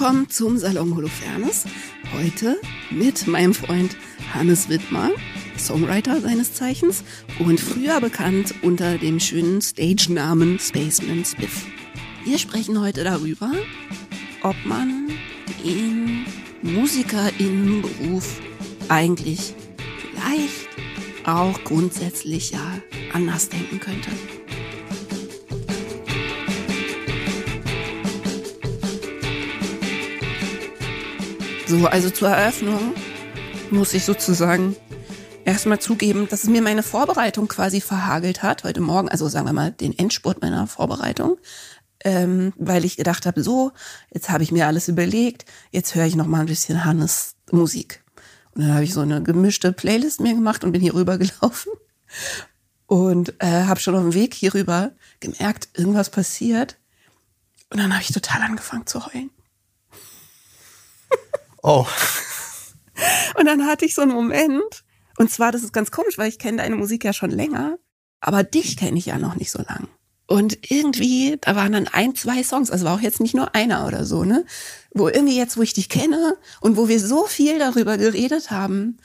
willkommen zum Salon Holofernes. Heute mit meinem Freund Hannes Wittmer, Songwriter seines Zeichens und früher bekannt unter dem schönen Stage-Namen Spaceman Spiff. Wir sprechen heute darüber, ob man den Musikerinnenberuf eigentlich vielleicht auch grundsätzlich ja anders denken könnte. So, also zur Eröffnung muss ich sozusagen erstmal zugeben, dass es mir meine Vorbereitung quasi verhagelt hat heute Morgen, also sagen wir mal den Endspurt meiner Vorbereitung, ähm, weil ich gedacht habe, so, jetzt habe ich mir alles überlegt, jetzt höre ich noch mal ein bisschen Hannes Musik. Und dann habe ich so eine gemischte Playlist mir gemacht und bin hier rüber gelaufen und äh, habe schon auf dem Weg hierüber gemerkt, irgendwas passiert. Und dann habe ich total angefangen zu heulen. Oh. Und dann hatte ich so einen Moment, und zwar, das ist ganz komisch, weil ich kenne deine Musik ja schon länger, aber dich kenne ich ja noch nicht so lang. Und irgendwie, da waren dann ein, zwei Songs, also war auch jetzt nicht nur einer oder so, ne? Wo irgendwie jetzt, wo ich dich kenne und wo wir so viel darüber geredet haben,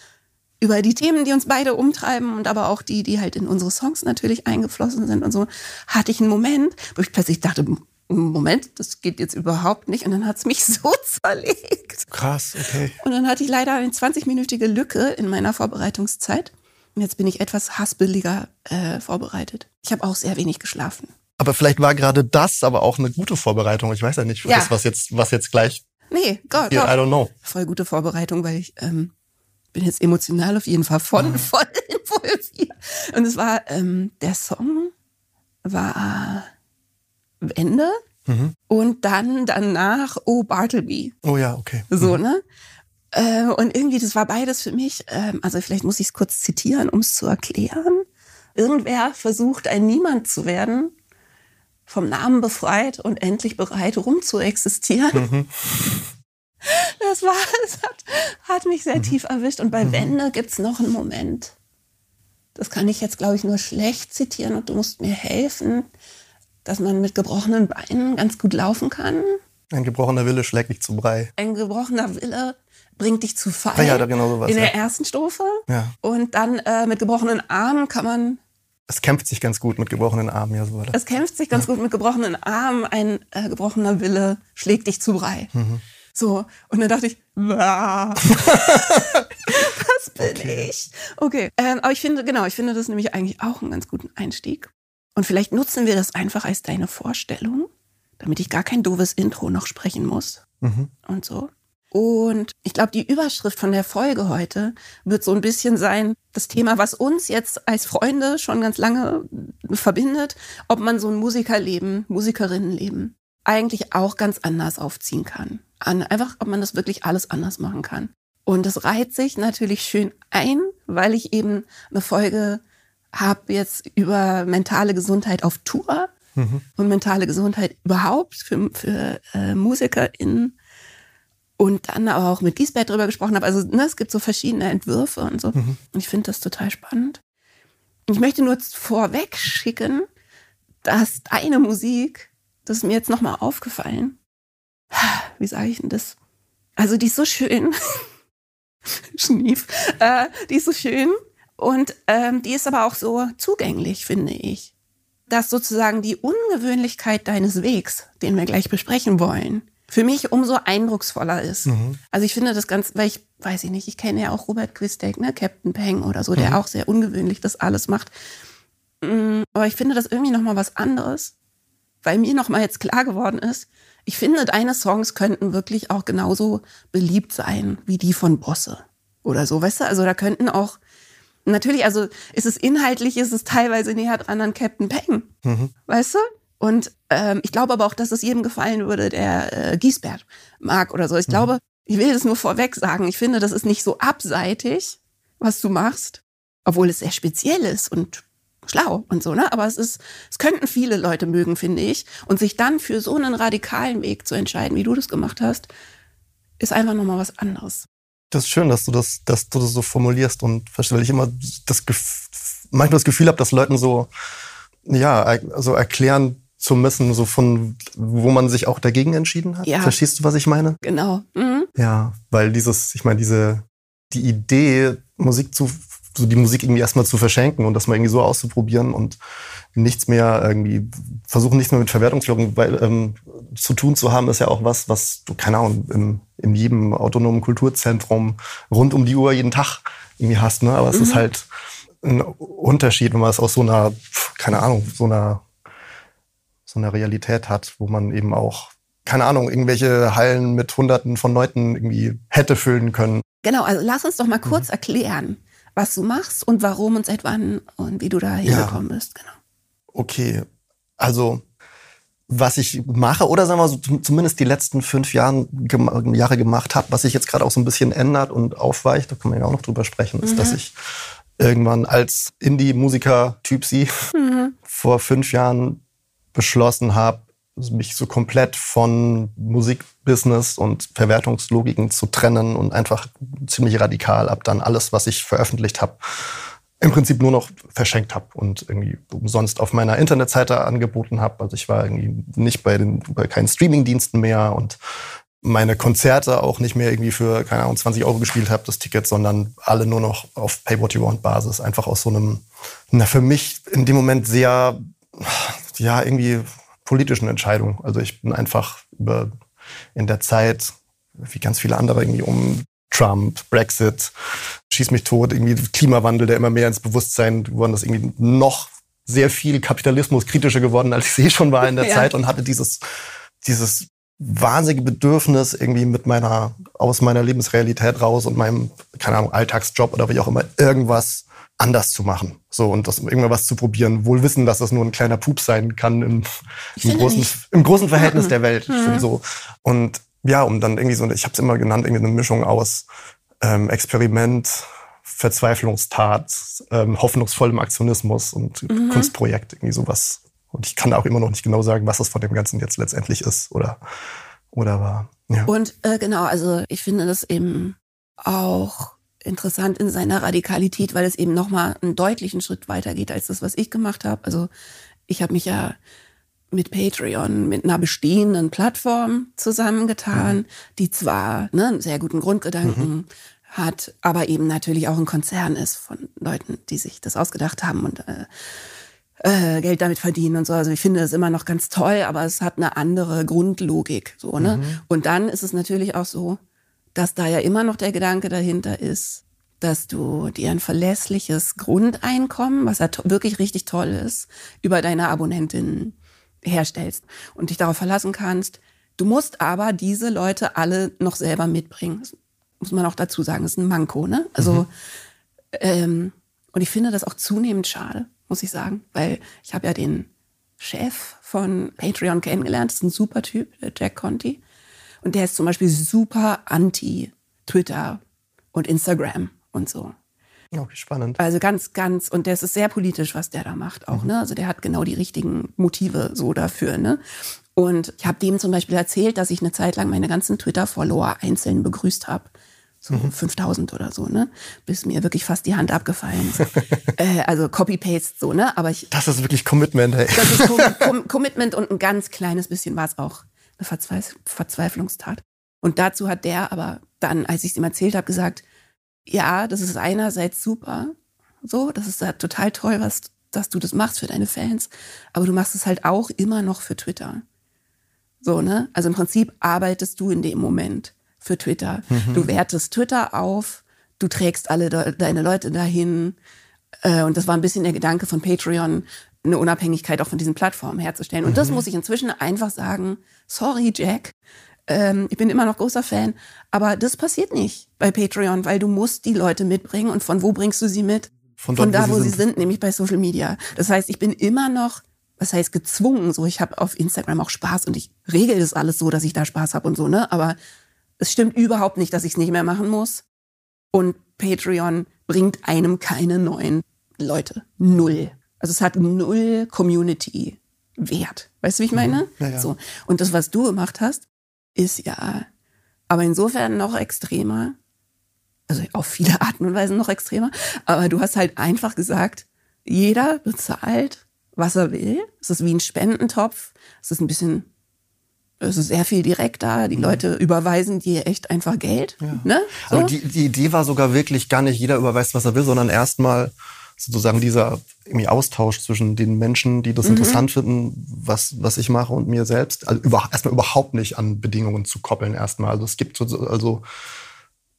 über die Themen, die uns beide umtreiben und aber auch die, die halt in unsere Songs natürlich eingeflossen sind und so, hatte ich einen Moment, wo ich plötzlich dachte, Moment, das geht jetzt überhaupt nicht. Und dann hat's mich so zerlegt. Krass, okay. Und dann hatte ich leider eine 20-minütige Lücke in meiner Vorbereitungszeit. Und jetzt bin ich etwas hassbilliger äh, vorbereitet. Ich habe auch sehr wenig geschlafen. Aber vielleicht war gerade das aber auch eine gute Vorbereitung. Ich weiß ja nicht, ja. Das, was jetzt, was jetzt gleich. Nee, Gott. I don't know. Voll gute Vorbereitung, weil ich ähm, bin jetzt emotional auf jeden Fall voll, mhm. voll involviert. Und es war, ähm, der Song war Ende mhm. und dann danach Oh Bartleby. Oh ja, okay. So, mhm. ne? Äh, und irgendwie, das war beides für mich, ähm, also vielleicht muss ich es kurz zitieren, um es zu erklären. Irgendwer versucht, ein Niemand zu werden, vom Namen befreit und endlich bereit, rumzuexistieren. Mhm. Das war, das hat, hat mich sehr mhm. tief erwischt. Und bei mhm. Wende gibt's noch einen Moment. Das kann ich jetzt, glaube ich, nur schlecht zitieren und du musst mir helfen dass man mit gebrochenen Beinen ganz gut laufen kann. Ein gebrochener Wille schlägt dich zu Brei. Ein gebrochener Wille bringt dich zu Fall. Ah, ja, genau sowas, in der ja. ersten Strophe. Ja. Und dann äh, mit gebrochenen Armen kann man. Es kämpft sich ganz gut mit gebrochenen Armen, ja, so war das. Es kämpft sich ganz ja. gut mit gebrochenen Armen. Ein äh, gebrochener Wille schlägt dich zu Brei. Mhm. So, und dann dachte ich, das bin okay. ich. Okay, ähm, aber ich finde, genau, ich finde das nämlich eigentlich auch einen ganz guten Einstieg. Und vielleicht nutzen wir das einfach als deine Vorstellung, damit ich gar kein doofes Intro noch sprechen muss. Mhm. Und so. Und ich glaube, die Überschrift von der Folge heute wird so ein bisschen sein, das Thema, was uns jetzt als Freunde schon ganz lange verbindet, ob man so ein Musikerleben, Musikerinnenleben eigentlich auch ganz anders aufziehen kann. An, einfach, ob man das wirklich alles anders machen kann. Und das reiht sich natürlich schön ein, weil ich eben eine Folge habe jetzt über mentale Gesundheit auf Tour mhm. und mentale Gesundheit überhaupt für, für äh, MusikerInnen und dann aber auch mit Giesbert drüber gesprochen habe. Also ne, es gibt so verschiedene Entwürfe und so. Mhm. Und ich finde das total spannend. Ich möchte nur vorweg schicken, dass deine Musik, das ist mir jetzt nochmal aufgefallen. Wie sage ich denn das? Also die ist so schön. Schnief. Äh, die ist so schön und ähm, die ist aber auch so zugänglich, finde ich. Dass sozusagen die Ungewöhnlichkeit deines Wegs, den wir gleich besprechen wollen, für mich umso eindrucksvoller ist. Mhm. Also ich finde das ganz, weil ich, weiß ich nicht, ich kenne ja auch Robert Quistek, ne, Captain Peng oder so, der mhm. auch sehr ungewöhnlich das alles macht. Mm, aber ich finde das irgendwie nochmal was anderes, weil mir nochmal jetzt klar geworden ist, ich finde, deine Songs könnten wirklich auch genauso beliebt sein wie die von Bosse oder so, weißt du? Also da könnten auch Natürlich, also ist es inhaltlich, ist es teilweise näher dran an Captain Peng, mhm. weißt du? Und ähm, ich glaube aber auch, dass es jedem gefallen würde, der äh, Giesbert mag oder so. Ich mhm. glaube, ich will das nur vorweg sagen. Ich finde, das ist nicht so abseitig, was du machst, obwohl es sehr speziell ist und schlau und so, ne? Aber es ist, es könnten viele Leute mögen, finde ich. Und sich dann für so einen radikalen Weg zu entscheiden, wie du das gemacht hast, ist einfach nochmal was anderes. Das ist schön, dass du das, dass du das so formulierst und weil ich immer das manchmal das Gefühl habe, dass Leuten so ja, also erklären zu müssen, so von wo man sich auch dagegen entschieden hat. Ja. Verstehst du, was ich meine? Genau. Mhm. Ja, weil dieses, ich meine, diese, die Idee, Musik zu, so die Musik irgendwie erstmal zu verschenken und das mal irgendwie so auszuprobieren und nichts mehr irgendwie, versuchen nichts mehr mit Verwertungswirkung weil, ähm, zu tun zu haben, ist ja auch was, was du, keine Ahnung, in, in jedem autonomen Kulturzentrum rund um die Uhr jeden Tag irgendwie hast, ne? Aber mhm. es ist mhm. halt ein Unterschied, wenn man es aus so einer, keine Ahnung, so einer, so einer Realität hat, wo man eben auch, keine Ahnung, irgendwelche Hallen mit Hunderten von Leuten irgendwie hätte füllen können. Genau, also lass uns doch mal kurz mhm. erklären, was du machst und warum und seit wann und wie du da hingekommen ja. bist. Genau. Okay, also was ich mache oder sagen wir so, zumindest die letzten fünf Jahren, Jahre gemacht habe, was sich jetzt gerade auch so ein bisschen ändert und aufweicht, da kann man ja auch noch drüber sprechen, ist, mhm. dass ich irgendwann als Indie-Musiker-Typ sie mhm. vor fünf Jahren beschlossen habe, mich so komplett von Musikbusiness und Verwertungslogiken zu trennen und einfach ziemlich radikal ab dann alles, was ich veröffentlicht habe, im Prinzip nur noch verschenkt habe und irgendwie umsonst auf meiner Internetseite angeboten habe. Also ich war irgendwie nicht bei den bei keinen Streamingdiensten mehr und meine Konzerte auch nicht mehr irgendwie für, keine Ahnung, 20 Euro gespielt habe, das Ticket, sondern alle nur noch auf Pay What You Want Basis. Einfach aus so einem, na, für mich in dem Moment sehr, ja, irgendwie politischen Entscheidung. Also ich bin einfach über, in der Zeit, wie ganz viele andere irgendwie um Trump, Brexit, schieß mich tot, irgendwie Klimawandel, der immer mehr ins Bewusstsein geworden ist, irgendwie noch sehr viel Kapitalismus kritischer geworden, als ich eh schon war in der ja. Zeit und hatte dieses, dieses wahnsinnige Bedürfnis irgendwie mit meiner, aus meiner Lebensrealität raus und meinem, keine Ahnung, Alltagsjob oder wie auch immer, irgendwas anders zu machen. So, und das irgendwann was zu probieren, wohl wissen, dass das nur ein kleiner Pup sein kann im, im großen, im großen Verhältnis mhm. der Welt. Mhm. So. Und ja, um dann irgendwie so, ich habe es immer genannt, irgendwie eine Mischung aus ähm, Experiment, Verzweiflungstat, ähm, hoffnungsvollem Aktionismus und mhm. Kunstprojekt, irgendwie sowas und ich kann auch immer noch nicht genau sagen, was das von dem Ganzen jetzt letztendlich ist oder, oder war. Ja. Und äh, genau, also ich finde das eben auch interessant in seiner Radikalität, weil es eben nochmal einen deutlichen Schritt weiter geht als das, was ich gemacht habe. Also ich habe mich ja mit Patreon, mit einer bestehenden Plattform zusammengetan, mhm. die zwar ne, einen sehr guten Grundgedanken mhm. hat, aber eben natürlich auch ein Konzern ist von Leuten, die sich das ausgedacht haben und äh, äh, Geld damit verdienen und so. Also ich finde das immer noch ganz toll, aber es hat eine andere Grundlogik. So, ne? Mhm. Und dann ist es natürlich auch so, dass da ja immer noch der Gedanke dahinter ist, dass du dir ein verlässliches Grundeinkommen, was ja wirklich richtig toll ist, über deine Abonnentinnen herstellst und dich darauf verlassen kannst. Du musst aber diese Leute alle noch selber mitbringen. Das muss man auch dazu sagen, das ist ein Manko, ne? Also, mhm. ähm, und ich finde das auch zunehmend schade muss ich sagen, weil ich habe ja den Chef von Patreon kennengelernt, das ist ein super Typ, der Jack Conti. Und der ist zum Beispiel super anti-Twitter und Instagram und so. Okay, spannend. Also ganz, ganz, und das ist sehr politisch, was der da macht auch, mhm. ne? Also der hat genau die richtigen Motive so dafür, ne? Und ich habe dem zum Beispiel erzählt, dass ich eine Zeit lang meine ganzen Twitter-Follower einzeln begrüßt habe so mhm. 5000 oder so, ne? Bis mir wirklich fast die Hand abgefallen ist. äh, also Copy-Paste so, ne? Aber ich. Das ist wirklich Commitment, ey. Das ist Com Com Commitment und ein ganz kleines bisschen war es auch eine Verzweif Verzweiflungstat. Und dazu hat der aber dann, als ich es ihm erzählt habe, gesagt, ja, das ist einerseits super, so, das ist ja total toll, was, dass du das machst für deine Fans, aber du machst es halt auch immer noch für Twitter. So, ne? Also im Prinzip arbeitest du in dem Moment für Twitter. Mhm. Du wertest Twitter auf, du trägst alle de deine Leute dahin. Äh, und das war ein bisschen der Gedanke von Patreon, eine Unabhängigkeit auch von diesen Plattformen herzustellen. Und mhm. das muss ich inzwischen einfach sagen, sorry Jack, ähm, ich bin immer noch großer Fan, aber das passiert nicht bei Patreon, weil du musst die Leute mitbringen. Und von wo bringst du sie mit? Von, dort, von da, wo, sie, wo sie sind. sind, nämlich bei Social Media. Das heißt, ich bin immer noch was heißt gezwungen, so ich habe auf Instagram auch Spaß und ich regel das alles so, dass ich da Spaß habe und so, ne? Aber es stimmt überhaupt nicht, dass ich es nicht mehr machen muss. Und Patreon bringt einem keine neuen Leute. Null. Also es hat null Community-Wert. Weißt du, wie ich meine? Mhm. Ja, ja. So. Und das, was du gemacht hast, ist ja aber insofern noch extremer. Also auf viele Arten und Weisen noch extremer. Aber du hast halt einfach gesagt, jeder bezahlt was er will. Es ist wie ein Spendentopf. Es ist ein bisschen, es ist sehr viel direkter. Die mhm. Leute überweisen dir echt einfach Geld. Ja. Ne? So? Also die, die Idee war sogar wirklich gar nicht, jeder überweist, was er will, sondern erstmal sozusagen dieser irgendwie Austausch zwischen den Menschen, die das mhm. interessant finden, was, was ich mache und mir selbst. Also über, erstmal überhaupt nicht an Bedingungen zu koppeln erstmal. Also es gibt so, also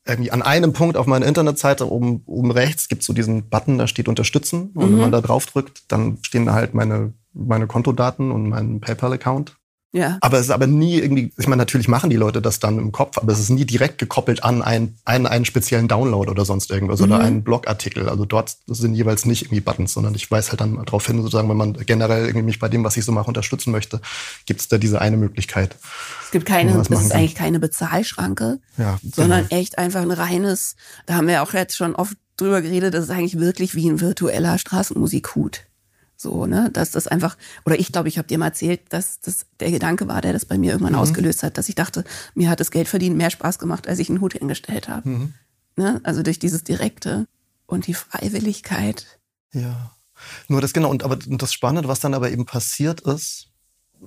irgendwie an einem Punkt auf meiner Internetseite oben, oben rechts gibt es so diesen Button, da steht unterstützen. Und mhm. wenn man da drauf drückt, dann stehen da halt meine, meine Kontodaten und mein PayPal-Account. Ja. Aber es ist aber nie irgendwie, ich meine, natürlich machen die Leute das dann im Kopf, aber es ist nie direkt gekoppelt an einen, einen, einen speziellen Download oder sonst irgendwas mhm. oder einen Blogartikel. Also dort sind jeweils nicht irgendwie Buttons, sondern ich weiß halt dann darauf hin, sozusagen, wenn man generell irgendwie mich bei dem, was ich so mache, unterstützen möchte, gibt es da diese eine Möglichkeit. Es gibt keine, es ist eigentlich keine Bezahlschranke, ja, sondern genau. echt einfach ein reines, da haben wir auch jetzt schon oft drüber geredet, das ist eigentlich wirklich wie ein virtueller Straßenmusikhut. So, ne, dass das einfach, oder ich glaube, ich habe dir mal erzählt, dass das der Gedanke war, der das bei mir irgendwann mhm. ausgelöst hat, dass ich dachte, mir hat das Geld verdienen mehr Spaß gemacht, als ich einen Hut hingestellt habe. Mhm. Ne? Also durch dieses Direkte und die Freiwilligkeit. Ja. Nur das genau, und aber das Spannende, was dann aber eben passiert ist,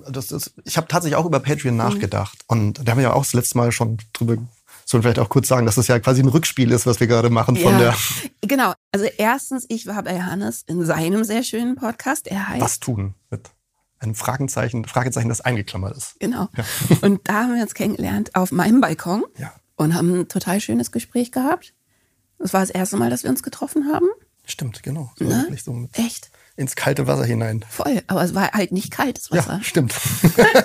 das ist, ich habe tatsächlich auch über Patreon mhm. nachgedacht. Mhm. Und da haben wir ja auch das letzte Mal schon drüber sollen vielleicht auch kurz sagen, dass das ja quasi ein Rückspiel ist, was wir gerade machen von ja, der. Genau. Also erstens, ich war bei Johannes in seinem sehr schönen Podcast. Er heißt. Was tun mit einem Fragezeichen, Fragezeichen, das eingeklammert ist. Genau. Ja. Und da haben wir uns kennengelernt auf meinem Balkon ja. und haben ein total schönes Gespräch gehabt. Das war das erste Mal, dass wir uns getroffen haben. Stimmt, genau. So ne? so Echt? Ins kalte Wasser hinein. Voll, aber es war halt nicht kaltes Wasser. Ja, stimmt.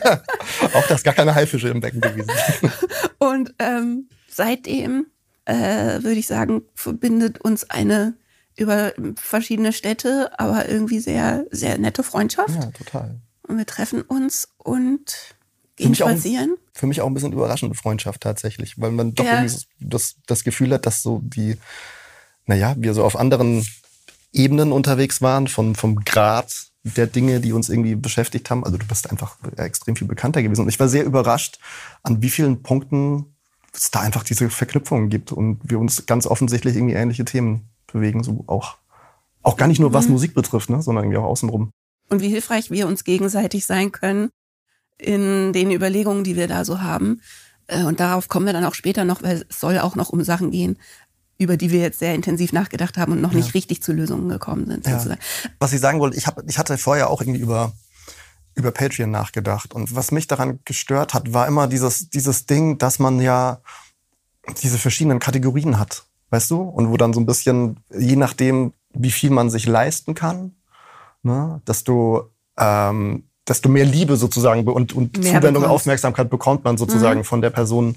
Auch das gar keine Haifische im Becken gewesen. und ähm, seitdem, äh, würde ich sagen, verbindet uns eine über verschiedene Städte, aber irgendwie sehr, sehr nette Freundschaft. Ja, total. Und wir treffen uns und gehen für spazieren. Auch, für mich auch ein bisschen überraschende Freundschaft tatsächlich, weil man doch ja. irgendwie das, das Gefühl hat, dass so die, naja, wir so auf anderen Ebenen unterwegs waren, von, vom Grad der Dinge, die uns irgendwie beschäftigt haben. Also du bist einfach extrem viel bekannter gewesen. Und ich war sehr überrascht, an wie vielen Punkten es da einfach diese Verknüpfungen gibt und wir uns ganz offensichtlich irgendwie ähnliche Themen bewegen, so auch. Auch gar nicht nur was mhm. Musik betrifft, ne, sondern irgendwie auch außenrum. Und wie hilfreich wir uns gegenseitig sein können in den Überlegungen, die wir da so haben. Äh, und darauf kommen wir dann auch später noch, weil es soll auch noch um Sachen gehen, über die wir jetzt sehr intensiv nachgedacht haben und noch ja. nicht richtig zu Lösungen gekommen sind. Ja. Was ich sagen wollte, ich, hab, ich hatte vorher auch irgendwie über über Patreon nachgedacht. Und was mich daran gestört hat, war immer dieses, dieses Ding, dass man ja diese verschiedenen Kategorien hat, weißt du? Und wo dann so ein bisschen, je nachdem, wie viel man sich leisten kann, ne, desto, ähm, desto mehr Liebe sozusagen und, und Zuwendung, bekommst. Aufmerksamkeit bekommt man sozusagen mhm. von der Person,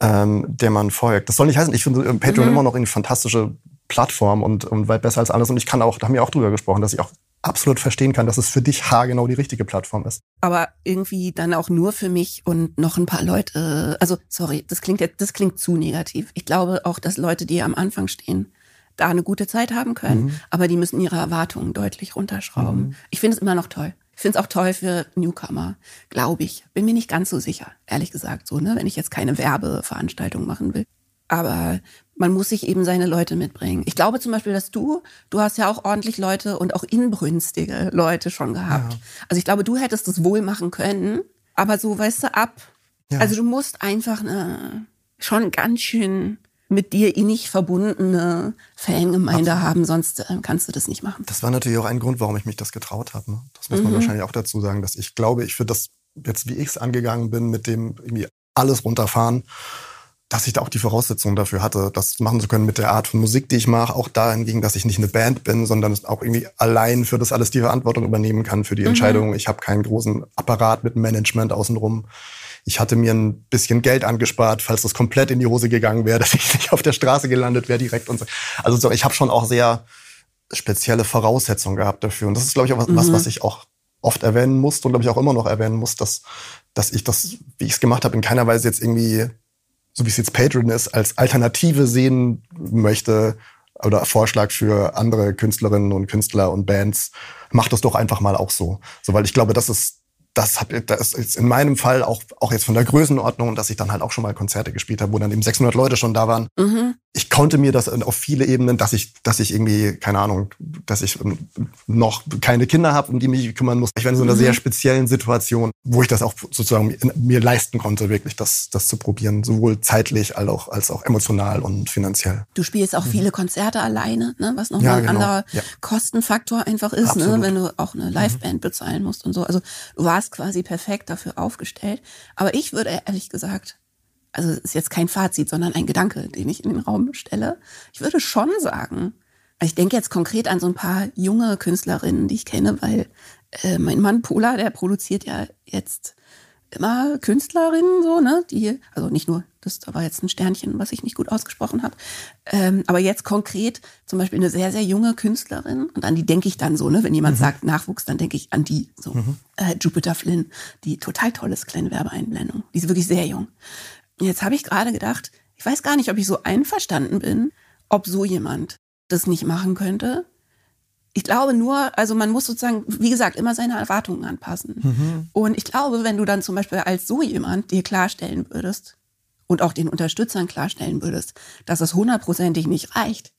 ähm, der man folgt. Das soll nicht heißen, ich finde Patreon mhm. immer noch eine fantastische Plattform und, und weit besser als alles. Und ich kann auch, da haben wir auch drüber gesprochen, dass ich auch absolut verstehen kann, dass es für dich haargenau die richtige Plattform ist. Aber irgendwie dann auch nur für mich und noch ein paar Leute. Also sorry, das klingt jetzt, das klingt zu negativ. Ich glaube auch, dass Leute, die am Anfang stehen, da eine gute Zeit haben können, mhm. aber die müssen ihre Erwartungen deutlich runterschrauben. Mhm. Ich finde es immer noch toll. Ich finde es auch toll für Newcomer, glaube ich. Bin mir nicht ganz so sicher, ehrlich gesagt, so, ne, wenn ich jetzt keine Werbeveranstaltung machen will. Aber man muss sich eben seine Leute mitbringen. Ich glaube zum Beispiel, dass du, du hast ja auch ordentlich Leute und auch inbrünstige Leute schon gehabt. Ja. Also ich glaube, du hättest es wohl machen können, aber so, weißt du, ab. Ja. Also du musst einfach eine schon ganz schön mit dir innig verbundene Fangemeinde Absolut. haben, sonst äh, kannst du das nicht machen. Das war natürlich auch ein Grund, warum ich mich das getraut habe. Ne? Das muss man mhm. wahrscheinlich auch dazu sagen, dass ich glaube, ich für das jetzt, wie ich es angegangen bin, mit dem irgendwie alles runterfahren, dass ich da auch die Voraussetzungen dafür hatte, das machen zu können mit der Art von Musik, die ich mache. Auch dahingegen, dass ich nicht eine Band bin, sondern auch irgendwie allein für das alles die Verantwortung übernehmen kann für die mhm. Entscheidung. Ich habe keinen großen Apparat mit Management außenrum. Ich hatte mir ein bisschen Geld angespart, falls das komplett in die Hose gegangen wäre, dass ich nicht auf der Straße gelandet wäre direkt und so. Also so, ich habe schon auch sehr spezielle Voraussetzungen gehabt dafür. Und das ist, glaube ich, auch was, mhm. was ich auch oft erwähnen musste und glaube ich auch immer noch erwähnen muss, dass, dass ich das, wie ich es gemacht habe, in keiner Weise jetzt irgendwie so wie es jetzt Patreon ist, als Alternative sehen möchte oder Vorschlag für andere Künstlerinnen und Künstler und Bands, macht das doch einfach mal auch so. So, weil ich glaube, das ist das, hab, das ist in meinem Fall auch, auch jetzt von der Größenordnung, dass ich dann halt auch schon mal Konzerte gespielt habe, wo dann eben 600 Leute schon da waren. Mhm. Ich konnte mir das auf viele Ebenen, dass ich, dass ich irgendwie, keine Ahnung, dass ich ähm, noch keine Kinder habe, um die mich kümmern muss. Ich war in so einer mhm. sehr speziellen Situation, wo ich das auch sozusagen mir leisten konnte, wirklich das, das zu probieren, sowohl zeitlich als auch, als auch emotional und finanziell. Du spielst auch mhm. viele Konzerte alleine, ne? was nochmal ja, ein genau. anderer ja. Kostenfaktor einfach ist, ne? wenn du auch eine Liveband bezahlen musst und so. Also du warst quasi perfekt dafür aufgestellt. Aber ich würde ehrlich gesagt, also ist jetzt kein Fazit, sondern ein Gedanke, den ich in den Raum stelle. Ich würde schon sagen, ich denke jetzt konkret an so ein paar junge Künstlerinnen, die ich kenne, weil äh, mein Mann Pola, der produziert ja jetzt immer Künstlerinnen so, ne? Die, also nicht nur, das war jetzt ein Sternchen, was ich nicht gut ausgesprochen habe. Ähm, aber jetzt konkret zum Beispiel eine sehr, sehr junge Künstlerin und an die denke ich dann so, ne? Wenn jemand mhm. sagt Nachwuchs, dann denke ich an die so. Mhm. Äh, Jupiter Flynn, die total tolles kleine Werbeeinblendung. Die ist wirklich sehr jung. Jetzt habe ich gerade gedacht, ich weiß gar nicht, ob ich so einverstanden bin, ob so jemand das nicht machen könnte. Ich glaube nur, also man muss sozusagen, wie gesagt, immer seine Erwartungen anpassen. Mhm. Und ich glaube, wenn du dann zum Beispiel als so jemand dir klarstellen würdest und auch den Unterstützern klarstellen würdest, dass es hundertprozentig nicht reicht,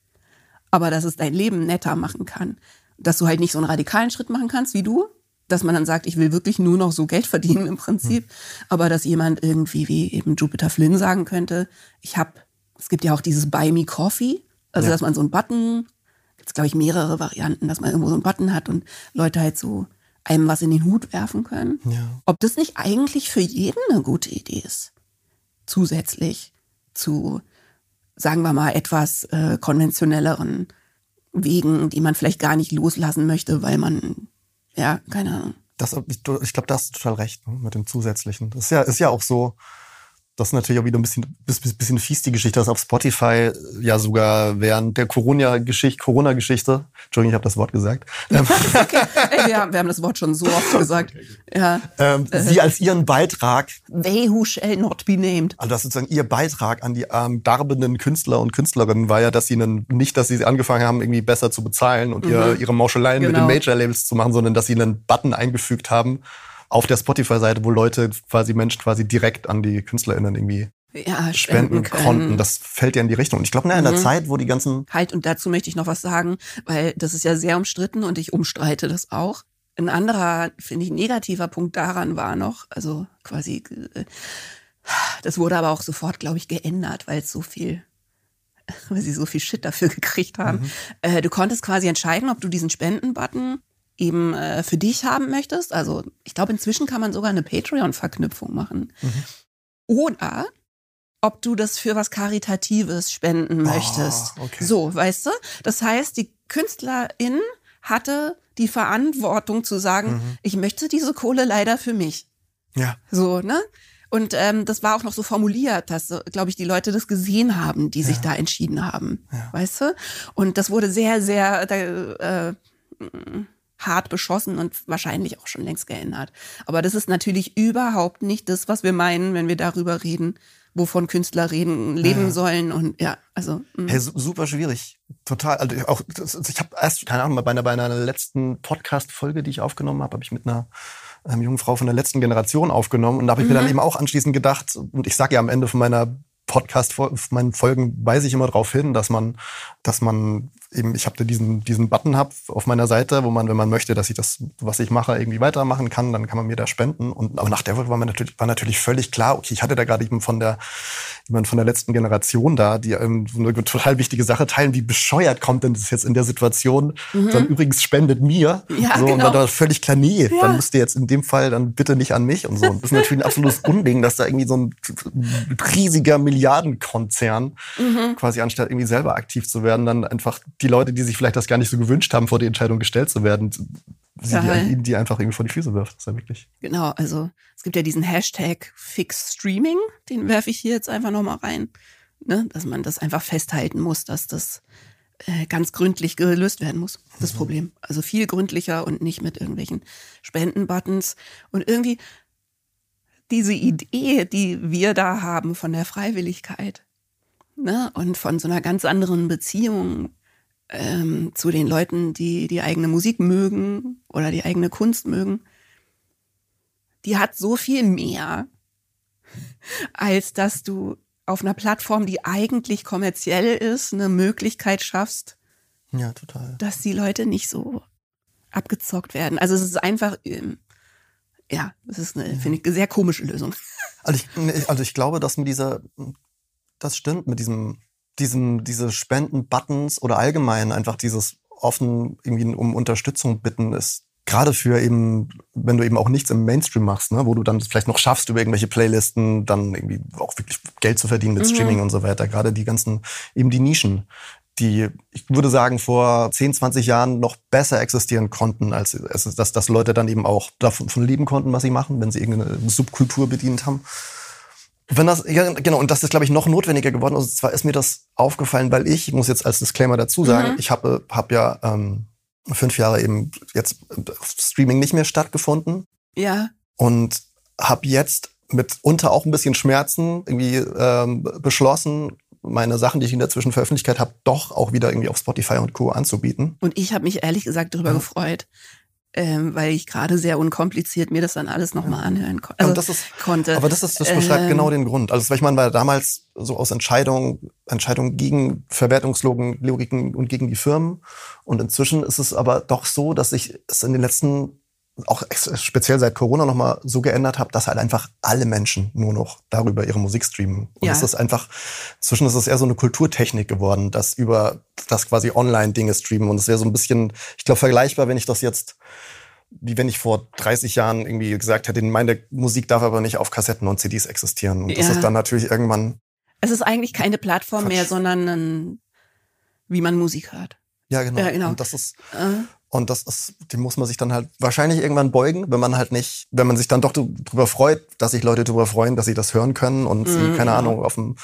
aber dass es dein Leben netter machen kann, dass du halt nicht so einen radikalen Schritt machen kannst wie du, dass man dann sagt, ich will wirklich nur noch so Geld verdienen im Prinzip, mhm. aber dass jemand irgendwie wie eben Jupiter Flynn sagen könnte, ich habe, es gibt ja auch dieses Buy Me Coffee, also ja. dass man so einen Button gibt glaube ich, mehrere Varianten, dass man irgendwo so einen Button hat und Leute halt so einem was in den Hut werfen können. Ja. Ob das nicht eigentlich für jeden eine gute Idee ist, zusätzlich zu, sagen wir mal, etwas äh, konventionelleren Wegen, die man vielleicht gar nicht loslassen möchte, weil man, ja, keine Ahnung. Das, ich, ich glaube, da hast du total recht ne, mit dem Zusätzlichen. Das ist ja, ist ja auch so, das ist natürlich auch wieder ein bisschen, bisschen, bisschen fies, die Geschichte, dass auf Spotify ja sogar während der Corona-Geschichte, Corona-Geschichte, Entschuldigung, ich habe das Wort gesagt. Ähm, okay. Ey, wir, haben, wir haben das Wort schon so oft gesagt. Ja. Ähm, äh, sie als ihren Beitrag. They who shall not be named. Also das sozusagen ihr Beitrag an die ähm, darbenden Künstler und Künstlerinnen war ja, dass sie ihnen, nicht, dass sie angefangen haben, irgendwie besser zu bezahlen und mhm. ihre, ihre Mauscheleien genau. mit den Major-Labels zu machen, sondern dass sie einen Button eingefügt haben, auf der Spotify-Seite, wo Leute quasi Menschen quasi direkt an die KünstlerInnen irgendwie ja, spenden, spenden konnten. Das fällt ja in die Richtung. Und ich glaube, in der mhm. Zeit, wo die ganzen. Halt, und dazu möchte ich noch was sagen, weil das ist ja sehr umstritten und ich umstreite das auch. Ein anderer, finde ich, negativer Punkt daran war noch, also quasi, äh, das wurde aber auch sofort, glaube ich, geändert, weil es so viel weil sie so viel Shit dafür gekriegt haben. Mhm. Äh, du konntest quasi entscheiden, ob du diesen Spenden-Button eben äh, für dich haben möchtest. Also ich glaube, inzwischen kann man sogar eine Patreon-Verknüpfung machen. Mhm. Oder ob du das für was Karitatives spenden oh, möchtest. Okay. So, weißt du? Das heißt, die Künstlerin hatte die Verantwortung zu sagen, mhm. ich möchte diese Kohle leider für mich. Ja. So, ne? Und ähm, das war auch noch so formuliert, dass, glaube ich, die Leute das gesehen haben, die ja. sich da entschieden haben. Ja. Weißt du? Und das wurde sehr, sehr äh, hart beschossen und wahrscheinlich auch schon längst geändert. Aber das ist natürlich überhaupt nicht das, was wir meinen, wenn wir darüber reden, wovon Künstler reden, leben ja. sollen und ja, also. Mh. Hey, super schwierig. Total. Also auch, ich habe erst, keine Ahnung, bei einer, bei einer letzten Podcast-Folge, die ich aufgenommen habe, habe ich mit einer ähm, jungen Frau von der letzten Generation aufgenommen und da habe ich mhm. mir dann mhm. eben auch anschließend gedacht, und ich sage ja am Ende von meiner Podcast, meinen Folgen weise ich immer darauf hin, dass man, dass man eben, ich habe da diesen, diesen Button hab auf meiner Seite, wo man, wenn man möchte, dass ich das, was ich mache, irgendwie weitermachen kann, dann kann man mir da spenden. Und aber nach der Folge war mir natürlich, war natürlich völlig klar, okay, ich hatte da gerade eben von der, jemand von der letzten Generation da, die ähm, eine total wichtige Sache teilen, wie bescheuert kommt denn das jetzt in der Situation? Mhm. Dann übrigens spendet mir. Ja, so, genau. Und dann war völlig klar, nee, ja. dann müsst ihr jetzt in dem Fall dann bitte nicht an mich und so. Und das ist natürlich ein absolutes Unding, dass da irgendwie so ein riesiger Milliardenkonzern mhm. quasi anstatt irgendwie selber aktiv zu werden, dann einfach die Leute, die sich vielleicht das gar nicht so gewünscht haben, vor die Entscheidung gestellt zu werden, sie ja. die, die einfach irgendwie vor die Füße wirft. Das ist ja wirklich. Genau, also es gibt ja diesen Hashtag Fix Streaming, den werfe ich hier jetzt einfach nochmal rein. Ne? Dass man das einfach festhalten muss, dass das äh, ganz gründlich gelöst werden muss, das mhm. Problem. Also viel gründlicher und nicht mit irgendwelchen Spendenbuttons. Und irgendwie diese Idee, die wir da haben von der Freiwilligkeit ne? und von so einer ganz anderen Beziehung ähm, zu den Leuten, die die eigene Musik mögen oder die eigene Kunst mögen. die hat so viel mehr, als dass du auf einer Plattform, die eigentlich kommerziell ist, eine Möglichkeit schaffst, ja, total. dass die Leute nicht so abgezockt werden. Also es ist einfach, ähm, ja, es ist eine, finde ich, eine sehr komische Lösung. Also ich, also ich glaube, dass mit dieser, das stimmt, mit diesem, diesem, diese Spenden-Buttons oder allgemein einfach dieses offen irgendwie um Unterstützung bitten ist gerade für eben, wenn du eben auch nichts im Mainstream machst, ne, wo du dann vielleicht noch schaffst, über irgendwelche Playlisten dann irgendwie auch wirklich Geld zu verdienen mit mhm. Streaming und so weiter. Gerade die ganzen, eben die Nischen, die, ich würde sagen, vor 10, 20 Jahren noch besser existieren konnten, als, dass, dass Leute dann eben auch davon von leben konnten, was sie machen, wenn sie irgendeine Subkultur bedient haben. Wenn das, ja, genau, und das ist, glaube ich, noch notwendiger geworden. Und zwar ist mir das aufgefallen, weil ich, ich muss jetzt als Disclaimer dazu sagen, mhm. ich habe hab ja ähm, fünf Jahre eben jetzt Streaming nicht mehr stattgefunden. Ja. Und habe jetzt mitunter auch ein bisschen Schmerzen irgendwie ähm, beschlossen, meine Sachen, die ich in der Zwischenveröffentlichkeit habe, doch auch wieder irgendwie auf Spotify und Co. anzubieten. Und ich habe mich ehrlich gesagt darüber ja. gefreut, ähm, weil ich gerade sehr unkompliziert mir das dann alles nochmal anhören ko also das ist, konnte. Aber das, ist, das beschreibt ähm, genau den Grund. Also ich meine, weil damals so aus Entscheidungen Entscheidung gegen Verwertungslogiken und gegen die Firmen. Und inzwischen ist es aber doch so, dass sich es in den letzten auch speziell seit Corona nochmal so geändert habe, dass halt einfach alle Menschen nur noch darüber ihre Musik streamen. Und ja. es ist einfach, zwischen ist es eher so eine Kulturtechnik geworden, dass über das quasi online Dinge streamen. Und es wäre so ein bisschen, ich glaube, vergleichbar, wenn ich das jetzt, wie wenn ich vor 30 Jahren irgendwie gesagt hätte, meine Musik darf aber nicht auf Kassetten und CDs existieren. Und ja. das ist dann natürlich irgendwann. Es ist eigentlich keine Plattform Quatsch. mehr, sondern ein, wie man Musik hört. Ja, genau. Ja, genau. Und das ist, äh. Und das ist, die muss man sich dann halt wahrscheinlich irgendwann beugen, wenn man halt nicht, wenn man sich dann doch darüber freut, dass sich Leute darüber freuen, dass sie das hören können und mhm, sie, keine Ahnung, auf dem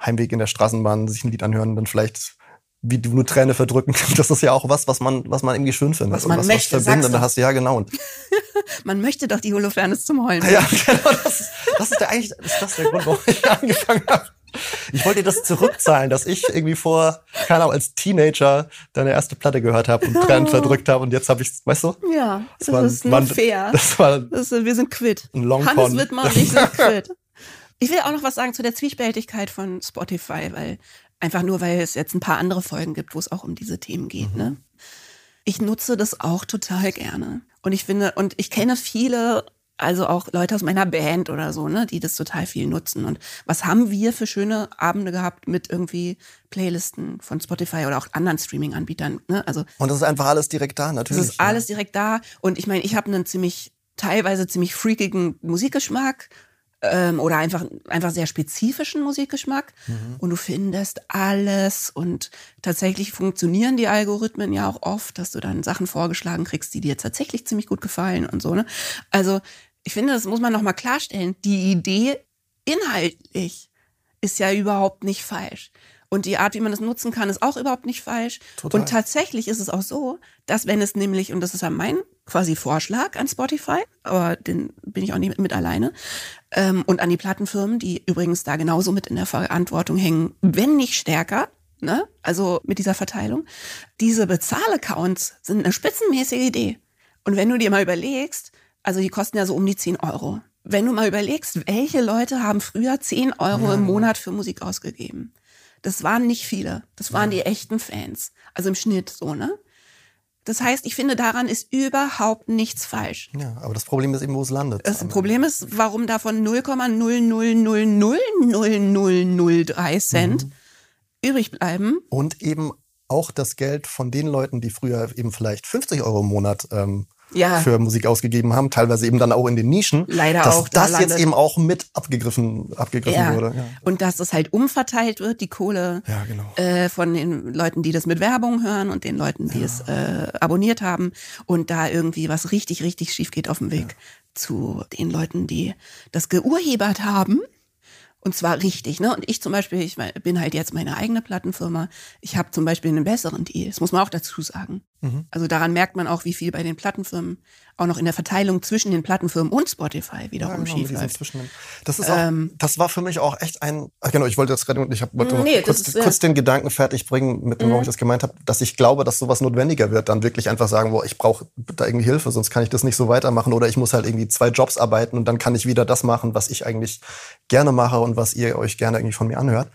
Heimweg in der Straßenbahn sich ein Lied anhören, dann vielleicht wie du eine Träne verdrücken. Das ist ja auch was, was man, was man irgendwie schön findet. Was man was, möchte, was verbindet. Hast du ja genau. Und man möchte doch die Holofernes zum Heulen. Ja, genau. Das, ist, das ist der eigentlich, ist das der Grund, warum ich angefangen habe. Ich wollte dir das zurückzahlen, dass ich irgendwie vor, keine Ahnung, als Teenager deine erste Platte gehört habe und Tränen verdrückt habe und jetzt habe ich, weißt du? Ja, das, das war, ist war, fair. Das war das ist, wir sind quitt. Ein Long Hannes Wittmann und ich sind quitt. Ich will auch noch was sagen zu der Zwiespältigkeit von Spotify, weil einfach nur, weil es jetzt ein paar andere Folgen gibt, wo es auch um diese Themen geht. Mhm. Ne? Ich nutze das auch total gerne. Und ich finde, und ich kenne viele also auch Leute aus meiner Band oder so, ne, die das total viel nutzen. Und was haben wir für schöne Abende gehabt mit irgendwie Playlisten von Spotify oder auch anderen Streaming-Anbietern. Ne? Also und das ist einfach alles direkt da, natürlich. Das ist ja. alles direkt da. Und ich meine, ich habe einen ziemlich teilweise ziemlich freakigen Musikgeschmack ähm, oder einfach einfach sehr spezifischen Musikgeschmack mhm. und du findest alles und tatsächlich funktionieren die Algorithmen ja auch oft, dass du dann Sachen vorgeschlagen kriegst, die dir tatsächlich ziemlich gut gefallen und so. Ne? Also ich finde, das muss man noch mal klarstellen. Die Idee inhaltlich ist ja überhaupt nicht falsch. Und die Art, wie man das nutzen kann, ist auch überhaupt nicht falsch. Total. Und tatsächlich ist es auch so, dass wenn es nämlich, und das ist ja mein quasi Vorschlag an Spotify, aber den bin ich auch nicht mit, alleine, ähm, und an die Plattenfirmen, die übrigens da genauso mit in der Verantwortung hängen, wenn nicht stärker, ne? also mit dieser Verteilung, diese Bezahlaccounts sind eine spitzenmäßige Idee. Und wenn du dir mal überlegst, also die kosten ja so um die 10 Euro. Wenn du mal überlegst, welche Leute haben früher 10 Euro ja. im Monat für Musik ausgegeben? Das waren nicht viele. Das waren die echten Fans. Also im Schnitt so, ne? Das heißt, ich finde, daran ist überhaupt nichts falsch. Ja, aber das Problem ist eben, wo es landet. Das Problem ist, warum davon 0,0000003 Cent mhm. übrig bleiben. Und eben auch das Geld von den Leuten, die früher eben vielleicht 50 Euro im Monat ähm, ja. für Musik ausgegeben haben, teilweise eben dann auch in den Nischen. Leider dass auch. Da das jetzt eben auch mit abgegriffen, abgegriffen ja. wurde. Ja. Und dass es halt umverteilt wird, die Kohle genau. äh, von den Leuten, die das mit Werbung hören und den Leuten, die es äh, abonniert haben und da irgendwie was richtig, richtig schief geht auf dem Weg zu den Leuten, die das geurhebert haben. Und zwar richtig, ne? Und ich zum Beispiel, ich bin halt jetzt meine eigene Plattenfirma. Ich habe zum Beispiel einen besseren Deal. Das muss man auch dazu sagen. Mhm. Also daran merkt man auch, wie viel bei den Plattenfirmen auch noch in der Verteilung zwischen den Plattenfirmen und Spotify wiederum ja, genau, schief läuft. Das ist auch, ähm, das war für mich auch echt ein, ach genau, ich wollte jetzt gerade, ich wollte nee, kurz, ist, kurz den Gedanken fertig bringen, mit dem, mhm. ich das gemeint habe, dass ich glaube, dass sowas notwendiger wird, dann wirklich einfach sagen, wo ich brauche da irgendwie Hilfe, sonst kann ich das nicht so weitermachen oder ich muss halt irgendwie zwei Jobs arbeiten und dann kann ich wieder das machen, was ich eigentlich gerne mache und was ihr euch gerne irgendwie von mir anhört.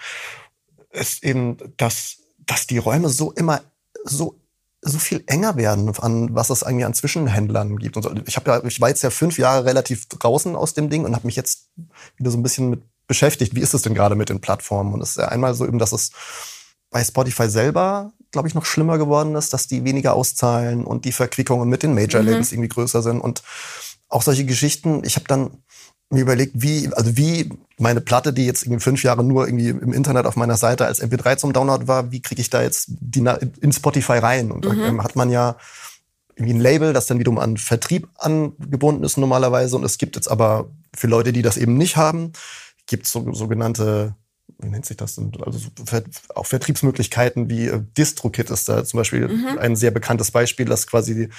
Ist eben, dass, dass die Räume so immer so so viel enger werden, an was es eigentlich an Zwischenhändlern gibt. Und so. Ich habe ja, ich war jetzt ja fünf Jahre relativ draußen aus dem Ding und habe mich jetzt wieder so ein bisschen mit beschäftigt. Wie ist es denn gerade mit den Plattformen? Und es ist ja einmal so eben, dass es bei Spotify selber, glaube ich, noch schlimmer geworden ist, dass die weniger auszahlen und die Verquickungen mit den Major Labels mhm. irgendwie größer sind und auch solche Geschichten. Ich habe dann mir überlegt, wie, also wie meine Platte, die jetzt irgendwie fünf Jahre nur irgendwie im Internet auf meiner Seite als MP3 zum Download war, wie kriege ich da jetzt die in Spotify rein? Und mhm. da hat man ja irgendwie ein Label, das dann wiederum an Vertrieb angebunden ist normalerweise. Und es gibt jetzt aber für Leute, die das eben nicht haben, gibt es so, sogenannte wie nennt sich das denn? Also auch Vertriebsmöglichkeiten wie äh, DistroKit ist da zum Beispiel mhm. ein sehr bekanntes Beispiel, dass quasi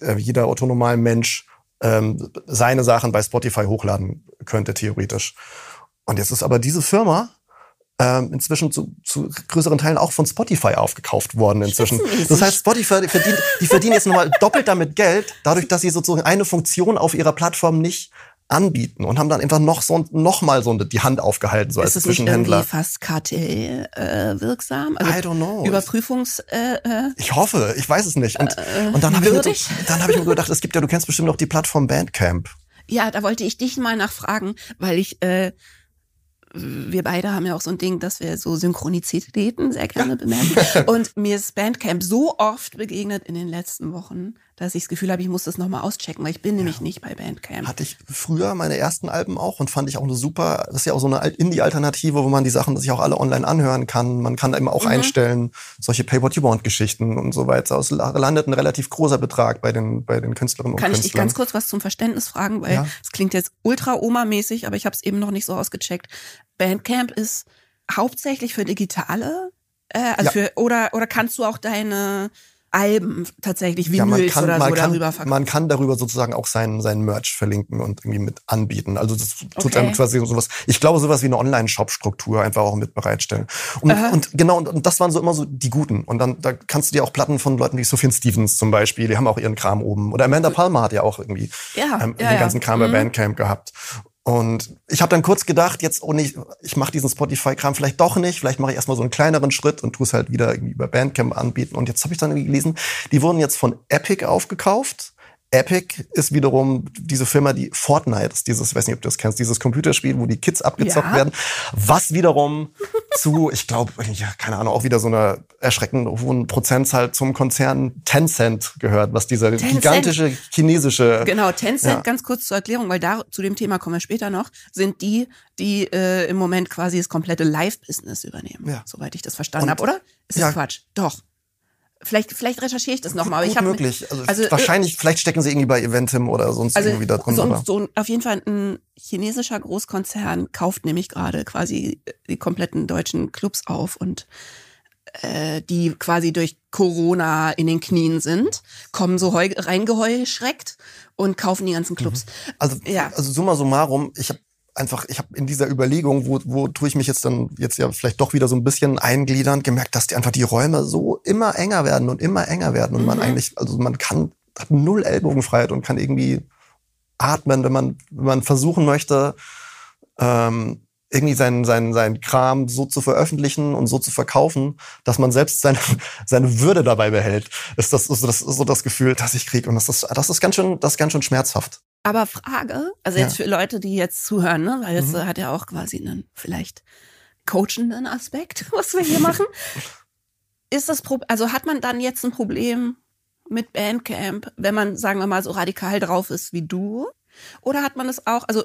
äh, jeder autonomale Mensch ähm, seine Sachen bei Spotify hochladen könnte, theoretisch. Und jetzt ist aber diese Firma ähm, inzwischen zu, zu größeren Teilen auch von Spotify aufgekauft worden inzwischen. Das heißt, Spotify die verdient, die verdienen jetzt nochmal doppelt damit Geld, dadurch, dass sie sozusagen eine Funktion auf ihrer Plattform nicht anbieten und haben dann einfach noch so noch mal so die Hand aufgehalten so ist als Zwischenhändler. Ist es fast kartell äh, wirksam? Also I don't know. Überprüfungs. Äh, äh, ich hoffe, ich weiß es nicht. Und, äh, und dann habe ich, mir, dann hab ich mir gedacht, es gibt ja, du kennst bestimmt noch die Plattform Bandcamp. Ja, da wollte ich dich mal nachfragen, weil ich äh, wir beide haben ja auch so ein Ding, dass wir so Synchronizitäten sehr gerne ja. bemerken. Und mir ist Bandcamp so oft begegnet in den letzten Wochen, dass ich das Gefühl habe, ich muss das nochmal auschecken, weil ich bin ja. nämlich nicht bei Bandcamp. Hatte ich früher meine ersten Alben auch und fand ich auch eine super, das ist ja auch so eine Indie-Alternative, wo man die Sachen sich auch alle online anhören kann. Man kann da immer auch mhm. einstellen, solche Pay-What-You-Want-Geschichten und so weiter. Es landet ein relativ großer Betrag bei den, bei den Künstlerinnen kann und Künstlern. Kann ich dich ganz kurz was zum Verständnis fragen, weil es ja. klingt jetzt ultra Oma-mäßig, aber ich habe es eben noch nicht so ausgecheckt. Bandcamp ist hauptsächlich für digitale, äh, also ja. für, oder, oder kannst du auch deine Alben tatsächlich Vinyls ja, man kann, oder man so kann, darüber verkaufen. Man kann darüber sozusagen auch seinen, seinen Merch verlinken und irgendwie mit anbieten. Also das tut okay. einem quasi sowas, ich glaube sowas wie eine Online-Shop-Struktur einfach auch mit bereitstellen. Und, und genau, und, und, das waren so immer so die Guten. Und dann da kannst du dir auch Platten von Leuten wie Sophie Stevens zum Beispiel, die haben auch ihren Kram oben. Oder Amanda Palmer hat ja auch irgendwie ja, ähm, ja, den ganzen Kram mhm. bei Bandcamp gehabt. Und ich habe dann kurz gedacht, jetzt oh nicht, ich mache diesen Spotify-Kram vielleicht doch nicht, vielleicht mache ich erstmal so einen kleineren Schritt und tue es halt wieder irgendwie über Bandcamp anbieten. Und jetzt habe ich dann gelesen, die wurden jetzt von Epic aufgekauft Epic ist wiederum diese Firma, die Fortnite ist, dieses, ich weiß nicht, ob du das kennst, dieses Computerspiel, wo die Kids abgezockt ja. werden, was wiederum zu, ich glaube, ja, keine Ahnung, auch wieder so eine erschreckend hohen Prozentzahl zum Konzern Tencent gehört, was dieser Tencent. gigantische chinesische. Genau, Tencent, ja. ganz kurz zur Erklärung, weil da zu dem Thema kommen wir später noch, sind die, die äh, im Moment quasi das komplette Live-Business übernehmen, ja. soweit ich das verstanden habe, oder? Ist ja. Quatsch? Doch. Vielleicht, vielleicht recherchiere ich das nochmal. Ich habe möglich. Also, also wahrscheinlich, äh, vielleicht stecken sie irgendwie bei Eventim oder sonst also irgendwie da drin. So, so auf jeden Fall ein chinesischer Großkonzern kauft nämlich gerade quasi die kompletten deutschen Clubs auf und äh, die quasi durch Corona in den Knien sind, kommen so reingeheuschreckt und kaufen die ganzen Clubs. Mhm. Also, ja. also summa summarum, ich habe einfach, ich habe in dieser Überlegung, wo, wo tue ich mich jetzt dann jetzt ja vielleicht doch wieder so ein bisschen eingliedern, gemerkt, dass die einfach die Räume so immer enger werden und immer enger werden und mhm. man eigentlich, also man kann, hat null Ellbogenfreiheit und kann irgendwie atmen, wenn man, wenn man versuchen möchte, ähm, irgendwie seinen, seinen, seinen Kram so zu veröffentlichen und so zu verkaufen, dass man selbst seine, seine Würde dabei behält. Ist das, ist das ist so das Gefühl, das ich kriege. Und das ist, das ist ganz schön, das ist ganz schön schmerzhaft. Aber Frage, also jetzt ja. für Leute, die jetzt zuhören, ne, weil es mhm. hat ja auch quasi einen vielleicht coachenden Aspekt, was wir hier machen. Ist das, Pro also hat man dann jetzt ein Problem mit Bandcamp, wenn man, sagen wir mal, so radikal drauf ist wie du? Oder hat man es auch, also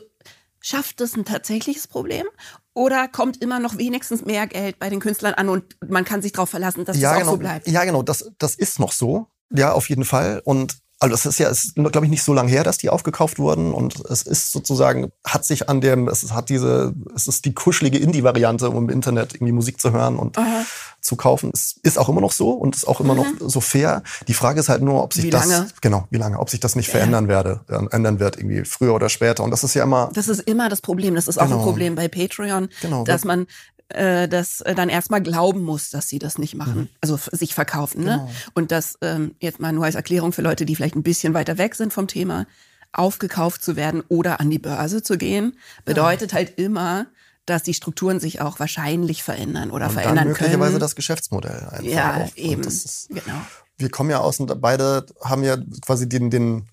schafft es ein tatsächliches Problem? Oder kommt immer noch wenigstens mehr Geld bei den Künstlern an und man kann sich darauf verlassen, dass ja, das genau. auch so bleibt? Ja, genau, das, das ist noch so. Ja, auf jeden Fall. Und also es ist ja, ist, glaube ich, nicht so lange her, dass die aufgekauft wurden und es ist sozusagen, hat sich an dem, es hat diese, es ist die kuschelige Indie-Variante, um im Internet irgendwie Musik zu hören und Aha. zu kaufen. Es ist auch immer noch so und ist auch immer mhm. noch so fair. Die Frage ist halt nur, ob sich wie das, lange? genau, wie lange, ob sich das nicht ja. verändern werde, äh, ändern wird irgendwie früher oder später. Und das ist ja immer. Das ist immer das Problem. Das ist genau. auch ein genau. Problem bei Patreon, genau. dass man äh, das äh, dann erstmal glauben muss, dass sie das nicht machen, mhm. also sich verkaufen. Ne? Genau. Und das ähm, jetzt mal nur als Erklärung für Leute, die vielleicht ein bisschen weiter weg sind vom Thema, aufgekauft zu werden oder an die Börse zu gehen, bedeutet ja. halt immer, dass die Strukturen sich auch wahrscheinlich verändern oder und verändern dann möglicherweise können. das Geschäftsmodell einfach. Ja, auch. eben. Ist, genau. Wir kommen ja aus und beide haben ja quasi den, den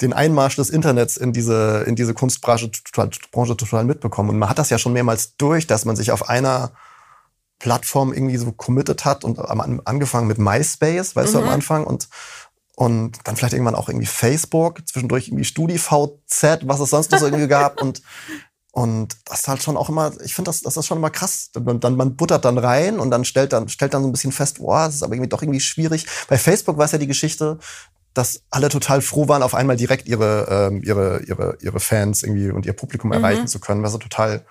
den Einmarsch des Internets in diese, in diese Kunstbranche total, Branche total mitbekommen. Und man hat das ja schon mehrmals durch, dass man sich auf einer Plattform irgendwie so committed hat und am, angefangen mit MySpace, weißt mhm. du, am mhm. Anfang und und dann vielleicht irgendwann auch irgendwie Facebook, zwischendurch irgendwie StudiVZ, was es sonst noch so irgendwie gab und und das ist halt schon auch immer, ich finde das, das ist schon immer krass. Man, dann, man buttert dann rein und dann stellt dann, stellt dann so ein bisschen fest, boah, das ist aber irgendwie doch irgendwie schwierig. Bei Facebook war es ja die Geschichte, dass alle total froh waren, auf einmal direkt ihre, ähm, ihre, ihre, ihre Fans irgendwie und ihr Publikum mhm. erreichen zu können, was so total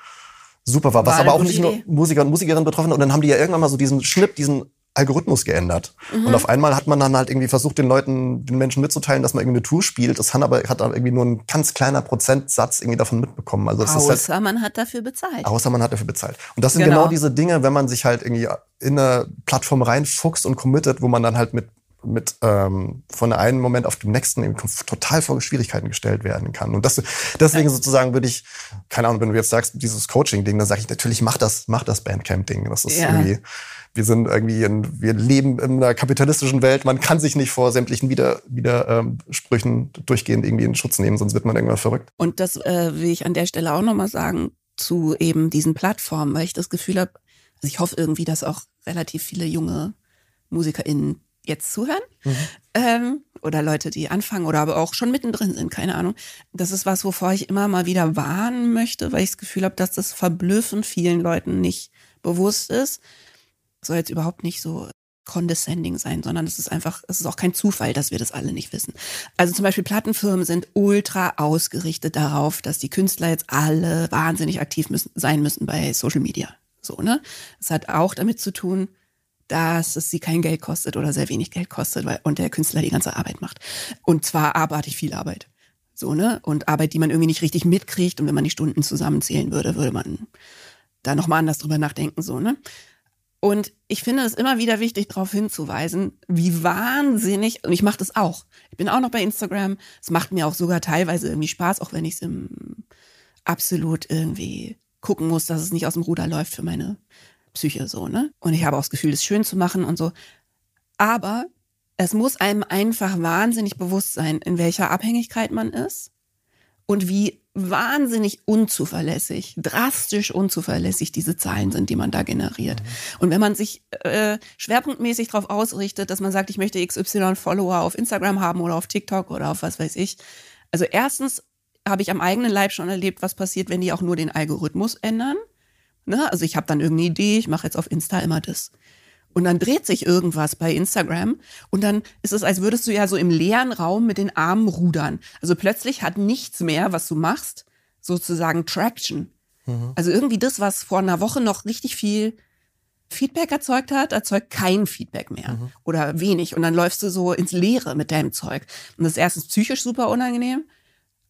super war. Was war aber auch nicht nur Musiker und Musikerinnen betroffen hat. Und dann haben die ja irgendwann mal so diesen Schnipp, diesen Algorithmus geändert. Mhm. Und auf einmal hat man dann halt irgendwie versucht, den Leuten, den Menschen mitzuteilen, dass man irgendwie eine Tour spielt. Das hat aber, hat aber irgendwie nur ein ganz kleiner Prozentsatz irgendwie davon mitbekommen. Also außer ist halt, man hat dafür bezahlt. Außer man hat dafür bezahlt. Und das sind genau. genau diese Dinge, wenn man sich halt irgendwie in eine Plattform reinfuchst und committet, wo man dann halt mit mit ähm, von einem Moment auf den nächsten eben total vor Schwierigkeiten gestellt werden kann. Und das, deswegen sozusagen würde ich, keine Ahnung, wenn du jetzt sagst, dieses Coaching-Ding, dann sage ich natürlich, mach das, mach das Bandcamp-Ding. Das ist ja. irgendwie, wir sind irgendwie, in, wir leben in einer kapitalistischen Welt. Man kann sich nicht vor sämtlichen Wider, Widersprüchen ähm, durchgehend irgendwie in Schutz nehmen, sonst wird man irgendwann verrückt. Und das äh, will ich an der Stelle auch nochmal sagen zu eben diesen Plattformen, weil ich das Gefühl habe, also ich hoffe irgendwie, dass auch relativ viele junge MusikerInnen jetzt zuhören mhm. ähm, oder Leute, die anfangen oder aber auch schon mittendrin sind, keine Ahnung. Das ist was, wovor ich immer mal wieder warnen möchte, weil ich das Gefühl habe, dass das verblüffend vielen Leuten nicht bewusst ist. Soll jetzt überhaupt nicht so condescending sein, sondern es ist einfach, es ist auch kein Zufall, dass wir das alle nicht wissen. Also zum Beispiel Plattenfirmen sind ultra ausgerichtet darauf, dass die Künstler jetzt alle wahnsinnig aktiv müssen, sein müssen bei Social Media. So, ne? Das hat auch damit zu tun, dass es sie kein Geld kostet oder sehr wenig Geld kostet weil, und der Künstler die ganze Arbeit macht. Und zwar abartig viel Arbeit. So, ne? Und Arbeit, die man irgendwie nicht richtig mitkriegt. Und wenn man die Stunden zusammenzählen würde, würde man da nochmal anders drüber nachdenken, so, ne? Und ich finde es immer wieder wichtig, darauf hinzuweisen, wie wahnsinnig, und ich mache das auch. Ich bin auch noch bei Instagram. Es macht mir auch sogar teilweise irgendwie Spaß, auch wenn ich es im absolut irgendwie gucken muss, dass es nicht aus dem Ruder läuft für meine Psyche so, ne? Und ich habe auch das Gefühl, es schön zu machen und so. Aber es muss einem einfach wahnsinnig bewusst sein, in welcher Abhängigkeit man ist und wie wahnsinnig unzuverlässig, drastisch unzuverlässig diese Zahlen sind, die man da generiert. Mhm. Und wenn man sich äh, schwerpunktmäßig darauf ausrichtet, dass man sagt, ich möchte XY Follower auf Instagram haben oder auf TikTok oder auf was weiß ich. Also erstens habe ich am eigenen Leib schon erlebt, was passiert, wenn die auch nur den Algorithmus ändern. Ne? Also ich habe dann irgendeine Idee, ich mache jetzt auf Insta immer das. Und dann dreht sich irgendwas bei Instagram und dann ist es, als würdest du ja so im leeren Raum mit den Armen rudern. Also plötzlich hat nichts mehr, was du machst, sozusagen Traction. Mhm. Also irgendwie das, was vor einer Woche noch richtig viel Feedback erzeugt hat, erzeugt kein Feedback mehr mhm. oder wenig. Und dann läufst du so ins Leere mit deinem Zeug. Und das ist erstens psychisch super unangenehm,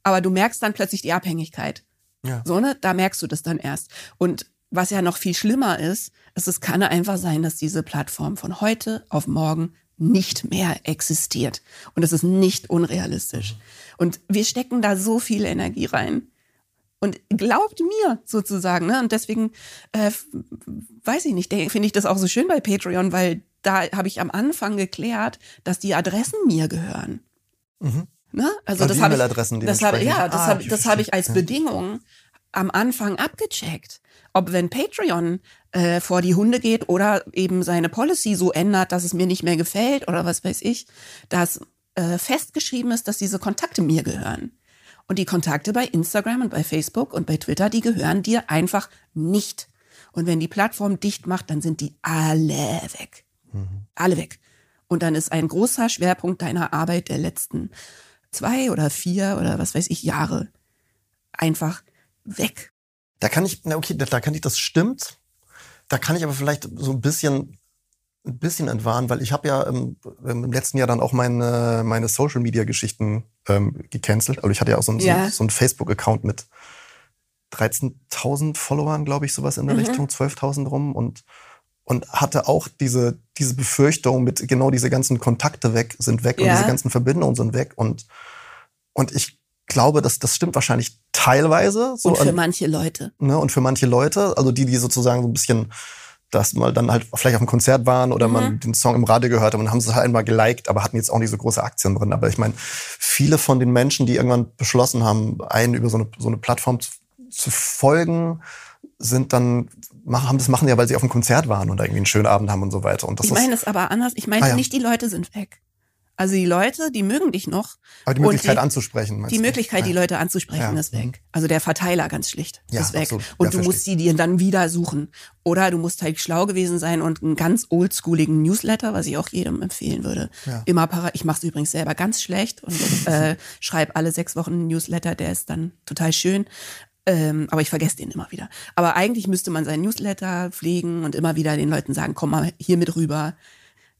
aber du merkst dann plötzlich die Abhängigkeit. Ja. So, ne? Da merkst du das dann erst. Und was ja noch viel schlimmer ist, ist, es kann einfach sein, dass diese Plattform von heute auf morgen nicht mehr existiert. Und das ist nicht unrealistisch. Und wir stecken da so viel Energie rein. Und glaubt mir sozusagen, ne? Und deswegen äh, weiß ich nicht, finde ich das auch so schön bei Patreon, weil da habe ich am Anfang geklärt, dass die Adressen mir gehören. Mhm. Ne? Also, also das habe ich, das hab, ja, das ah, habe hab ich als. Bedingung am Anfang abgecheckt ob wenn Patreon äh, vor die Hunde geht oder eben seine Policy so ändert, dass es mir nicht mehr gefällt oder was weiß ich, dass äh, festgeschrieben ist, dass diese Kontakte mir gehören. Und die Kontakte bei Instagram und bei Facebook und bei Twitter, die gehören dir einfach nicht. Und wenn die Plattform dicht macht, dann sind die alle weg. Mhm. Alle weg. Und dann ist ein großer Schwerpunkt deiner Arbeit der letzten zwei oder vier oder was weiß ich Jahre einfach weg. Da kann ich, na okay, da, da kann ich, das stimmt. Da kann ich aber vielleicht so ein bisschen ein bisschen entwarnen, weil ich habe ja im, im, letzten Jahr dann auch meine, meine Social-Media-Geschichten ähm, gecancelt. Also ich hatte ja auch so, ein, ja. so, so einen Facebook-Account mit 13.000 Followern, glaube ich, sowas in der mhm. Richtung, 12.000 rum und und hatte auch diese diese Befürchtung mit genau diese ganzen Kontakte weg sind weg ja. und diese ganzen Verbindungen sind weg und und ich glaube, dass das stimmt wahrscheinlich teilweise so und für an, manche Leute ne, und für manche Leute, also die die sozusagen so ein bisschen dass mal dann halt vielleicht auf einem Konzert waren oder mhm. man den Song im Radio gehört hat und haben sie halt einmal geliked, aber hatten jetzt auch nicht so große Aktien drin. Aber ich meine, viele von den Menschen, die irgendwann beschlossen haben, einen über so eine, so eine Plattform zu, zu folgen, sind dann machen, haben das machen ja, weil sie auf einem Konzert waren und irgendwie einen schönen Abend haben und so weiter. Und das ich meine es aber anders. Ich meine ah, ja. nicht, die Leute sind weg. Also die Leute, die mögen dich noch. Aber die Möglichkeit die, anzusprechen. Die Möglichkeit, ja. die Leute anzusprechen, ja. ist weg. Mhm. Also der Verteiler ganz schlicht ja, ist weg. Absolut. Und du musst die dir dann wieder suchen. Oder du musst halt schlau gewesen sein und einen ganz oldschooligen Newsletter, was ich auch jedem empfehlen würde. Immer para Ich mache es übrigens selber ganz schlecht und äh, schreibe alle sechs Wochen einen Newsletter, der ist dann total schön. Ähm, aber ich vergesse den immer wieder. Aber eigentlich müsste man seinen Newsletter pflegen und immer wieder den Leuten sagen, komm mal hier mit rüber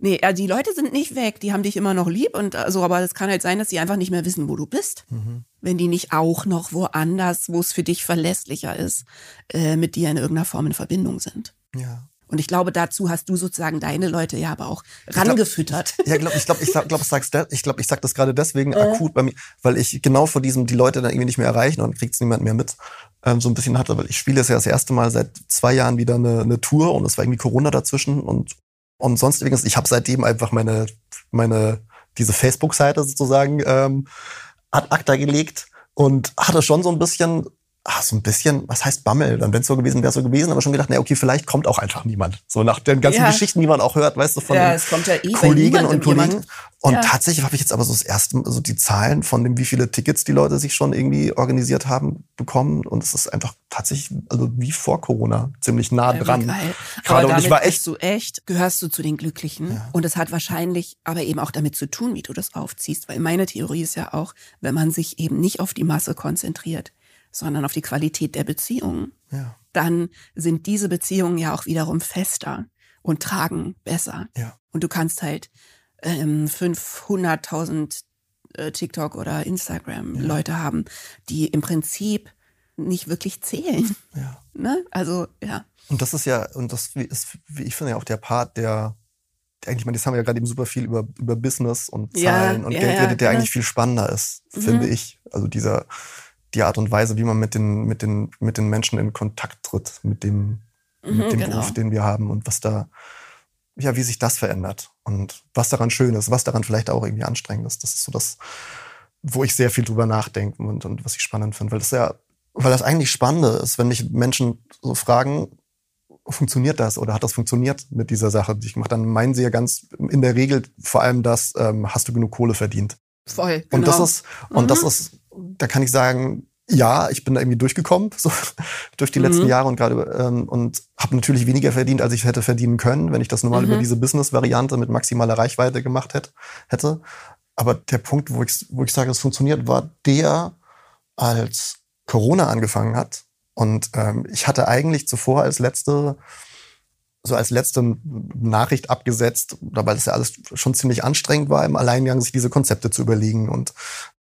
Nee, äh, die Leute sind nicht weg, die haben dich immer noch lieb und äh, so, aber es kann halt sein, dass sie einfach nicht mehr wissen, wo du bist. Mhm. Wenn die nicht auch noch woanders, wo es für dich verlässlicher ist, äh, mit dir in irgendeiner Form in Verbindung sind. Ja. Und ich glaube, dazu hast du sozusagen deine Leute ja aber auch rangefüttert. Ich glaub, ja, glaub, ich glaube, ich glaube, ich sag's, ich glaube, ich sag das gerade deswegen äh. akut bei mir, weil ich genau vor diesem die Leute dann irgendwie nicht mehr erreichen und kriegt's niemand mehr mit, ähm, so ein bisschen hatte, weil ich spiele jetzt ja das erste Mal seit zwei Jahren wieder eine, eine Tour und es war irgendwie Corona dazwischen und und sonst übrigens, ich habe seitdem einfach meine, meine, diese Facebook-Seite sozusagen ähm, ad acta gelegt und hatte schon so ein bisschen ah, so ein bisschen, was heißt Bammel? Dann wenn es so gewesen wäre, so gewesen, aber schon gedacht, na okay, vielleicht kommt auch einfach niemand. So nach den ganzen ja. Geschichten, die man auch hört, weißt du, von ja, ja eh Kolleginnen und Kollegen. Und ja. tatsächlich habe ich jetzt aber so das erste so die Zahlen von dem, wie viele Tickets die Leute sich schon irgendwie organisiert haben, bekommen. Und es ist einfach tatsächlich, also wie vor Corona, ziemlich nah dran. Geil. Gerade aber und ich war echt. du echt, gehörst du zu den Glücklichen. Und es hat wahrscheinlich aber eben auch damit zu tun, wie du das aufziehst. Weil meine Theorie ist ja auch, wenn man sich eben nicht auf die Masse konzentriert, sondern auf die Qualität der Beziehungen, ja. dann sind diese Beziehungen ja auch wiederum fester und tragen besser. Ja. Und du kannst halt ähm, 500.000 äh, TikTok oder Instagram ja. Leute haben, die im Prinzip nicht wirklich zählen. Ja. Ne? Also, ja. Und das ist ja, und das ist, wie ich finde, ja auch der Part, der, eigentlich, man, das haben wir ja gerade eben super viel über, über Business und Zahlen ja, und Geld redet, der eigentlich viel spannender ist, mhm. finde ich. Also dieser, die Art und Weise, wie man mit den, mit den, mit den Menschen in Kontakt tritt, mit dem, mhm, mit dem genau. Beruf, den wir haben und was da, ja, wie sich das verändert und was daran schön ist, was daran vielleicht auch irgendwie anstrengend ist. Das ist so das, wo ich sehr viel drüber nachdenke und, und was ich spannend finde, weil das ja, weil das eigentlich Spannende ist, wenn mich Menschen so fragen, funktioniert das oder hat das funktioniert mit dieser Sache, die ich mache, dann meinen sie ja ganz in der Regel vor allem das, ähm, hast du genug Kohle verdient. Voll. Genau. Und das genau. ist, und mhm. das ist da kann ich sagen, ja, ich bin da irgendwie durchgekommen, so durch die mhm. letzten Jahre und gerade ähm, und habe natürlich weniger verdient, als ich hätte verdienen können, wenn ich das normal mhm. über diese Business-Variante mit maximaler Reichweite gemacht hätte, hätte. Aber der Punkt, wo ich, wo ich sage, es funktioniert, war der, als Corona angefangen hat. Und ähm, ich hatte eigentlich zuvor als letzte so als letzte Nachricht abgesetzt, weil das ja alles schon ziemlich anstrengend war, im Alleingang sich diese Konzepte zu überlegen und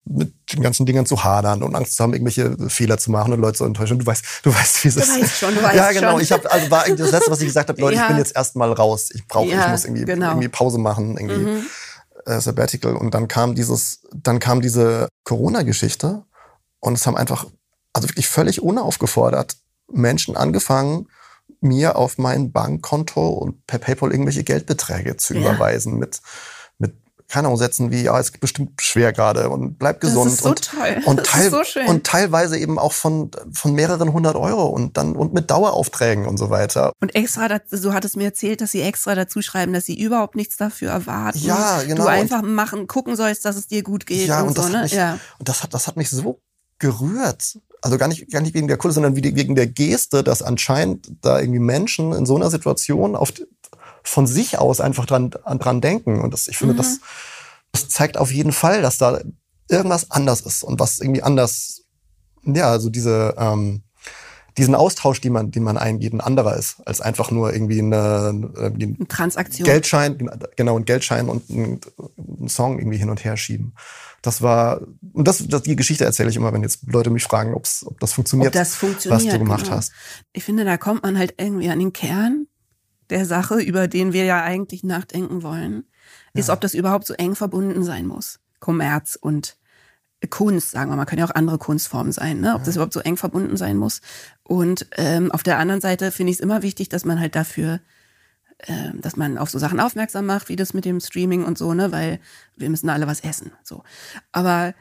mit den ganzen Dingern zu hadern und Angst zu haben, irgendwelche Fehler zu machen und Leute zu enttäuschen. Du weißt, du weißt, wie es ist. Du weißt schon, du weißt Ja, genau. Schon. Ich habe, also war das letzte, was ich gesagt habe, Leute, ja. ich bin jetzt erstmal raus. Ich brauche, ja, ich muss irgendwie, genau. irgendwie Pause machen, irgendwie mhm. äh, Sabbatical. Und dann kam dieses, dann kam diese Corona-Geschichte und es haben einfach, also wirklich völlig unaufgefordert Menschen angefangen, mir auf mein Bankkonto und per PayPal irgendwelche Geldbeträge zu ja. überweisen mit mit keine Ahnung, Sätzen wie, ja, es ist bestimmt schwer gerade und bleib gesund. Das ist so und, toll. Und, teil, so schön. und teilweise eben auch von, von mehreren hundert Euro und dann und mit Daueraufträgen und so weiter. Und extra, du hattest mir erzählt, dass sie extra dazu schreiben, dass sie überhaupt nichts dafür erwarten. Ja, genau. Du einfach machen, gucken sollst, dass es dir gut geht. Ja, und, und das, so, ne? mich, ja. und das hat, das hat mich so gerührt. Also gar nicht, gar nicht wegen der Kohle, sondern wegen der Geste, dass anscheinend da irgendwie Menschen in so einer Situation auf, von sich aus einfach dran, dran denken. Und das, ich finde, mhm. das, das zeigt auf jeden Fall, dass da irgendwas anders ist und was irgendwie anders, ja, also diese, ähm, diesen Austausch, den man, den man eingeht, ein anderer ist, als einfach nur irgendwie eine, irgendwie eine Transaktion. Geldschein, genau, ein Geldschein und einen, einen Song irgendwie hin und her schieben. Das war, und das, das die Geschichte erzähle ich immer, wenn jetzt Leute mich fragen, ob's, ob das funktioniert, ob das funktioniert was du gemacht genau. hast. Ich finde, da kommt man halt irgendwie an den Kern der Sache, über den wir ja eigentlich nachdenken wollen, ist, ja. ob das überhaupt so eng verbunden sein muss. Kommerz und Kunst, sagen wir mal, können ja auch andere Kunstformen sein, ne? ob das überhaupt so eng verbunden sein muss. Und ähm, auf der anderen Seite finde ich es immer wichtig, dass man halt dafür, ähm, dass man auf so Sachen aufmerksam macht, wie das mit dem Streaming und so, ne, weil wir müssen alle was essen. So. Aber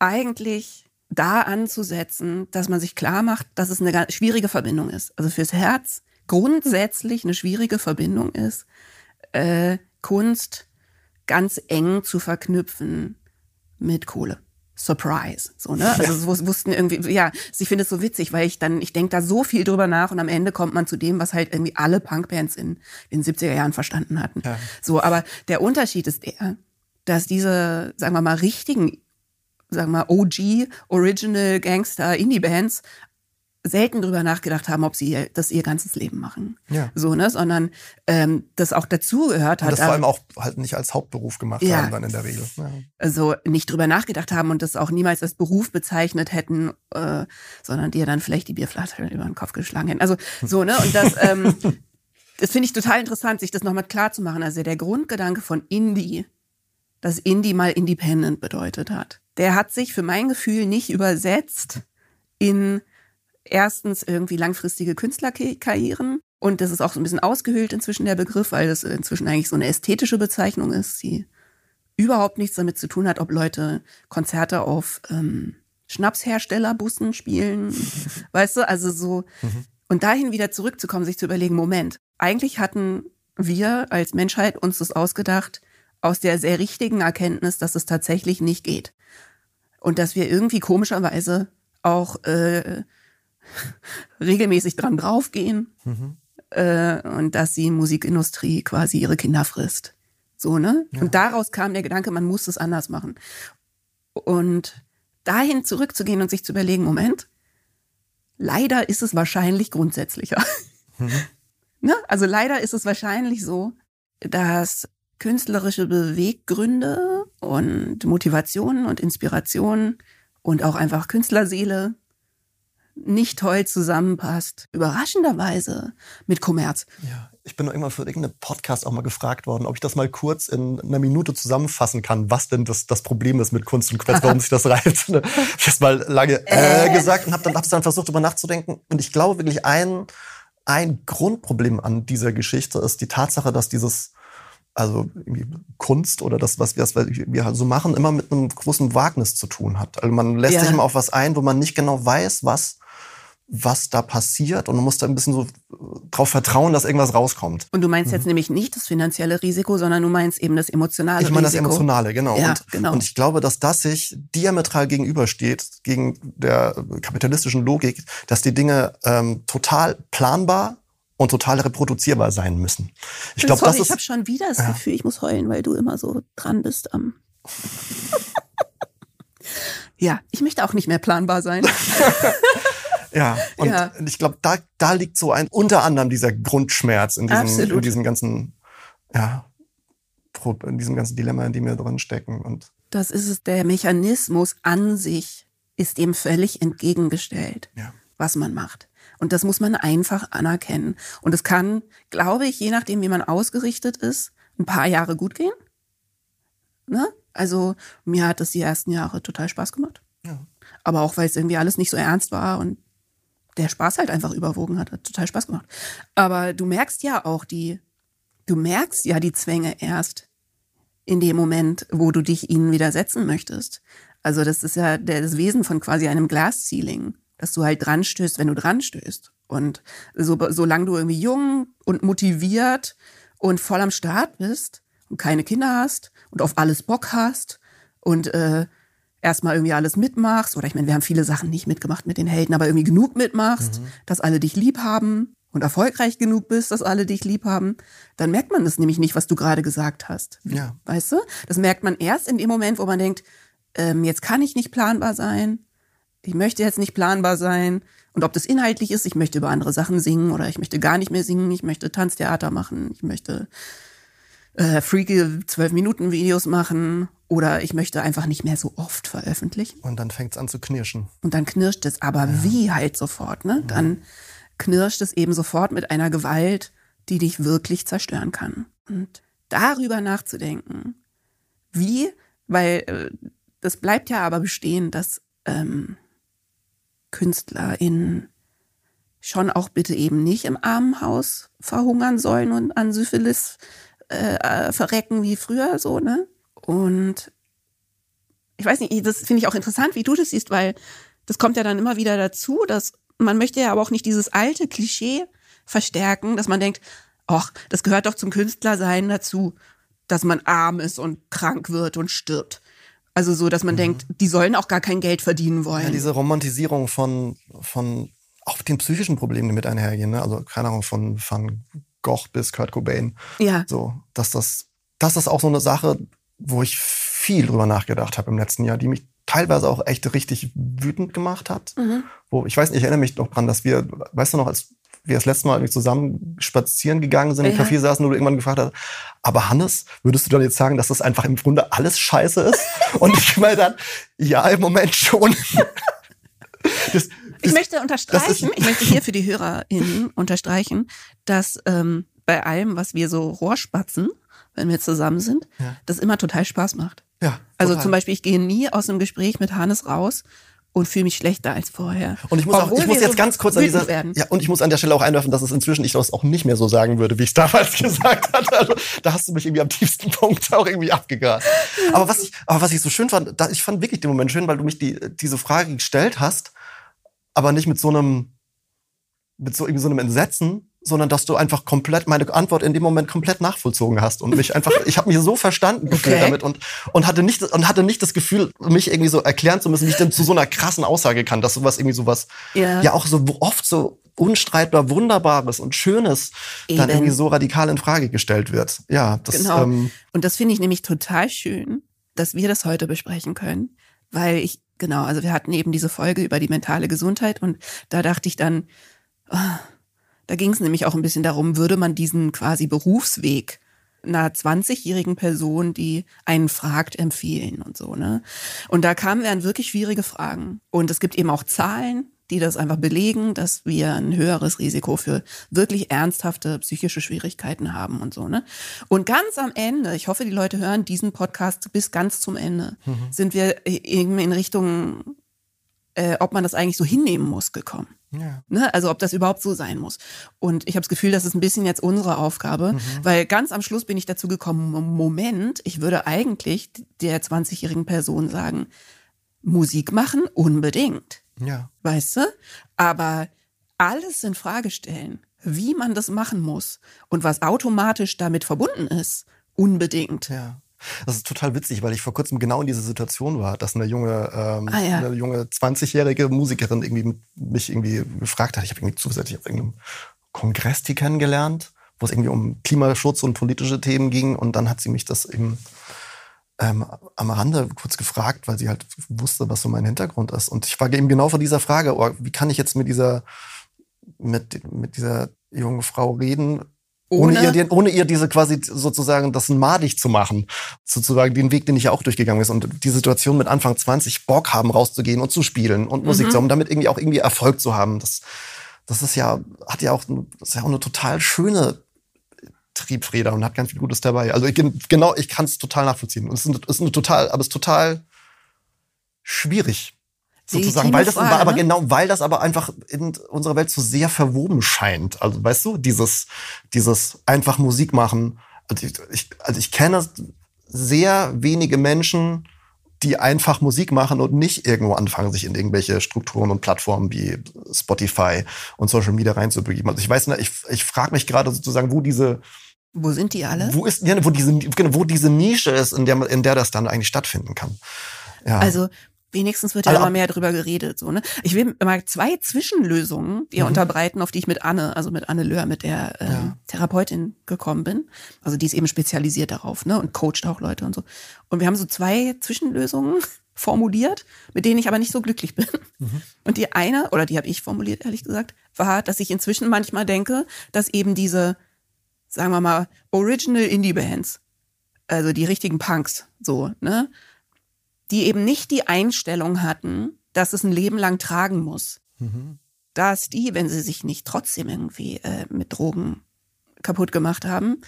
eigentlich da anzusetzen, dass man sich klar macht, dass es eine ganz schwierige Verbindung ist. Also fürs Herz grundsätzlich eine schwierige Verbindung ist, äh, Kunst ganz eng zu verknüpfen mit Kohle. Surprise. So, ne? Also so wussten irgendwie, ja, ich finde es so witzig, weil ich dann, ich denke da so viel drüber nach und am Ende kommt man zu dem, was halt irgendwie alle Punkbands in den 70er Jahren verstanden hatten. Ja. So, aber der Unterschied ist der, dass diese, sagen wir mal, richtigen, sagen wir mal, OG, Original Gangster Indie-Bands selten drüber nachgedacht haben, ob sie das ihr ganzes Leben machen. Ja. So, ne? Sondern ähm, das auch dazugehört hat. Und das vor allem auch halt nicht als Hauptberuf gemacht ja. haben dann in der Regel. Ja. Also nicht drüber nachgedacht haben und das auch niemals als Beruf bezeichnet hätten, äh, sondern dir dann vielleicht die Bierflasche über den Kopf geschlagen hätten. Also so, ne? Und das, ähm, das finde ich total interessant, sich das nochmal klar zu machen. Also der Grundgedanke von Indie, dass Indie mal Independent bedeutet hat, der hat sich für mein Gefühl nicht übersetzt in erstens irgendwie langfristige Künstlerkarrieren. Und das ist auch so ein bisschen ausgehöhlt inzwischen der Begriff, weil das inzwischen eigentlich so eine ästhetische Bezeichnung ist, die überhaupt nichts damit zu tun hat, ob Leute Konzerte auf ähm, Schnapsherstellerbussen spielen. weißt du, also so. Mhm. Und dahin wieder zurückzukommen, sich zu überlegen, Moment, eigentlich hatten wir als Menschheit uns das ausgedacht aus der sehr richtigen Erkenntnis, dass es tatsächlich nicht geht. Und dass wir irgendwie komischerweise auch äh, regelmäßig dran draufgehen mhm. äh, und dass die Musikindustrie quasi ihre Kinder frisst. So, ne? Ja. Und daraus kam der Gedanke, man muss es anders machen. Und dahin zurückzugehen und sich zu überlegen, Moment, leider ist es wahrscheinlich grundsätzlicher. Mhm. ne? Also leider ist es wahrscheinlich so, dass künstlerische Beweggründe und Motivationen und Inspirationen und auch einfach Künstlerseele nicht toll zusammenpasst. Überraschenderweise mit Kommerz. Ja, ich bin irgendwann für irgendeinen Podcast auch mal gefragt worden, ob ich das mal kurz in einer Minute zusammenfassen kann, was denn das, das Problem ist mit Kunst und Quetsch, warum sich das reibt. ich habe das mal lange äh, äh. gesagt und habe dann, hab's dann versucht, darüber nachzudenken. Und ich glaube wirklich, ein, ein Grundproblem an dieser Geschichte ist die Tatsache, dass dieses also Kunst oder das, was wir, was wir so machen, immer mit einem großen Wagnis zu tun hat. Also man lässt ja. sich immer auf was ein, wo man nicht genau weiß, was was da passiert und man muss da ein bisschen so drauf vertrauen, dass irgendwas rauskommt. Und du meinst mhm. jetzt nämlich nicht das finanzielle Risiko, sondern du meinst eben das emotionale Risiko. Ich meine das emotionale, genau. Ja, und, genau. und ich glaube, dass das sich diametral gegenübersteht gegen der kapitalistischen Logik, dass die Dinge ähm, total planbar und total reproduzierbar sein müssen. Ich glaube, das ist. Ich habe schon wieder das ja. Gefühl, ich muss heulen, weil du immer so dran bist am. ja, ich möchte auch nicht mehr planbar sein. Ja, und ja. ich glaube, da, da liegt so ein, unter anderem dieser Grundschmerz in diesem, in diesem ganzen, ja, in diesem ganzen Dilemma, in dem wir drin stecken. Und das ist es, der Mechanismus an sich ist dem völlig entgegengestellt, ja. was man macht. Und das muss man einfach anerkennen. Und es kann, glaube ich, je nachdem, wie man ausgerichtet ist, ein paar Jahre gut gehen. Ne? Also mir hat das die ersten Jahre total Spaß gemacht. Ja. Aber auch, weil es irgendwie alles nicht so ernst war und der Spaß halt einfach überwogen hat. Hat total Spaß gemacht. Aber du merkst ja auch die, du merkst ja die Zwänge erst in dem Moment, wo du dich ihnen widersetzen möchtest. Also das ist ja das Wesen von quasi einem Glass Ceiling, dass du halt dran stößt, wenn du dran stößt. Und so, solange du irgendwie jung und motiviert und voll am Start bist und keine Kinder hast und auf alles Bock hast und äh, erstmal irgendwie alles mitmachst, oder ich meine, wir haben viele Sachen nicht mitgemacht mit den Helden, aber irgendwie genug mitmachst, mhm. dass alle dich lieb haben und erfolgreich genug bist, dass alle dich lieb haben, dann merkt man das nämlich nicht, was du gerade gesagt hast. Ja. Weißt du? Das merkt man erst in dem Moment, wo man denkt, ähm, jetzt kann ich nicht planbar sein. Ich möchte jetzt nicht planbar sein. Und ob das inhaltlich ist, ich möchte über andere Sachen singen oder ich möchte gar nicht mehr singen, ich möchte Tanztheater machen, ich möchte äh, freaky 12-Minuten-Videos machen oder ich möchte einfach nicht mehr so oft veröffentlichen. Und dann fängt es an zu knirschen. Und dann knirscht es, aber ja. wie halt sofort, ne? Dann knirscht es eben sofort mit einer Gewalt, die dich wirklich zerstören kann. Und darüber nachzudenken, wie, weil äh, das bleibt ja aber bestehen, dass ähm, KünstlerInnen schon auch bitte eben nicht im Armenhaus verhungern sollen und an Syphilis äh, äh, verrecken wie früher so, ne? Und ich weiß nicht, das finde ich auch interessant, wie du das siehst, weil das kommt ja dann immer wieder dazu, dass man möchte ja aber auch nicht dieses alte Klischee verstärken, dass man denkt, ach, das gehört doch zum Künstlersein dazu, dass man arm ist und krank wird und stirbt. Also so, dass man mhm. denkt, die sollen auch gar kein Geld verdienen wollen. Ja, diese Romantisierung von, von auch den psychischen Problemen, die mit einhergehen. Ne? Also keine Ahnung, von Van Gogh bis Kurt Cobain. Ja. So, dass das, das ist auch so eine Sache, wo ich viel drüber nachgedacht habe im letzten Jahr, die mich teilweise auch echt richtig wütend gemacht hat. Mhm. Wo, ich weiß nicht, ich erinnere mich noch dran, dass wir, weißt du noch, als wir das letzte Mal zusammen spazieren gegangen sind, ja. im Café saßen, wo du irgendwann gefragt hast, aber Hannes, würdest du dann jetzt sagen, dass das einfach im Grunde alles scheiße ist? Und ich meine dann, ja, im Moment schon. das, ich möchte unterstreichen, ich möchte hier für die HörerInnen unterstreichen, dass ähm, bei allem, was wir so Rohrspatzen, wenn wir zusammen sind, ja. das immer total Spaß macht. Ja. Also zum Beispiel, ich gehe nie aus einem Gespräch mit Hannes raus und fühle mich schlechter als vorher. Und ich muss auch, ich muss jetzt so ganz kurz an dieser, werden. ja, und ich muss an der Stelle auch einwerfen, dass es inzwischen ich das auch nicht mehr so sagen würde, wie ich es damals gesagt hatte. Also, da hast du mich irgendwie am tiefsten Punkt auch irgendwie abgegrast. Aber was ich, aber was ich so schön fand, da, ich fand wirklich den Moment schön, weil du mich die, diese Frage gestellt hast, aber nicht mit so einem, mit so irgendwie so einem Entsetzen, sondern dass du einfach komplett meine Antwort in dem Moment komplett nachvollzogen hast und mich einfach ich habe mich so verstanden gefühlt okay. damit und und hatte nicht und hatte nicht das Gefühl mich irgendwie so erklären zu müssen wie ich denn zu so einer krassen Aussage kann dass sowas irgendwie sowas ja, ja auch so oft so unstreitbar wunderbares und schönes Eben. dann irgendwie so radikal in Frage gestellt wird ja das genau. Ähm, und das finde ich nämlich total schön dass wir das heute besprechen können weil ich genau also wir hatten eben diese Folge über die mentale Gesundheit und da dachte ich dann oh, da ging es nämlich auch ein bisschen darum, würde man diesen quasi Berufsweg einer 20-jährigen Person, die einen fragt, empfehlen und so, ne? Und da kamen wir an wirklich schwierige Fragen. Und es gibt eben auch Zahlen, die das einfach belegen, dass wir ein höheres Risiko für wirklich ernsthafte psychische Schwierigkeiten haben und so, ne? Und ganz am Ende, ich hoffe, die Leute hören diesen Podcast bis ganz zum Ende, mhm. sind wir irgendwie in Richtung, äh, ob man das eigentlich so hinnehmen muss, gekommen. Ja. Ne? Also ob das überhaupt so sein muss. Und ich habe das Gefühl, das ist ein bisschen jetzt unsere Aufgabe, mhm. weil ganz am Schluss bin ich dazu gekommen, Moment, ich würde eigentlich der 20-jährigen Person sagen, Musik machen unbedingt. Ja. Weißt du? Aber alles in Frage stellen, wie man das machen muss und was automatisch damit verbunden ist, unbedingt. Ja. Das ist total witzig, weil ich vor kurzem genau in dieser Situation war, dass eine junge, ähm, ah, ja. eine junge 20-jährige Musikerin irgendwie mich irgendwie gefragt hat. Ich habe irgendwie zusätzlich auf irgendeinem Kongress die kennengelernt, wo es irgendwie um Klimaschutz und politische Themen ging. Und dann hat sie mich das eben ähm, am Rande kurz gefragt, weil sie halt wusste, was so mein Hintergrund ist. Und ich war eben genau vor dieser Frage, oh, wie kann ich jetzt mit dieser, mit, mit dieser jungen Frau reden, ohne, ohne, ihr, ohne ihr diese quasi sozusagen das madig zu machen. Sozusagen den Weg, den ich ja auch durchgegangen bin. Und die Situation mit Anfang 20 Bock haben, rauszugehen und zu spielen und Musik mhm. zu haben, damit irgendwie auch irgendwie Erfolg zu haben. Das, das ist ja, hat ja auch, das ist ja auch eine total schöne Triebfeder und hat ganz viel Gutes dabei. Also ich, genau, ich kann es total nachvollziehen. Und es ist, ist eine total, aber es ist total schwierig sozusagen, weil das Frage, aber ne? genau, weil das aber einfach in unserer Welt so sehr verwoben scheint. Also weißt du, dieses dieses einfach Musik machen. Also ich, also ich kenne sehr wenige Menschen, die einfach Musik machen und nicht irgendwo anfangen, sich in irgendwelche Strukturen und Plattformen wie Spotify und Social Media reinzubegeben. Also ich weiß nicht, ich, ich frage mich gerade sozusagen, wo diese wo sind die alle? Wo ist ja, wo diese genau, wo diese Nische ist, in der in der das dann eigentlich stattfinden kann. Ja. Also Wenigstens wird ja also, immer mehr darüber geredet. So, ne? Ich will mal zwei Zwischenlösungen dir mhm. unterbreiten, auf die ich mit Anne, also mit Anne Löhr, mit der äh, ja. Therapeutin gekommen bin. Also die ist eben spezialisiert darauf ne? und coacht auch Leute und so. Und wir haben so zwei Zwischenlösungen formuliert, mit denen ich aber nicht so glücklich bin. Mhm. Und die eine, oder die habe ich formuliert, ehrlich gesagt, war, dass ich inzwischen manchmal denke, dass eben diese, sagen wir mal, Original Indie-Bands, also die richtigen Punks, so, ne, die eben nicht die Einstellung hatten, dass es ein Leben lang tragen muss. Mhm. Dass die, wenn sie sich nicht trotzdem irgendwie äh, mit Drogen kaputt gemacht haben,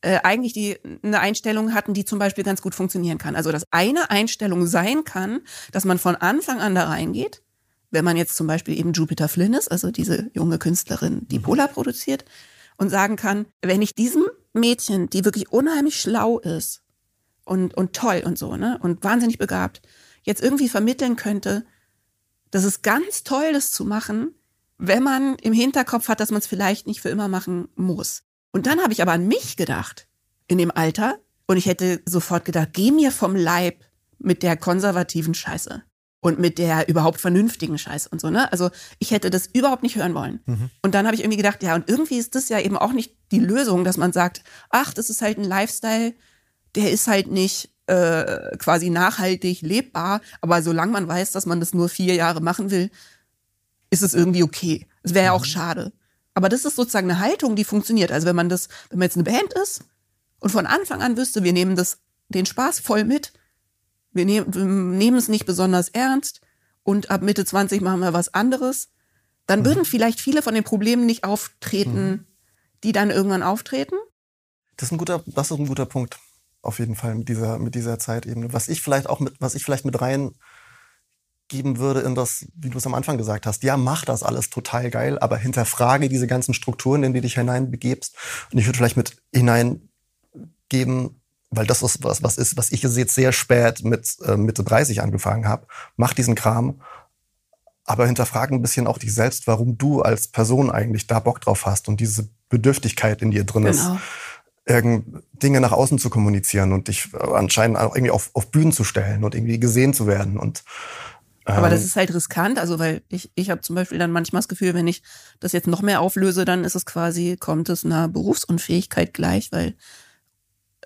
äh, eigentlich die eine Einstellung hatten, die zum Beispiel ganz gut funktionieren kann. Also dass eine Einstellung sein kann, dass man von Anfang an da reingeht, wenn man jetzt zum Beispiel eben Jupiter Flynn ist, also diese junge Künstlerin, die mhm. Polar produziert, und sagen kann, wenn ich diesem Mädchen, die wirklich unheimlich schlau ist und, und toll und so, ne, und wahnsinnig begabt, jetzt irgendwie vermitteln könnte, dass es ganz toll ist zu machen, wenn man im Hinterkopf hat, dass man es vielleicht nicht für immer machen muss. Und dann habe ich aber an mich gedacht, in dem Alter. Und ich hätte sofort gedacht, geh mir vom Leib mit der konservativen Scheiße und mit der überhaupt vernünftigen Scheiße und so, ne? Also ich hätte das überhaupt nicht hören wollen. Mhm. Und dann habe ich irgendwie gedacht, ja, und irgendwie ist das ja eben auch nicht die Lösung, dass man sagt, ach, das ist halt ein Lifestyle, der ist halt nicht äh, quasi nachhaltig lebbar, aber solange man weiß, dass man das nur vier Jahre machen will, ist es irgendwie okay. Es wäre ja auch mhm. schade. Aber das ist sozusagen eine Haltung, die funktioniert. Also wenn man das, wenn man jetzt eine Band ist und von Anfang an wüsste, wir nehmen das, den Spaß voll mit, wir, nehm, wir nehmen es nicht besonders ernst und ab Mitte 20 machen wir was anderes, dann mhm. würden vielleicht viele von den Problemen nicht auftreten, mhm. die dann irgendwann auftreten. Das ist ein guter, das ist ein guter Punkt. Auf jeden Fall mit dieser, mit dieser Zeitebene. Was ich vielleicht auch mit, was ich vielleicht mit rein geben würde in das, wie du es am Anfang gesagt hast, ja, mach das alles total geil, aber hinterfrage diese ganzen Strukturen, in die du dich hineinbegebst. Und ich würde vielleicht mit hineingeben, weil das ist was, was ist, was ich jetzt sehr spät mit äh, Mitte 30 angefangen habe. Mach diesen Kram, aber hinterfrage ein bisschen auch dich selbst, warum du als Person eigentlich da Bock drauf hast und diese Bedürftigkeit in dir drin genau. ist. Irgend Dinge nach außen zu kommunizieren und dich anscheinend auch irgendwie auf, auf Bühnen zu stellen und irgendwie gesehen zu werden und aber das ähm. ist halt riskant, also weil ich, ich habe zum Beispiel dann manchmal das Gefühl, wenn ich das jetzt noch mehr auflöse, dann ist es quasi, kommt es einer Berufsunfähigkeit gleich, weil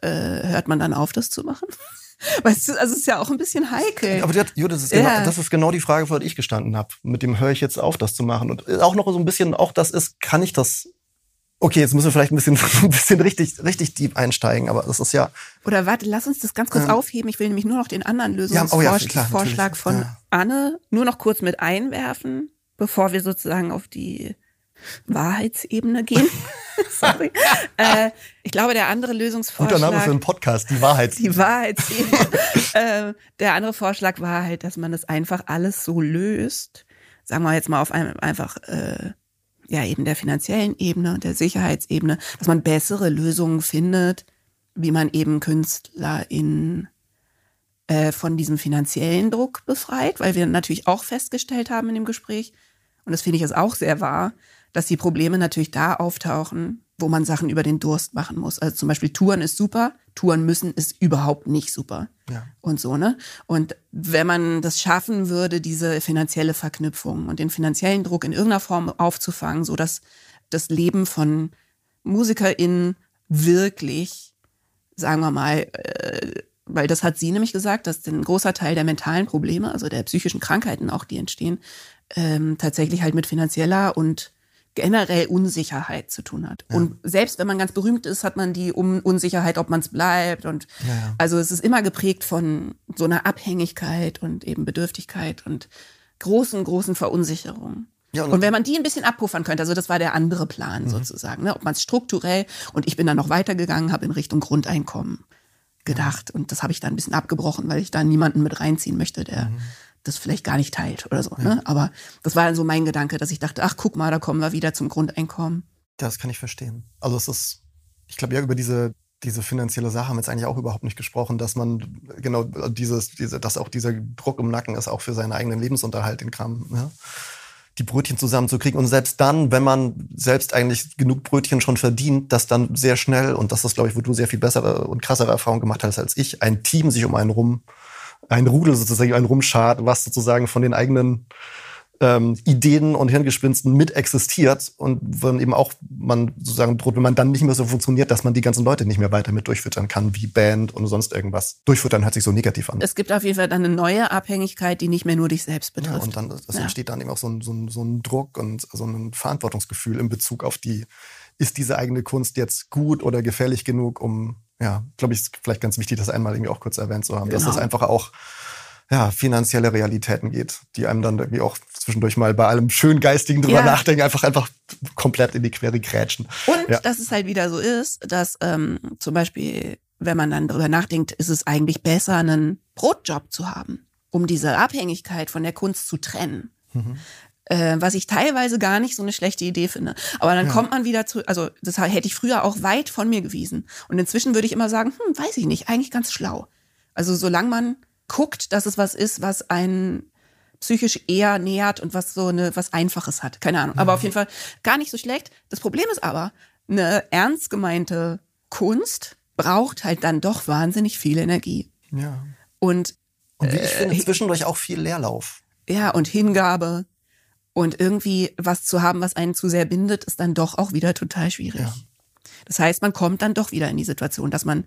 äh, hört man dann auf, das zu machen? Weißt du, also es ist ja auch ein bisschen heikel. Aber das, das, ist, genau, das ist genau die Frage, vor der ich gestanden habe. Mit dem höre ich jetzt auf, das zu machen. Und auch noch so ein bisschen, auch das ist, kann ich das Okay, jetzt müssen wir vielleicht ein bisschen, ein bisschen richtig, richtig deep einsteigen, aber das ist ja. Oder warte, lass uns das ganz kurz ähm, aufheben. Ich will nämlich nur noch den anderen Lösungsvorschlag ja, oh ja, von ja. Anne nur noch kurz mit einwerfen, bevor wir sozusagen auf die Wahrheitsebene gehen. Sorry. äh, ich glaube, der andere Lösungsvorschlag. Guter Name für einen Podcast, die Wahrheitsebene. Die Wahrheitsebene. äh, der andere Vorschlag war halt, dass man das einfach alles so löst. Sagen wir jetzt mal auf einem einfach. Äh, ja eben der finanziellen Ebene und der Sicherheitsebene, dass man bessere Lösungen findet, wie man eben KünstlerInnen äh, von diesem finanziellen Druck befreit, weil wir natürlich auch festgestellt haben in dem Gespräch, und das finde ich jetzt auch sehr wahr, dass die Probleme natürlich da auftauchen, wo man Sachen über den Durst machen muss. Also zum Beispiel Touren ist super, Touren müssen ist überhaupt nicht super. Ja. Und so, ne? Und wenn man das schaffen würde, diese finanzielle Verknüpfung und den finanziellen Druck in irgendeiner Form aufzufangen, so dass das Leben von MusikerInnen wirklich, sagen wir mal, äh, weil das hat sie nämlich gesagt, dass ein großer Teil der mentalen Probleme, also der psychischen Krankheiten auch, die entstehen, ähm, tatsächlich halt mit finanzieller und generell Unsicherheit zu tun hat. Ja. Und selbst wenn man ganz berühmt ist, hat man die Unsicherheit, ob man es bleibt. Und ja, ja. also es ist immer geprägt von so einer Abhängigkeit und eben Bedürftigkeit und großen, großen Verunsicherungen. Ja, und, und, wenn man die ein bisschen abpuffern könnte, also das war der andere Plan mhm. sozusagen, ne? ob man es strukturell und ich bin dann noch weitergegangen, habe in Richtung Grundeinkommen gedacht und das habe ich dann ein bisschen abgebrochen, weil ich da niemanden mit reinziehen möchte, der mhm das vielleicht gar nicht teilt oder so. Ja. Ne? Aber das war dann so mein Gedanke, dass ich dachte, ach guck mal, da kommen wir wieder zum Grundeinkommen. Das kann ich verstehen. Also es ist, ich glaube ja über diese diese finanzielle Sache haben wir jetzt eigentlich auch überhaupt nicht gesprochen, dass man genau dieses, diese, dass auch dieser Druck im Nacken ist, auch für seinen eigenen Lebensunterhalt, den Kram, ja? die Brötchen zusammenzukriegen. Und selbst dann, wenn man selbst eigentlich genug Brötchen schon verdient, dass dann sehr schnell, und das ist, glaube ich, wo du sehr viel bessere und krassere Erfahrungen gemacht hast als ich, ein Team sich um einen rum ein Rudel sozusagen, ein Rumschart, was sozusagen von den eigenen ähm, Ideen und Hirngespinsten mit existiert und wenn eben auch man sozusagen droht, wenn man dann nicht mehr so funktioniert, dass man die ganzen Leute nicht mehr weiter mit durchfüttern kann, wie Band und sonst irgendwas. Durchfüttern hört sich so negativ an. Es gibt auf jeden Fall dann eine neue Abhängigkeit, die nicht mehr nur dich selbst betrifft. Ja, und dann ja. entsteht dann eben auch so ein, so, ein, so ein Druck und so ein Verantwortungsgefühl in Bezug auf die, ist diese eigene Kunst jetzt gut oder gefährlich genug, um, ja, glaube ich, ist vielleicht ganz wichtig, das einmal irgendwie auch kurz erwähnt zu haben, genau. dass das einfach auch ja, finanzielle Realitäten geht, die einem dann irgendwie auch zwischendurch mal bei allem schön geistigen drüber ja. nachdenken, einfach einfach komplett in die Quere grätschen. Und ja. dass es halt wieder so ist, dass ähm, zum Beispiel, wenn man dann drüber nachdenkt, ist es eigentlich besser, einen Brotjob zu haben, um diese Abhängigkeit von der Kunst zu trennen. Mhm. Äh, was ich teilweise gar nicht so eine schlechte Idee finde. Aber dann ja. kommt man wieder zu, also das hätte ich früher auch weit von mir gewiesen. Und inzwischen würde ich immer sagen, hm, weiß ich nicht, eigentlich ganz schlau. Also solange man guckt, dass es was ist, was einen psychisch eher nähert und was so eine was Einfaches hat. Keine Ahnung. Aber auf jeden Fall gar nicht so schlecht. Das Problem ist aber, eine ernst gemeinte Kunst braucht halt dann doch wahnsinnig viel Energie. Ja. Und, und wie ich äh, finde, zwischendurch auch viel Leerlauf. Ja, und Hingabe. Und irgendwie was zu haben, was einen zu sehr bindet, ist dann doch auch wieder total schwierig. Ja. Das heißt, man kommt dann doch wieder in die Situation, dass man,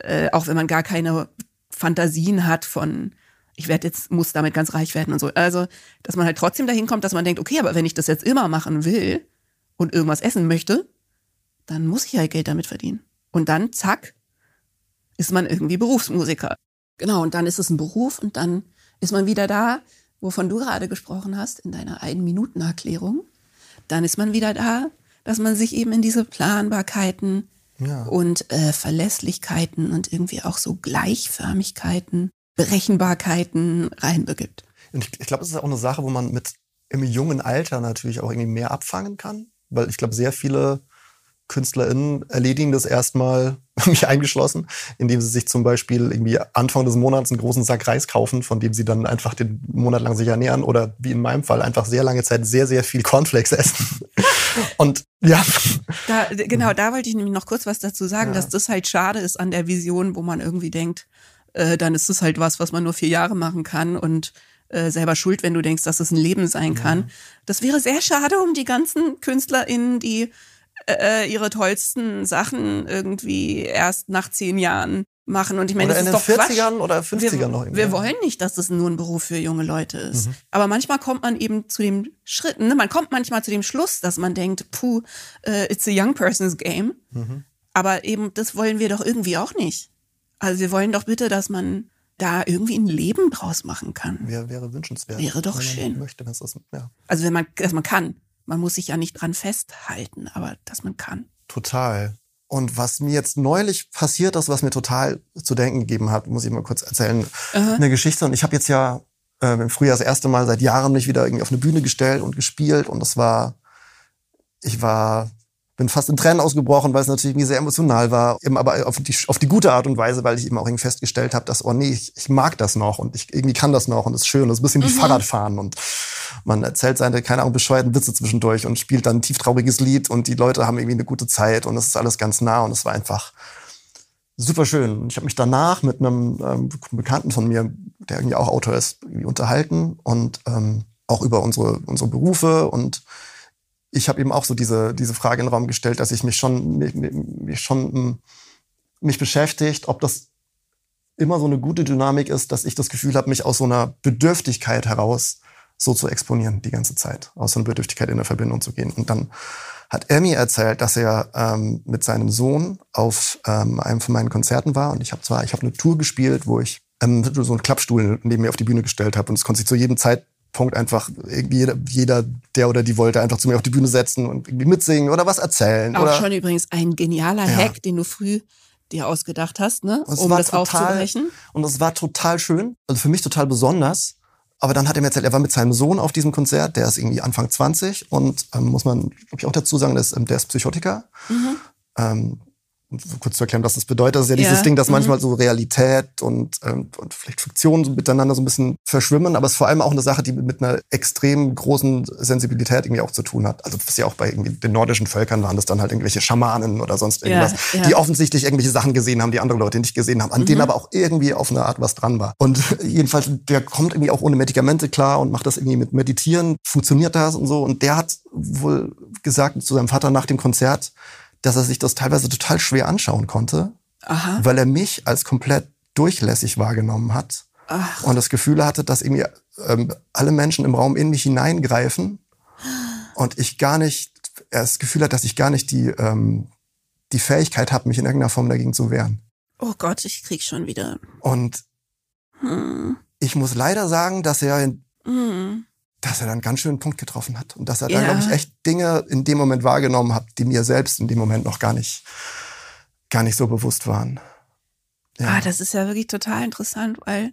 äh, auch wenn man gar keine Fantasien hat von, ich werde jetzt, muss damit ganz reich werden und so. Also, dass man halt trotzdem dahin kommt, dass man denkt, okay, aber wenn ich das jetzt immer machen will und irgendwas essen möchte, dann muss ich halt Geld damit verdienen. Und dann, zack, ist man irgendwie Berufsmusiker. Genau, und dann ist es ein Beruf und dann ist man wieder da, wovon du gerade gesprochen hast, in deiner Ein-Minuten-Erklärung. Dann ist man wieder da, dass man sich eben in diese Planbarkeiten ja. und äh, Verlässlichkeiten und irgendwie auch so Gleichförmigkeiten, Berechenbarkeiten reinbegibt. Und ich, ich glaube, es ist auch eine Sache, wo man mit im jungen Alter natürlich auch irgendwie mehr abfangen kann, weil ich glaube, sehr viele KünstlerInnen erledigen das erstmal, mich eingeschlossen, indem sie sich zum Beispiel irgendwie Anfang des Monats einen großen Sack Reis kaufen, von dem sie dann einfach den Monat lang sich ernähren oder wie in meinem Fall einfach sehr lange Zeit sehr, sehr viel Cornflakes essen. Und ja. Da, genau, da wollte ich nämlich noch kurz was dazu sagen, ja. dass das halt schade ist an der Vision, wo man irgendwie denkt, äh, dann ist es halt was, was man nur vier Jahre machen kann und äh, selber schuld, wenn du denkst, dass es ein Leben sein kann. Ja. Das wäre sehr schade um die ganzen KünstlerInnen, die äh, ihre tollsten Sachen irgendwie erst nach zehn Jahren machen. Und ich meine, oder das ist doch 40ern Quatsch. oder 50ern wir, noch. Wir wollen nicht, dass das nur ein Beruf für junge Leute ist. Mhm. Aber manchmal kommt man eben zu dem Schritt, ne? man kommt manchmal zu dem Schluss, dass man denkt, puh, uh, it's a young person's game. Mhm. Aber eben, das wollen wir doch irgendwie auch nicht. Also wir wollen doch bitte, dass man da irgendwie ein Leben draus machen kann. Wäre, wäre wünschenswert. Wäre doch schön. Möchte, das, ja. Also wenn man, dass man kann. Man muss sich ja nicht dran festhalten, aber dass man kann. Total. Und was mir jetzt neulich passiert ist, was mir total zu denken gegeben hat, muss ich mal kurz erzählen. Aha. Eine Geschichte. Und ich habe jetzt ja äh, im Frühjahr das erste Mal seit Jahren mich wieder irgendwie auf eine Bühne gestellt und gespielt. Und das war, ich war bin fast in Tränen ausgebrochen, weil es natürlich irgendwie sehr emotional war, eben aber auf die, auf die gute Art und Weise, weil ich eben auch irgendwie festgestellt habe, dass, oh nee, ich, ich mag das noch und ich irgendwie kann das noch und es ist schön, das ist ein bisschen mhm. wie Fahrradfahren und man erzählt seine, keine Ahnung, bescheuerten Witze zwischendurch und spielt dann ein tieftrauriges Lied und die Leute haben irgendwie eine gute Zeit und es ist alles ganz nah und es war einfach super schön. Ich habe mich danach mit einem ähm, Bekannten von mir, der irgendwie auch Autor ist, irgendwie unterhalten und ähm, auch über unsere, unsere Berufe und ich habe eben auch so diese, diese Frage in den Raum gestellt, dass ich mich schon, mich, mich schon hm, mich beschäftigt, ob das immer so eine gute Dynamik ist, dass ich das Gefühl habe, mich aus so einer Bedürftigkeit heraus so zu exponieren die ganze Zeit, aus so einer Bedürftigkeit in der Verbindung zu gehen. Und dann hat mir erzählt, dass er ähm, mit seinem Sohn auf ähm, einem von meinen Konzerten war. Und ich habe zwar, ich habe eine Tour gespielt, wo ich ähm, so einen Klappstuhl neben mir auf die Bühne gestellt habe. Und es konnte sich zu jedem Zeit, Punkt einfach jeder, jeder, der oder die wollte, einfach zu mir auf die Bühne setzen und irgendwie mitsingen oder was erzählen. Auch oder, schon übrigens ein genialer ja. Hack, den du früh dir ausgedacht hast, ne? um das total, aufzubrechen. Und es war total schön, also für mich total besonders. Aber dann hat er mir erzählt, er war mit seinem Sohn auf diesem Konzert, der ist irgendwie Anfang 20 und ähm, muss man, glaube ich, auch dazu sagen, der ist, ähm, der ist Psychotiker. Mhm. Ähm, kurz zu erklären, was das bedeutet. Das ist ja dieses ja. Ding, dass mhm. manchmal so Realität und, ähm, und vielleicht Fiktion so miteinander so ein bisschen verschwimmen, aber es ist vor allem auch eine Sache, die mit einer extrem großen Sensibilität irgendwie auch zu tun hat. Also was ja auch bei irgendwie den nordischen Völkern waren das dann halt irgendwelche Schamanen oder sonst irgendwas, ja, ja. die offensichtlich irgendwelche Sachen gesehen haben, die andere Leute nicht gesehen haben, an mhm. denen aber auch irgendwie auf eine Art was dran war. Und jedenfalls, der kommt irgendwie auch ohne Medikamente klar und macht das irgendwie mit Meditieren, funktioniert das und so. Und der hat wohl gesagt zu seinem Vater nach dem Konzert, dass er sich das teilweise total schwer anschauen konnte, Aha. weil er mich als komplett durchlässig wahrgenommen hat Ach. und das Gefühl hatte, dass irgendwie ähm, alle Menschen im Raum in mich hineingreifen und ich gar nicht, er das Gefühl hat, dass ich gar nicht die, ähm, die Fähigkeit habe, mich in irgendeiner Form dagegen zu wehren. Oh Gott, ich krieg schon wieder. Und hm. ich muss leider sagen, dass er hm dass er dann ganz schön einen Punkt getroffen hat und dass er ja. dann, glaube ich, echt Dinge in dem Moment wahrgenommen hat, die mir selbst in dem Moment noch gar nicht, gar nicht so bewusst waren. Ja. Ah, das ist ja wirklich total interessant, weil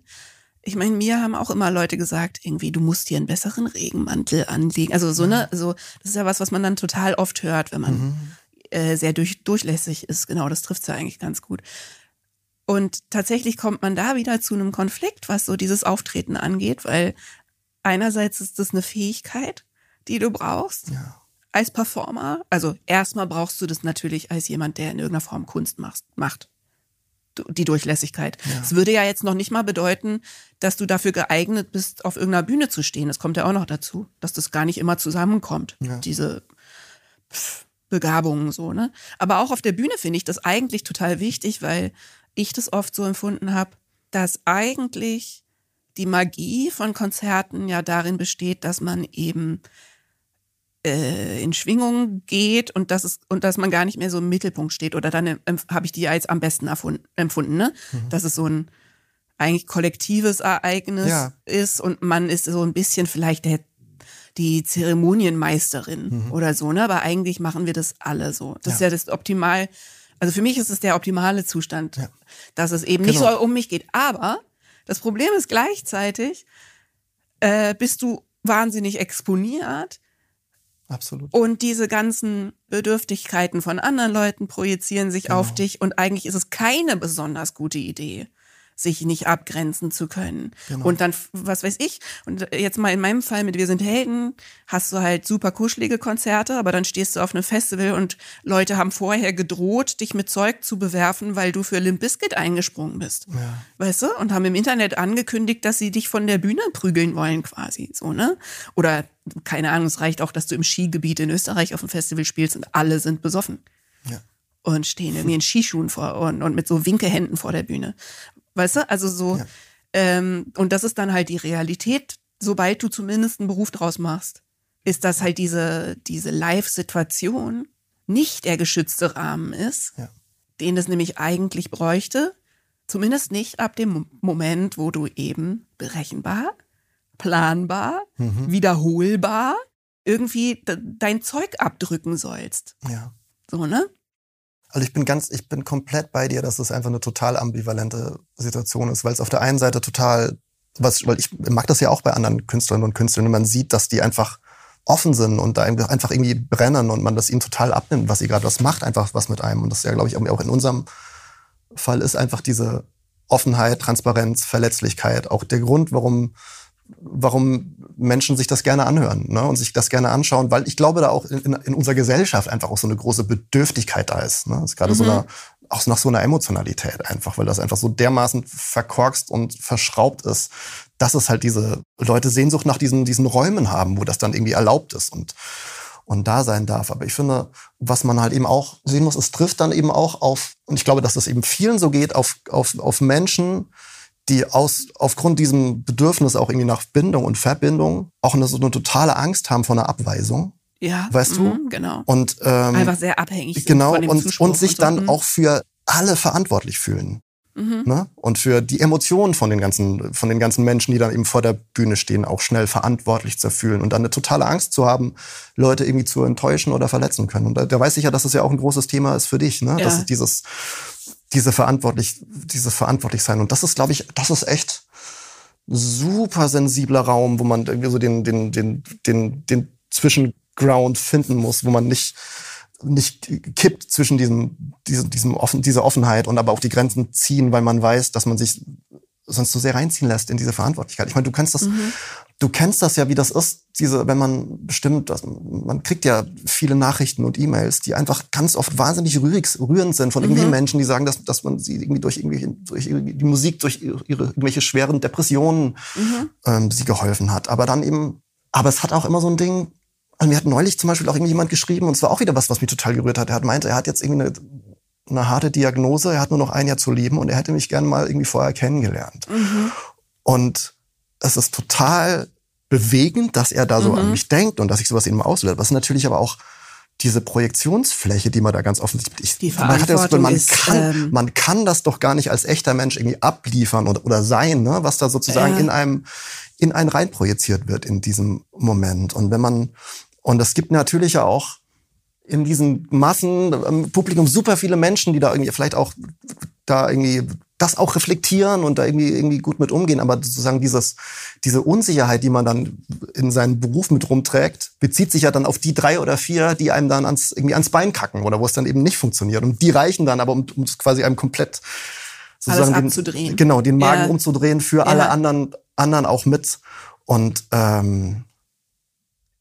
ich meine, mir haben auch immer Leute gesagt, irgendwie, du musst dir einen besseren Regenmantel anlegen. Also so, ne, so, das ist ja was, was man dann total oft hört, wenn man mhm. äh, sehr durch, durchlässig ist. Genau, das trifft es ja eigentlich ganz gut. Und tatsächlich kommt man da wieder zu einem Konflikt, was so dieses Auftreten angeht, weil einerseits ist das eine Fähigkeit, die du brauchst ja. als Performer. Also erstmal brauchst du das natürlich als jemand, der in irgendeiner Form Kunst macht. Die Durchlässigkeit. Es ja. würde ja jetzt noch nicht mal bedeuten, dass du dafür geeignet bist, auf irgendeiner Bühne zu stehen. Das kommt ja auch noch dazu, dass das gar nicht immer zusammenkommt. Ja. Diese Begabungen so, ne? Aber auch auf der Bühne finde ich das eigentlich total wichtig, weil ich das oft so empfunden habe, dass eigentlich die Magie von Konzerten ja darin besteht, dass man eben äh, in Schwingung geht und dass es und dass man gar nicht mehr so im Mittelpunkt steht. Oder dann äh, habe ich die als am besten erfunden, empfunden, ne? Mhm. Dass es so ein eigentlich kollektives Ereignis ja. ist und man ist so ein bisschen vielleicht der die Zeremonienmeisterin mhm. oder so, ne? Aber eigentlich machen wir das alle so. Das ja. ist ja das optimal. Also für mich ist es der optimale Zustand, ja. dass es eben genau. nicht so um mich geht. Aber das Problem ist gleichzeitig, äh, bist du wahnsinnig exponiert. Absolut. Und diese ganzen Bedürftigkeiten von anderen Leuten projizieren sich genau. auf dich und eigentlich ist es keine besonders gute Idee, sich nicht abgrenzen zu können. Genau. Und dann, was weiß ich, und jetzt mal in meinem Fall mit Wir sind Helden, hast du halt super kuschelige Konzerte, aber dann stehst du auf einem Festival und Leute haben vorher gedroht, dich mit Zeug zu bewerfen, weil du für Limp Bizkit eingesprungen bist. Ja. Weißt du? Und haben im Internet angekündigt, dass sie dich von der Bühne prügeln wollen quasi, so, ne? Oder keine Ahnung, es reicht auch, dass du im Skigebiet in Österreich auf dem Festival spielst und alle sind besoffen. Ja und stehen irgendwie in Skischuhen vor und, und mit so Winkehänden vor der Bühne. Weißt du? Also so, ja. ähm, und das ist dann halt die Realität, sobald du zumindest einen Beruf draus machst, ist das halt diese, diese Live-Situation nicht der geschützte Rahmen ist, ja. den es nämlich eigentlich bräuchte. Zumindest nicht ab dem Moment, wo du eben berechenbar, planbar, mhm. wiederholbar irgendwie dein Zeug abdrücken sollst. Ja. So, ne? Also ich bin ganz, ich bin komplett bei dir, dass es einfach eine total ambivalente Situation ist, weil es auf der einen Seite total, was, weil ich mag das ja auch bei anderen Künstlerinnen und Künstlern, wenn man sieht, dass die einfach offen sind und da einfach irgendwie brennen und man das ihnen total abnimmt, was sie gerade was macht, einfach was mit einem. Und das ist ja, glaube ich, auch in unserem Fall ist einfach diese Offenheit, Transparenz, Verletzlichkeit auch der Grund, warum warum Menschen sich das gerne anhören ne, und sich das gerne anschauen, weil ich glaube, da auch in, in unserer Gesellschaft einfach auch so eine große Bedürftigkeit da ist. Ne? Das ist gerade mhm. so eine, auch nach so einer Emotionalität einfach, weil das einfach so dermaßen verkorkst und verschraubt ist, dass es halt diese Leute Sehnsucht nach diesen, diesen Räumen haben, wo das dann irgendwie erlaubt ist und, und da sein darf. Aber ich finde, was man halt eben auch sehen muss, es trifft dann eben auch auf, und ich glaube, dass das eben vielen so geht, auf, auf, auf Menschen, die aus, aufgrund diesem Bedürfnis auch irgendwie nach Bindung und Verbindung auch eine, so eine totale Angst haben vor einer Abweisung. Ja, weißt du? Mhm, genau. Und ähm, einfach sehr abhängig genau von dem und, und sich und so. dann mhm. auch für alle verantwortlich fühlen. Mhm. Ne? Und für die Emotionen von den ganzen, von den ganzen Menschen, die dann eben vor der Bühne stehen, auch schnell verantwortlich zu fühlen und dann eine totale Angst zu haben, Leute irgendwie zu enttäuschen oder verletzen können. Und da, da weiß ich ja, dass es das ja auch ein großes Thema ist für dich, ne? Ja. Das ist dieses diese verantwortlich, dieses verantwortlich sein. Und das ist, glaube ich, das ist echt super sensibler Raum, wo man irgendwie so den, den, den, den, den Zwischenground finden muss, wo man nicht nicht kippt zwischen diesem, diesem, diesem offen, dieser Offenheit und aber auch die Grenzen ziehen, weil man weiß, dass man sich sonst so sehr reinziehen lässt in diese Verantwortlichkeit. Ich meine, du kennst das, mhm. du kennst das ja, wie das ist, diese, wenn man bestimmt, man kriegt ja viele Nachrichten und E-Mails, die einfach ganz oft wahnsinnig rührig, rührend sind von irgendwelchen mhm. Menschen, die sagen, dass, dass man sie irgendwie durch irgendwie durch die Musik, durch ihre, irgendwelche schweren Depressionen mhm. ähm, sie geholfen hat. Aber dann eben, aber es hat auch immer so ein Ding, also mir hat neulich zum Beispiel auch irgendjemand geschrieben, und zwar auch wieder was, was mich total gerührt hat. Er hat meinte, er hat jetzt irgendwie eine eine harte Diagnose, er hat nur noch ein Jahr zu leben und er hätte mich gerne mal irgendwie vorher kennengelernt. Mhm. Und es ist total bewegend, dass er da so mhm. an mich denkt und dass ich sowas in ihm auslöse. Was natürlich aber auch diese Projektionsfläche, die man da ganz offensichtlich, die man, hat das, man, ist, kann, ähm, man kann das doch gar nicht als echter Mensch irgendwie abliefern oder, oder sein, ne? was da sozusagen äh. in einem in einen reinprojiziert wird in diesem Moment. Und wenn man und es gibt natürlich ja auch in diesen Massen, im Publikum super viele Menschen, die da irgendwie vielleicht auch da irgendwie das auch reflektieren und da irgendwie, irgendwie gut mit umgehen. Aber sozusagen dieses, diese Unsicherheit, die man dann in seinen Beruf mit rumträgt, bezieht sich ja dann auf die drei oder vier, die einem dann ans, irgendwie ans Bein kacken oder wo es dann eben nicht funktioniert. Und die reichen dann aber, um, um quasi einem komplett sozusagen Alles abzudrehen. Den, genau, den Magen ja. umzudrehen für ja. alle anderen, anderen auch mit. Und ähm,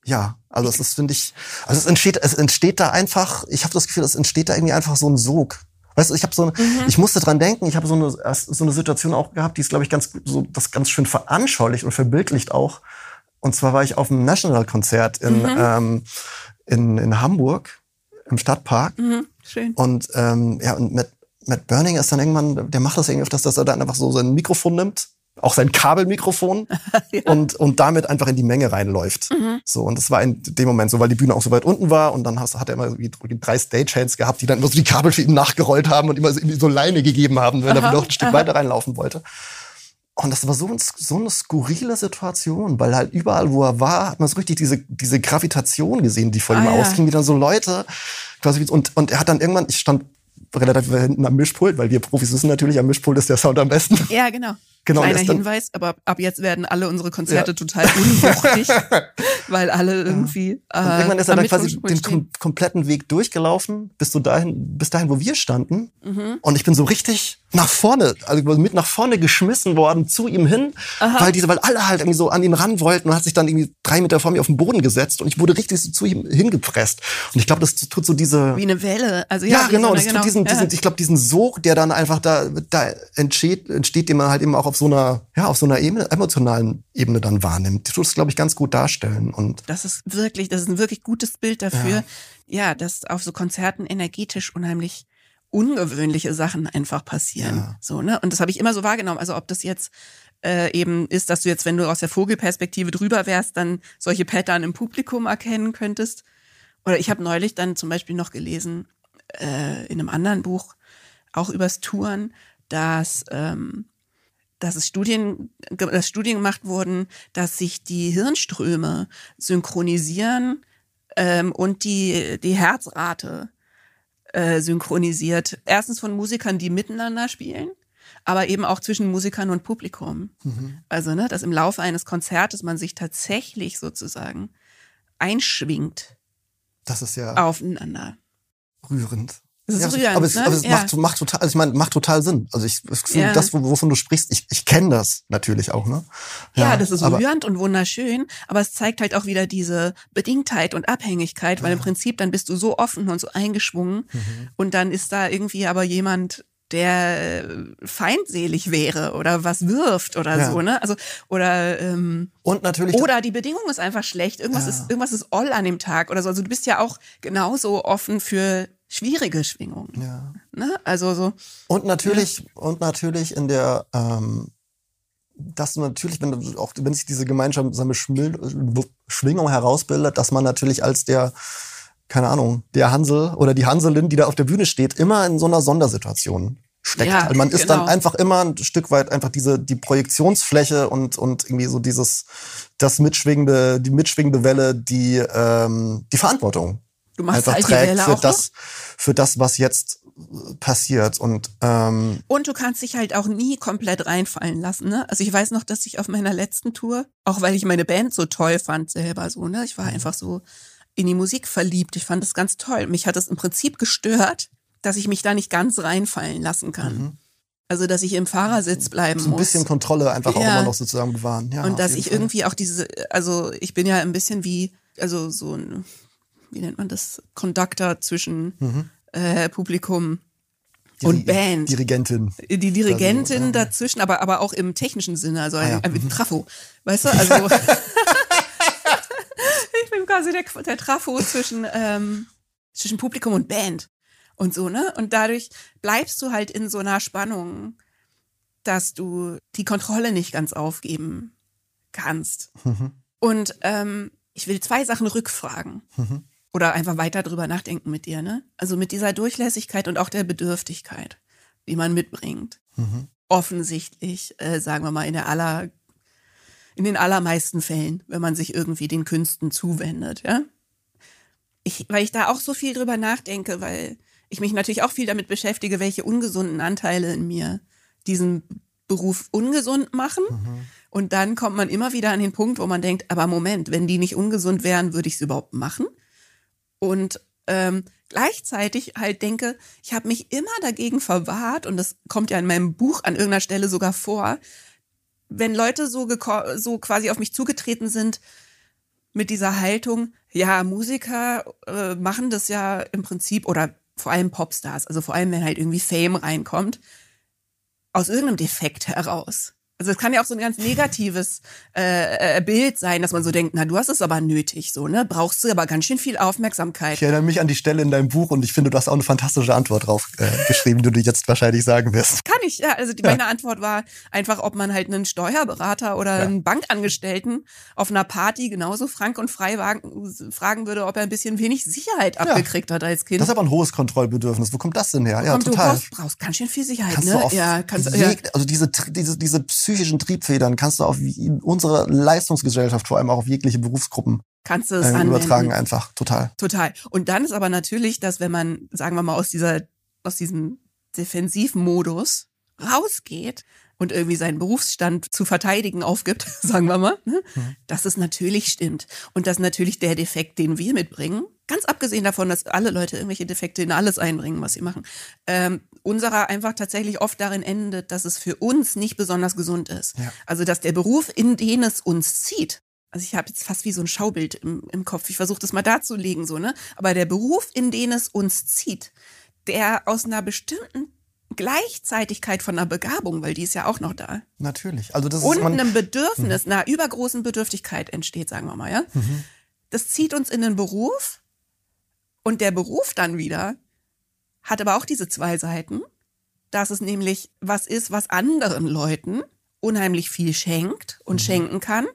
ja, also es ist, finde ich, also es entsteht, es entsteht da einfach, ich habe das Gefühl, es entsteht da irgendwie einfach so ein Sog. Weißt du, ich habe so, mhm. ich musste dran denken, ich habe so eine, so eine Situation auch gehabt, die ist, glaube ich, ganz, so, das ganz schön veranschaulicht und verbildlicht auch. Und zwar war ich auf einem National-Konzert in, mhm. ähm, in, in Hamburg, im Stadtpark. Mhm. Schön. Und, ähm, ja, und Matt, Matt Burning ist dann irgendwann, der macht das irgendwie öfters, dass er dann einfach so sein Mikrofon nimmt auch sein Kabelmikrofon ja. und, und damit einfach in die Menge reinläuft. Mhm. So, und das war in dem Moment so, weil die Bühne auch so weit unten war und dann hat er immer drei Stagehands gehabt, die dann immer so die Kabel für ihn nachgerollt haben und immer so, so Leine gegeben haben, wenn aha, er noch ein Stück aha. weiter reinlaufen wollte. Und das war so, so eine skurrile Situation, weil halt überall, wo er war, hat man so richtig diese, diese Gravitation gesehen, die von ah, ihm ja. ausging, wie dann so Leute quasi, und, und er hat dann irgendwann, ich stand relativ hinten am Mischpult, weil wir Profis wissen natürlich, am Mischpult ist der Sound am besten. Ja, genau. Genau, Kleiner Hinweis, aber ab jetzt werden alle unsere Konzerte ja. total unwuchtig, weil alle irgendwie. Äh, und irgendwann ist er dann quasi den kom kompletten Weg durchgelaufen, bis so dahin, bis dahin, wo wir standen. Mhm. Und ich bin so richtig nach vorne, also mit nach vorne geschmissen worden zu ihm hin, Aha. weil diese, weil alle halt irgendwie so an ihn ran wollten und hat sich dann irgendwie drei Meter vor mir auf den Boden gesetzt und ich wurde richtig so zu ihm hingepresst. Und ich glaube, das tut so diese wie eine Welle, also ja, ja genau, so eine, das genau. tut diesen, diesen, ich glaube, diesen Sog, der dann einfach da, da entsteht, entsteht, den man halt eben auch auf so einer, ja, auf so einer Ebene, emotionalen Ebene dann wahrnimmt. Das tut es, glaube ich, ganz gut darstellen. Und das ist wirklich, das ist ein wirklich gutes Bild dafür, ja, ja dass auf so Konzerten energetisch unheimlich ungewöhnliche Sachen einfach passieren. Ja. So, ne? Und das habe ich immer so wahrgenommen. Also ob das jetzt äh, eben ist, dass du jetzt, wenn du aus der Vogelperspektive drüber wärst, dann solche Pattern im Publikum erkennen könntest. Oder ich habe neulich dann zum Beispiel noch gelesen, äh, in einem anderen Buch, auch übers Touren, dass, ähm, dass es Studien, dass Studien gemacht wurden, dass sich die Hirnströme synchronisieren ähm, und die, die Herzrate äh, synchronisiert. Erstens von Musikern, die miteinander spielen, aber eben auch zwischen Musikern und Publikum. Mhm. Also, ne, dass im Laufe eines Konzertes man sich tatsächlich sozusagen einschwingt. Das ist ja aufeinander. Rührend. Das ist ja, rührend, aber es, ne? aber es ja. macht, macht total, also ich meine, macht total Sinn. Also ich, ja. das, wovon du sprichst, ich, ich kenne das natürlich auch, ne? Ja, ja das ist rührend und wunderschön, aber es zeigt halt auch wieder diese Bedingtheit und Abhängigkeit, weil im Prinzip dann bist du so offen und so eingeschwungen mhm. und dann ist da irgendwie aber jemand, der äh, feindselig wäre oder was wirft oder ja. so, ne? Also oder ähm, und natürlich oder die Bedingung ist einfach schlecht. Irgendwas ja. ist irgendwas ist all an dem Tag oder so. Also du bist ja auch genauso offen für schwierige Schwingungen. Ja. Ne? Also so. Und natürlich, ja. und natürlich in der, ähm, dass du natürlich, wenn du auch, wenn sich diese gemeinsame Schwingung herausbildet, dass man natürlich als der, keine Ahnung, der Hansel oder die Hanselin, die da auf der Bühne steht, immer in so einer Sondersituation steckt. Ja, also man ist genau. dann einfach immer ein Stück weit einfach diese die Projektionsfläche und und irgendwie so dieses das mitschwingende die mitschwingende Welle die ähm, die Verantwortung Du machst einfach halt trägt für das, für das, was jetzt passiert. Und, ähm, und du kannst dich halt auch nie komplett reinfallen lassen. Ne? Also ich weiß noch, dass ich auf meiner letzten Tour, auch weil ich meine Band so toll fand selber so, ne, ich war mhm. einfach so in die Musik verliebt. Ich fand das ganz toll. Mich hat es im Prinzip gestört, dass ich mich da nicht ganz reinfallen lassen kann. Mhm. Also, dass ich im Fahrersitz bleiben muss. So ein bisschen muss. Kontrolle einfach ja. auch immer noch sozusagen bewahren. Ja, und dass ich Fall. irgendwie auch diese, also ich bin ja ein bisschen wie, also so ein, wie nennt man das, Conductor zwischen mhm. äh, Publikum die und Band. Dirigentin. Die Dirigentin also, dazwischen, aber, aber auch im technischen Sinne, also ein, ah, ja. ein, ein Trafo. Weißt du, also ich bin quasi der, der Trafo zwischen, ähm, zwischen Publikum und Band und so, ne? Und dadurch bleibst du halt in so einer Spannung, dass du die Kontrolle nicht ganz aufgeben kannst. Mhm. Und ähm, ich will zwei Sachen rückfragen. Mhm. Oder einfach weiter drüber nachdenken mit dir, ne? Also mit dieser Durchlässigkeit und auch der Bedürftigkeit, die man mitbringt. Mhm. Offensichtlich, äh, sagen wir mal, in der aller, in den allermeisten Fällen, wenn man sich irgendwie den Künsten zuwendet, ja? Ich, weil ich da auch so viel drüber nachdenke, weil ich mich natürlich auch viel damit beschäftige, welche ungesunden Anteile in mir diesen Beruf ungesund machen. Mhm. Und dann kommt man immer wieder an den Punkt, wo man denkt, aber Moment, wenn die nicht ungesund wären, würde ich es überhaupt machen? Und ähm, gleichzeitig halt denke, ich habe mich immer dagegen verwahrt, und das kommt ja in meinem Buch an irgendeiner Stelle sogar vor, wenn Leute so, so quasi auf mich zugetreten sind mit dieser Haltung, ja, Musiker äh, machen das ja im Prinzip oder vor allem Popstars, also vor allem wenn halt irgendwie Fame reinkommt, aus irgendeinem Defekt heraus. Also es kann ja auch so ein ganz negatives äh, äh, Bild sein, dass man so denkt, na du hast es aber nötig, so ne, brauchst du aber ganz schön viel Aufmerksamkeit. Ich erinnere mich an die Stelle in deinem Buch und ich finde, du hast auch eine fantastische Antwort drauf äh, geschrieben, die du jetzt wahrscheinlich sagen wirst. Kann ich, ja. Also die, ja. meine Antwort war einfach, ob man halt einen Steuerberater oder ja. einen Bankangestellten auf einer Party genauso frank und frei wagen, fragen würde, ob er ein bisschen wenig Sicherheit abgekriegt ja. hat als Kind. Das ist aber ein hohes Kontrollbedürfnis. Wo kommt das denn her? Ja, total. Du brauchst, brauchst ganz schön viel Sicherheit, kannst ne? Ja, kannst, ja. Also diese, diese, diese psychischen Triebfedern kannst du auf unsere Leistungsgesellschaft, vor allem auch auf jegliche Berufsgruppen kannst du es äh, übertragen einfach total. Total. Und dann ist aber natürlich, dass wenn man, sagen wir mal, aus dieser, aus diesem Defensivmodus rausgeht und irgendwie seinen Berufsstand zu verteidigen aufgibt, sagen wir mal, ne? mhm. dass es natürlich stimmt. Und dass natürlich der Defekt, den wir mitbringen, ganz abgesehen davon, dass alle Leute irgendwelche Defekte in alles einbringen, was sie machen, ähm, unserer einfach tatsächlich oft darin endet, dass es für uns nicht besonders gesund ist. Ja. Also dass der Beruf, in den es uns zieht, also ich habe jetzt fast wie so ein Schaubild im, im Kopf, ich versuche das mal darzulegen, so, ne? Aber der Beruf, in den es uns zieht, der aus einer bestimmten Gleichzeitigkeit von einer Begabung, weil die ist ja auch noch da. Natürlich. Also das und ist einem Bedürfnis, mhm. einer übergroßen Bedürftigkeit entsteht, sagen wir mal, ja. Mhm. Das zieht uns in den Beruf und der Beruf dann wieder hat aber auch diese zwei Seiten, dass es nämlich was ist, was anderen Leuten unheimlich viel schenkt und mhm. schenken kann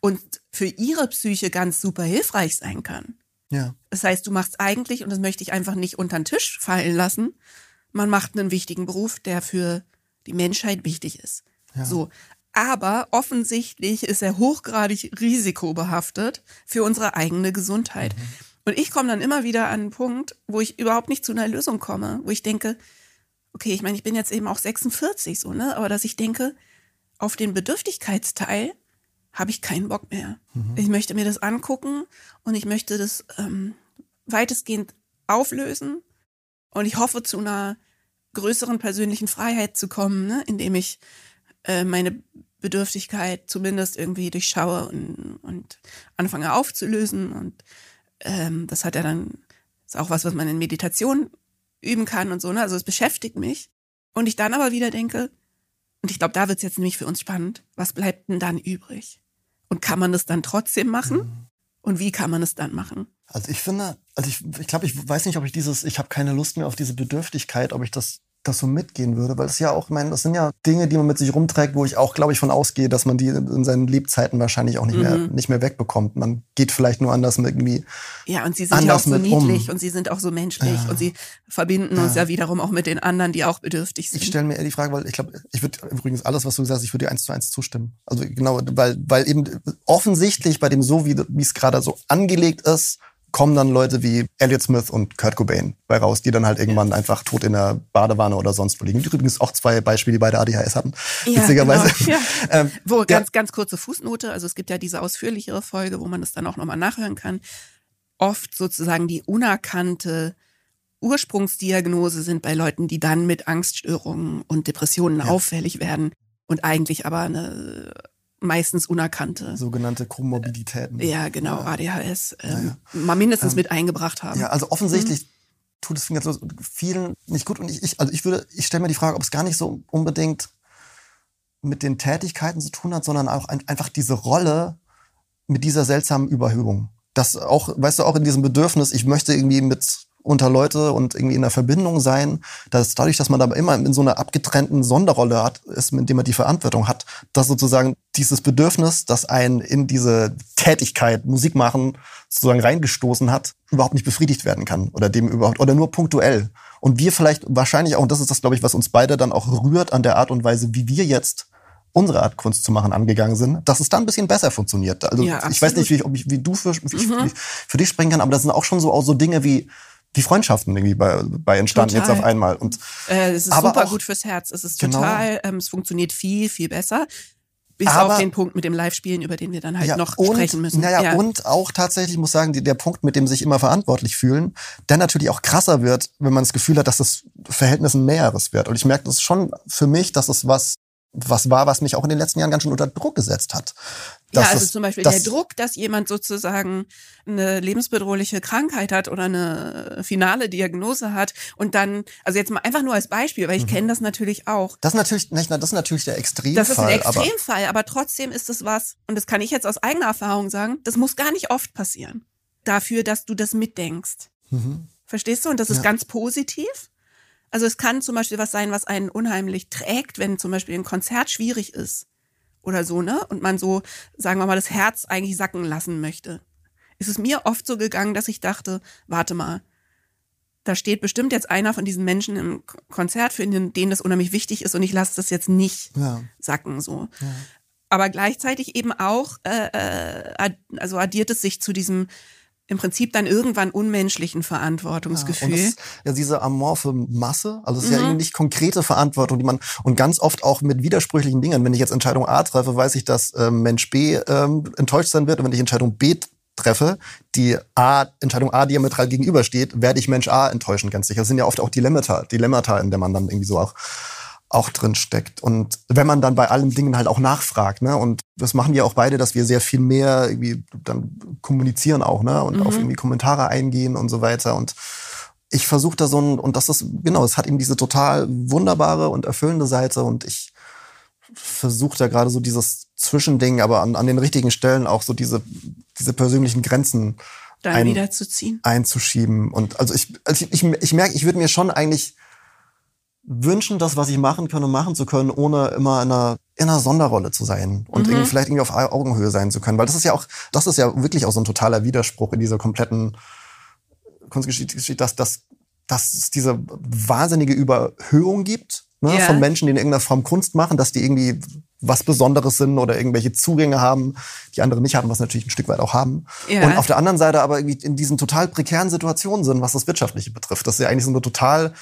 und für ihre Psyche ganz super hilfreich sein kann. Ja. Das heißt, du machst eigentlich, und das möchte ich einfach nicht unter den Tisch fallen lassen, man macht einen wichtigen Beruf, der für die Menschheit wichtig ist. Ja. So. Aber offensichtlich ist er hochgradig risikobehaftet für unsere eigene Gesundheit. Mhm. Und ich komme dann immer wieder an einen Punkt, wo ich überhaupt nicht zu einer Lösung komme, wo ich denke, okay, ich meine, ich bin jetzt eben auch 46 so, ne? Aber dass ich denke, auf den Bedürftigkeitsteil habe ich keinen Bock mehr. Mhm. Ich möchte mir das angucken und ich möchte das ähm, weitestgehend auflösen. Und ich hoffe, zu einer größeren persönlichen Freiheit zu kommen, ne? indem ich äh, meine Bedürftigkeit zumindest irgendwie durchschaue und, und anfange aufzulösen und ähm, das hat ja dann, ist auch was, was man in Meditation üben kann und so, ne? Also es beschäftigt mich. Und ich dann aber wieder denke, und ich glaube, da wird es jetzt nämlich für uns spannend, was bleibt denn dann übrig? Und kann man das dann trotzdem machen? Mhm. Und wie kann man es dann machen? Also ich finde, also ich, ich glaube, ich weiß nicht, ob ich dieses, ich habe keine Lust mehr auf diese Bedürftigkeit, ob ich das das so mitgehen würde, weil es ja auch, ich meine, das sind ja Dinge, die man mit sich rumträgt, wo ich auch, glaube ich, von ausgehe, dass man die in seinen Lebzeiten wahrscheinlich auch nicht mhm. mehr nicht mehr wegbekommt. Man geht vielleicht nur anders mit irgendwie Ja, und sie sind ja auch so niedlich um. und sie sind auch so menschlich ja. und sie verbinden ja. uns ja wiederum auch mit den anderen, die auch bedürftig sind. Ich stelle mir eher die Frage, weil ich glaube, ich würde übrigens alles, was du gesagt hast, ich würde dir eins zu eins zustimmen. Also genau, weil weil eben offensichtlich bei dem so wie wie es gerade so angelegt ist, kommen dann Leute wie Elliot Smith und Kurt Cobain bei raus, die dann halt irgendwann ja. einfach tot in der Badewanne oder sonst wo liegen. Übrigens auch zwei Beispiele, die beide ADHS hatten, ja, witzigerweise. Genau. Ja. ähm, wo, ganz, ganz kurze Fußnote, also es gibt ja diese ausführlichere Folge, wo man das dann auch nochmal nachhören kann. oft sozusagen die unerkannte Ursprungsdiagnose sind bei Leuten, die dann mit Angststörungen und Depressionen ja. auffällig werden und eigentlich aber eine meistens unerkannte. Sogenannte Komorbiditäten. Ja, genau, ADHS äh, ja, ja. mal mindestens ähm, mit eingebracht haben. Ja, also offensichtlich mhm. tut es vielen nicht gut. Und ich, ich also ich würde, ich stelle mir die Frage, ob es gar nicht so unbedingt mit den Tätigkeiten zu tun hat, sondern auch ein, einfach diese Rolle mit dieser seltsamen Überhöhung. Das auch, weißt du, auch in diesem Bedürfnis, ich möchte irgendwie mit unter Leute und irgendwie in der Verbindung sein, dass dadurch, dass man aber immer in so einer abgetrennten Sonderrolle hat, ist, mit dem man die Verantwortung hat, dass sozusagen dieses Bedürfnis, das einen in diese Tätigkeit, Musik machen, sozusagen reingestoßen hat, überhaupt nicht befriedigt werden kann oder dem überhaupt, oder nur punktuell. Und wir vielleicht wahrscheinlich auch, und das ist das, glaube ich, was uns beide dann auch rührt an der Art und Weise, wie wir jetzt unsere Art Kunst zu machen angegangen sind, dass es dann ein bisschen besser funktioniert. Also ja, ich weiß nicht, wie, ob ich, wie du für, mhm. für dich sprechen kann, aber das sind auch schon so, auch so Dinge wie die Freundschaften irgendwie bei, bei entstanden total. jetzt auf einmal. Und, äh, es ist aber super auch, gut fürs Herz. Es ist genau. total, genau. ähm, es funktioniert viel, viel besser. Bis aber, auf den Punkt mit dem Live-Spielen, über den wir dann halt ja, noch und, sprechen müssen. Naja, ja. und auch tatsächlich, ich muss sagen, die, der Punkt, mit dem sich immer verantwortlich fühlen, der natürlich auch krasser wird, wenn man das Gefühl hat, dass das Verhältnis ein näheres wird. Und ich merke das schon für mich, dass es was was war, was mich auch in den letzten Jahren ganz schön unter Druck gesetzt hat. Ja, also zum Beispiel der Druck, dass jemand sozusagen eine lebensbedrohliche Krankheit hat oder eine finale Diagnose hat und dann, also jetzt mal einfach nur als Beispiel, weil ich mhm. kenne das natürlich auch. Das ist natürlich, nicht, das ist natürlich der Extremfall. Das ist ein Extremfall, aber, aber trotzdem ist es was, und das kann ich jetzt aus eigener Erfahrung sagen, das muss gar nicht oft passieren. Dafür, dass du das mitdenkst. Mhm. Verstehst du? Und das ist ja. ganz positiv. Also es kann zum Beispiel was sein, was einen unheimlich trägt, wenn zum Beispiel ein Konzert schwierig ist oder so, ne? Und man so, sagen wir mal, das Herz eigentlich sacken lassen möchte. Ist es mir oft so gegangen, dass ich dachte, warte mal, da steht bestimmt jetzt einer von diesen Menschen im Konzert, für denen das unheimlich wichtig ist und ich lasse das jetzt nicht ja. sacken so. Ja. Aber gleichzeitig eben auch, äh, äh, also addiert es sich zu diesem im Prinzip dann irgendwann unmenschlichen Verantwortungsgefühl. Ja, das, ja diese amorphe Masse, also es ist mhm. ja nicht konkrete Verantwortung, die man und ganz oft auch mit widersprüchlichen Dingen. Wenn ich jetzt Entscheidung A treffe, weiß ich, dass ähm, Mensch B ähm, enttäuscht sein wird und wenn ich Entscheidung B treffe, die A, Entscheidung A diametral gegenübersteht, werde ich Mensch A enttäuschen, ganz sicher. Das sind ja oft auch Dilemmata, Dilemmata, in der man dann irgendwie so auch auch drin steckt. Und wenn man dann bei allen Dingen halt auch nachfragt, ne, und das machen wir auch beide, dass wir sehr viel mehr irgendwie dann kommunizieren auch, ne, und mhm. auf irgendwie Kommentare eingehen und so weiter. Und ich versuche da so ein, und das ist, genau, es hat eben diese total wunderbare und erfüllende Seite und ich versuche da gerade so dieses Zwischending, aber an, an den richtigen Stellen auch so diese, diese persönlichen Grenzen dann ein, wieder zu ziehen. einzuschieben. Und also ich, also ich, ich, ich merke, ich würde mir schon eigentlich wünschen, das, was ich machen kann, um machen zu können, ohne immer in einer, in einer Sonderrolle zu sein und mhm. irgendwie vielleicht irgendwie auf Augenhöhe sein zu können. Weil das ist ja auch, das ist ja wirklich auch so ein totaler Widerspruch in dieser kompletten Kunstgeschichte, dass, dass, dass es diese wahnsinnige Überhöhung gibt ne, yeah. von Menschen, die in irgendeiner Form Kunst machen, dass die irgendwie was Besonderes sind oder irgendwelche Zugänge haben, die andere nicht haben, was natürlich ein Stück weit auch haben. Ja. Und auf der anderen Seite aber irgendwie in diesen total prekären Situationen sind, was das Wirtschaftliche betrifft. Das ist ja eigentlich so eine total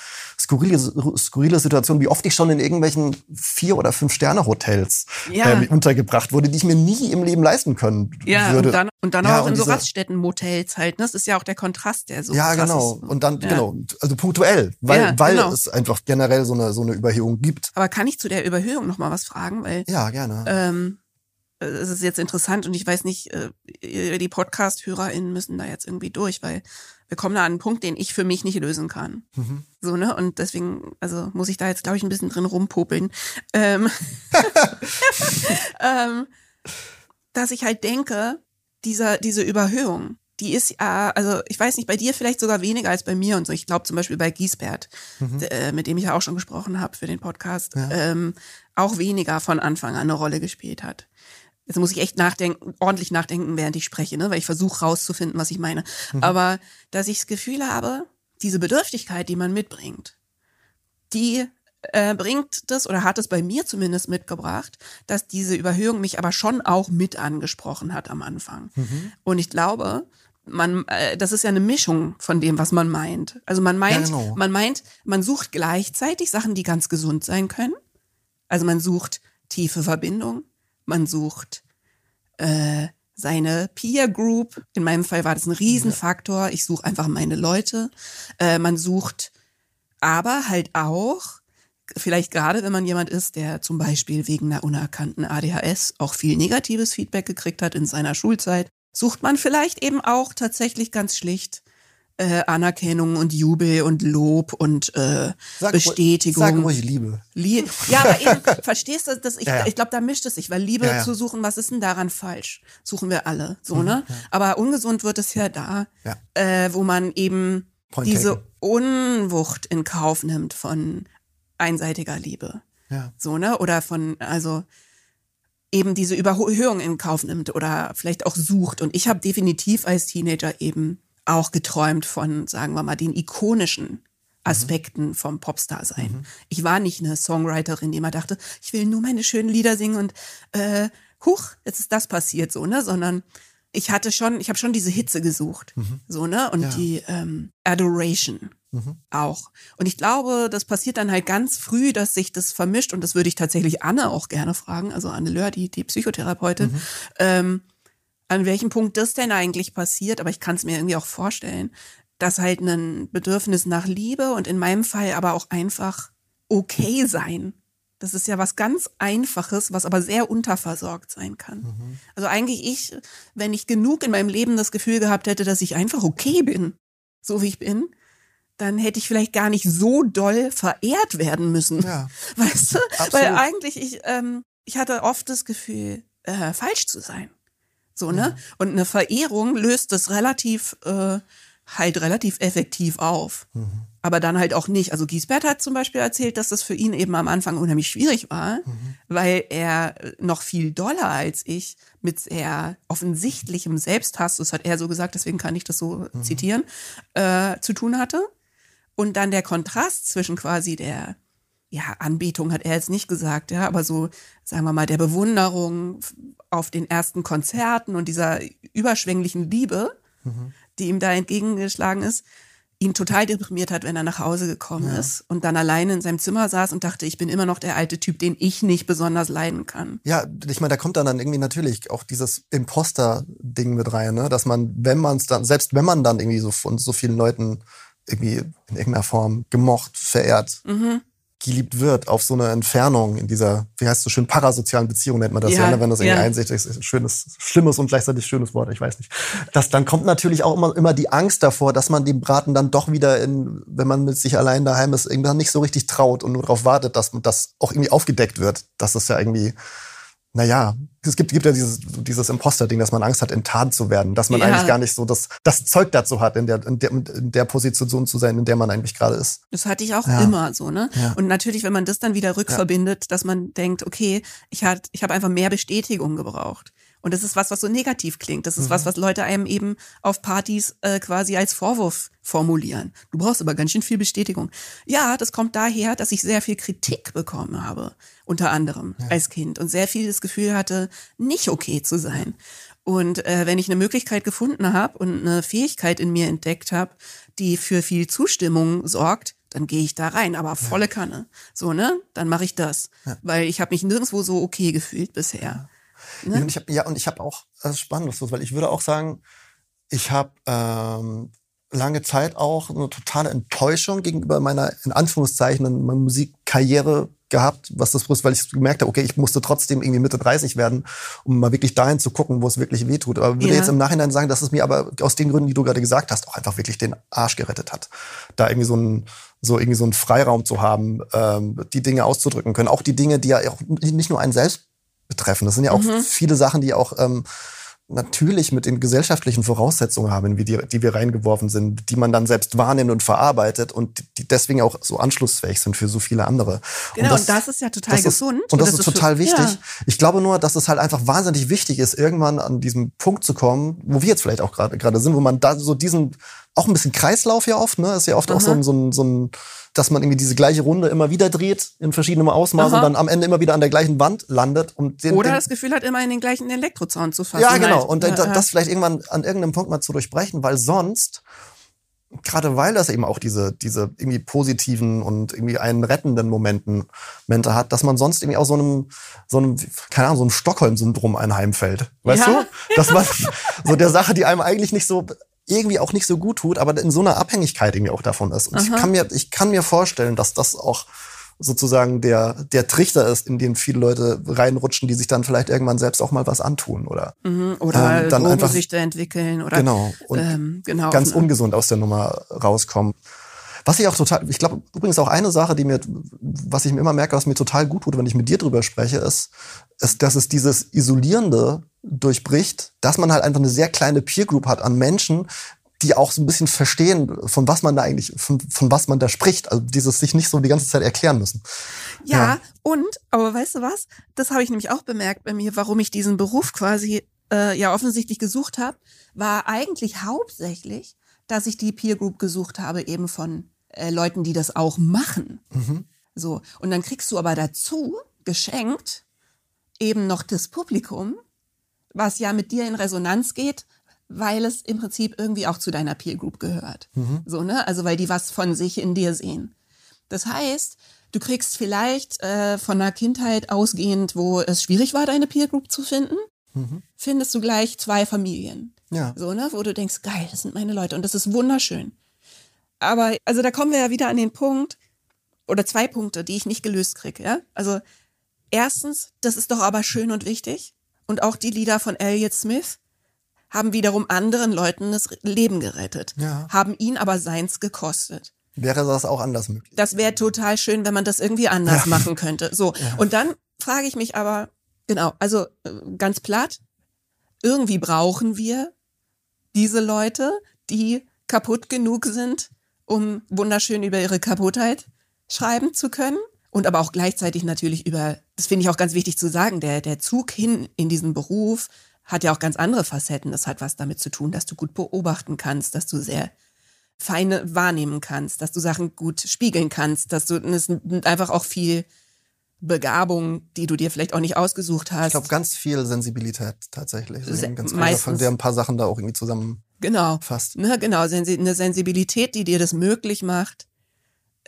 skurrile, skurrile Situation, wie oft ich schon in irgendwelchen vier oder fünf Sterne Hotels ja. äh, untergebracht wurde, die ich mir nie im Leben leisten können ja, würde. Und dann, und dann ja, auch in so Raststätten-Motels halt. Ne? Das ist ja auch der Kontrast, der so Ja, genau. Ist. Und dann, ja. genau, also punktuell, weil, weil genau. es einfach generell so eine, so eine Überhöhung gibt. Aber kann ich zu der Überhöhung noch mal was fragen? Weil, ja, gerne. Ähm, es ist jetzt interessant und ich weiß nicht, äh, die Podcast-HörerInnen müssen da jetzt irgendwie durch, weil wir kommen da an einen Punkt, den ich für mich nicht lösen kann. Mhm. So, ne? Und deswegen, also muss ich da jetzt, glaube ich, ein bisschen drin rumpopeln. Ähm, ähm, dass ich halt denke, dieser, diese Überhöhung, die ist ja, also ich weiß nicht, bei dir vielleicht sogar weniger als bei mir und so. Ich glaube zum Beispiel bei Giesbert, mhm. äh, mit dem ich ja auch schon gesprochen habe für den Podcast, ja. ähm, auch weniger von Anfang an eine Rolle gespielt hat. Jetzt muss ich echt nachdenken, ordentlich nachdenken, während ich spreche, ne? weil ich versuche rauszufinden, was ich meine. Mhm. Aber dass ich das Gefühl habe, diese Bedürftigkeit, die man mitbringt, die äh, bringt das oder hat es bei mir zumindest mitgebracht, dass diese Überhöhung mich aber schon auch mit angesprochen hat am Anfang. Mhm. Und ich glaube, man, äh, das ist ja eine Mischung von dem, was man meint. Also man meint, ja, genau. man meint, man sucht gleichzeitig Sachen, die ganz gesund sein können. Also man sucht tiefe Verbindung, man sucht äh, seine Peer Group. In meinem Fall war das ein Riesenfaktor. Ich suche einfach meine Leute. Äh, man sucht aber halt auch, vielleicht gerade wenn man jemand ist, der zum Beispiel wegen einer unerkannten ADHS auch viel negatives Feedback gekriegt hat in seiner Schulzeit, sucht man vielleicht eben auch tatsächlich ganz schlicht äh, Anerkennung und Jubel und Lob und äh, sag, Bestätigung. Sag ruhig Liebe. Lie ja, aber eben, verstehst du, dass ich, ja, ja. ich glaube, da mischt es sich, weil Liebe ja, zu suchen, was ist denn daran falsch? Suchen wir alle, so, mhm, ne? Aber ungesund wird es ja da, äh, wo man eben Point diese taken. Unwucht in Kauf nimmt von einseitiger Liebe. Ja. So, ne? Oder von, also eben diese Überhöhung in Kauf nimmt oder vielleicht auch sucht. Und ich habe definitiv als Teenager eben auch geträumt von, sagen wir mal, den ikonischen Aspekten mhm. vom Popstar sein. Mhm. Ich war nicht eine Songwriterin, die immer dachte, ich will nur meine schönen Lieder singen und äh, huch, jetzt ist das passiert so, ne? Sondern ich hatte schon, ich habe schon diese Hitze gesucht, mhm. so ne? Und ja. die ähm, Adoration mhm. auch. Und ich glaube, das passiert dann halt ganz früh, dass sich das vermischt. Und das würde ich tatsächlich Anne auch gerne fragen, also Anne Löhr, die, die Psychotherapeutin. Mhm. Ähm, an welchem Punkt das denn eigentlich passiert, aber ich kann es mir irgendwie auch vorstellen, dass halt ein Bedürfnis nach Liebe und in meinem Fall aber auch einfach okay sein. Das ist ja was ganz Einfaches, was aber sehr unterversorgt sein kann. Mhm. Also eigentlich ich, wenn ich genug in meinem Leben das Gefühl gehabt hätte, dass ich einfach okay bin, so wie ich bin, dann hätte ich vielleicht gar nicht so doll verehrt werden müssen. Ja. Weißt du? Absolut. Weil eigentlich ich, ähm, ich hatte oft das Gefühl, äh, falsch zu sein. So, ne? Mhm. Und eine Verehrung löst das relativ, äh, halt relativ effektiv auf. Mhm. Aber dann halt auch nicht. Also Giesbert hat zum Beispiel erzählt, dass das für ihn eben am Anfang unheimlich schwierig war, mhm. weil er noch viel doller als ich mit sehr offensichtlichem Selbsthass, das hat er so gesagt, deswegen kann ich das so mhm. zitieren, äh, zu tun hatte. Und dann der Kontrast zwischen quasi der ja, Anbetung hat er jetzt nicht gesagt, ja, aber so, sagen wir mal, der Bewunderung auf den ersten Konzerten und dieser überschwänglichen Liebe, mhm. die ihm da entgegengeschlagen ist, ihn total deprimiert hat, wenn er nach Hause gekommen ja. ist und dann alleine in seinem Zimmer saß und dachte, ich bin immer noch der alte Typ, den ich nicht besonders leiden kann. Ja, ich meine, da kommt dann, dann irgendwie natürlich auch dieses Imposter-Ding mit rein, ne? dass man, wenn man es dann, selbst wenn man dann irgendwie so von so vielen Leuten irgendwie in irgendeiner Form gemocht, verehrt, mhm geliebt wird auf so eine Entfernung in dieser, wie heißt es so schön, parasozialen Beziehung nennt man das ja, ja ne, wenn das irgendwie ja. einsichtig ist. Ein schönes, schlimmes und gleichzeitig schönes Wort, ich weiß nicht. Das, dann kommt natürlich auch immer, immer die Angst davor, dass man dem Braten dann doch wieder in, wenn man mit sich allein daheim ist, irgendwann nicht so richtig traut und nur darauf wartet, dass das auch irgendwie aufgedeckt wird. dass Das ja irgendwie naja, es gibt, gibt ja dieses, dieses Imposter-Ding, dass man Angst hat, enttarnt zu werden, dass man ja. eigentlich gar nicht so das, das Zeug dazu hat, in der, in, der, in der Position zu sein, in der man eigentlich gerade ist. Das hatte ich auch ja. immer so, ne? Ja. Und natürlich, wenn man das dann wieder rückverbindet, dass man denkt, okay, ich, hat, ich habe einfach mehr Bestätigung gebraucht. Und das ist was, was so negativ klingt. Das ist mhm. was, was Leute einem eben auf Partys äh, quasi als Vorwurf formulieren. Du brauchst aber ganz schön viel Bestätigung. Ja, das kommt daher, dass ich sehr viel Kritik bekommen habe, unter anderem ja. als Kind und sehr viel das Gefühl hatte, nicht okay zu sein. Und äh, wenn ich eine Möglichkeit gefunden habe und eine Fähigkeit in mir entdeckt habe, die für viel Zustimmung sorgt, dann gehe ich da rein, aber volle Kanne. So, ne? Dann mache ich das. Ja. Weil ich habe mich nirgendwo so okay gefühlt bisher. Ja. Ne? Und ich hab, ja, und ich habe auch, das ist spannend, weil ich würde auch sagen, ich habe ähm, lange Zeit auch eine totale Enttäuschung gegenüber meiner, in Anführungszeichen, meiner Musikkarriere gehabt, was das ist, weil ich gemerkt habe, okay, ich musste trotzdem irgendwie Mitte 30 werden, um mal wirklich dahin zu gucken, wo es wirklich wehtut. Aber ich würde ja. jetzt im Nachhinein sagen, dass es mir aber aus den Gründen, die du gerade gesagt hast, auch einfach wirklich den Arsch gerettet hat. Da irgendwie so ein, so irgendwie so einen Freiraum zu haben, ähm, die Dinge auszudrücken können. Auch die Dinge, die ja auch nicht nur einen selbst betreffen. Das sind ja auch mhm. viele Sachen, die auch ähm, natürlich mit den gesellschaftlichen Voraussetzungen haben, wie die, die wir reingeworfen sind, die man dann selbst wahrnimmt und verarbeitet und die deswegen auch so anschlussfähig sind für so viele andere. Genau, und das, und das ist ja total gesund. Ist, und, das, das ist, total für, wichtig. Ja. Ich glaube nur, dass es halt einfach wahnsinnig wichtig ist, irgendwann an diesem Punkt zu kommen, wo wir jetzt vielleicht auch gerade sind, wo man da so diesen, auch ein bisschen Kreislauf ja oft, ne, ist ja oft Aha. auch so ein, so ein, so ein dass man irgendwie diese gleiche Runde immer wieder dreht in verschiedenen Ausmaßen und dann am Ende immer wieder an der gleichen Wand landet. Und den, Oder den, das Gefühl hat, immer in den gleichen Elektrozaun zu fassen. Ja, genau. Halt. Und ja, das vielleicht irgendwann an irgendeinem Punkt mal zu durchbrechen, weil sonst gerade weil das eben auch diese, diese irgendwie positiven und irgendwie einen rettenden Momenten, Momente hat, dass man sonst irgendwie auch so einem, so einem, keine Ahnung, so einem Stockholm-Syndrom einheimfällt. Weißt ja. du? Dass man so der Sache, die einem eigentlich nicht so irgendwie auch nicht so gut tut, aber in so einer Abhängigkeit irgendwie auch davon ist. Und ich kann mir, ich kann mir vorstellen, dass das auch sozusagen der, der Trichter ist, in den viele Leute reinrutschen, die sich dann vielleicht irgendwann selbst auch mal was antun oder, mhm, oder ähm, dann einfach entwickeln oder genau, und ähm, genau, ganz ungesund aus der Nummer rauskommen. Was ich auch total, ich glaube übrigens auch eine Sache, die mir, was ich mir immer merke, was mir total gut tut, wenn ich mit dir drüber spreche, ist, ist, dass es dieses Isolierende durchbricht, dass man halt einfach eine sehr kleine Peer Group hat an Menschen, die auch so ein bisschen verstehen, von was man da eigentlich, von, von was man da spricht. Also dieses sich nicht so die ganze Zeit erklären müssen. Ja, ja. und, aber weißt du was? Das habe ich nämlich auch bemerkt bei mir, warum ich diesen Beruf quasi äh, ja offensichtlich gesucht habe, war eigentlich hauptsächlich, dass ich die Peer Group gesucht habe, eben von äh, Leuten, die das auch machen. Mhm. So. Und dann kriegst du aber dazu geschenkt eben noch das Publikum, was ja mit dir in Resonanz geht weil es im Prinzip irgendwie auch zu deiner Peer Group gehört. Mhm. So, ne? Also weil die was von sich in dir sehen. Das heißt, du kriegst vielleicht äh, von einer Kindheit ausgehend, wo es schwierig war, deine Peer Group zu finden, mhm. findest du gleich zwei Familien. Ja. So, ne? Wo du denkst, geil, das sind meine Leute und das ist wunderschön. Aber also da kommen wir ja wieder an den Punkt, oder zwei Punkte, die ich nicht gelöst kriege, ja? Also erstens, das ist doch aber schön und wichtig. Und auch die Lieder von Elliot Smith, haben wiederum anderen Leuten das Leben gerettet, ja. haben ihn aber seins gekostet. Wäre das auch anders möglich? Das wäre total schön, wenn man das irgendwie anders ja. machen könnte. So. Ja. Und dann frage ich mich aber, genau, also äh, ganz platt, irgendwie brauchen wir diese Leute, die kaputt genug sind, um wunderschön über ihre Kaputtheit schreiben zu können. Und aber auch gleichzeitig natürlich über, das finde ich auch ganz wichtig zu sagen, der, der Zug hin in diesen Beruf, hat ja auch ganz andere Facetten. Das hat was damit zu tun, dass du gut beobachten kannst, dass du sehr feine wahrnehmen kannst, dass du Sachen gut spiegeln kannst, dass du das einfach auch viel Begabung, die du dir vielleicht auch nicht ausgesucht hast. Ich glaube, ganz viel Sensibilität tatsächlich. Se ganz meistens, von der ein paar Sachen da auch irgendwie zusammen genau. Ne, genau, eine Sensibilität, die dir das möglich macht,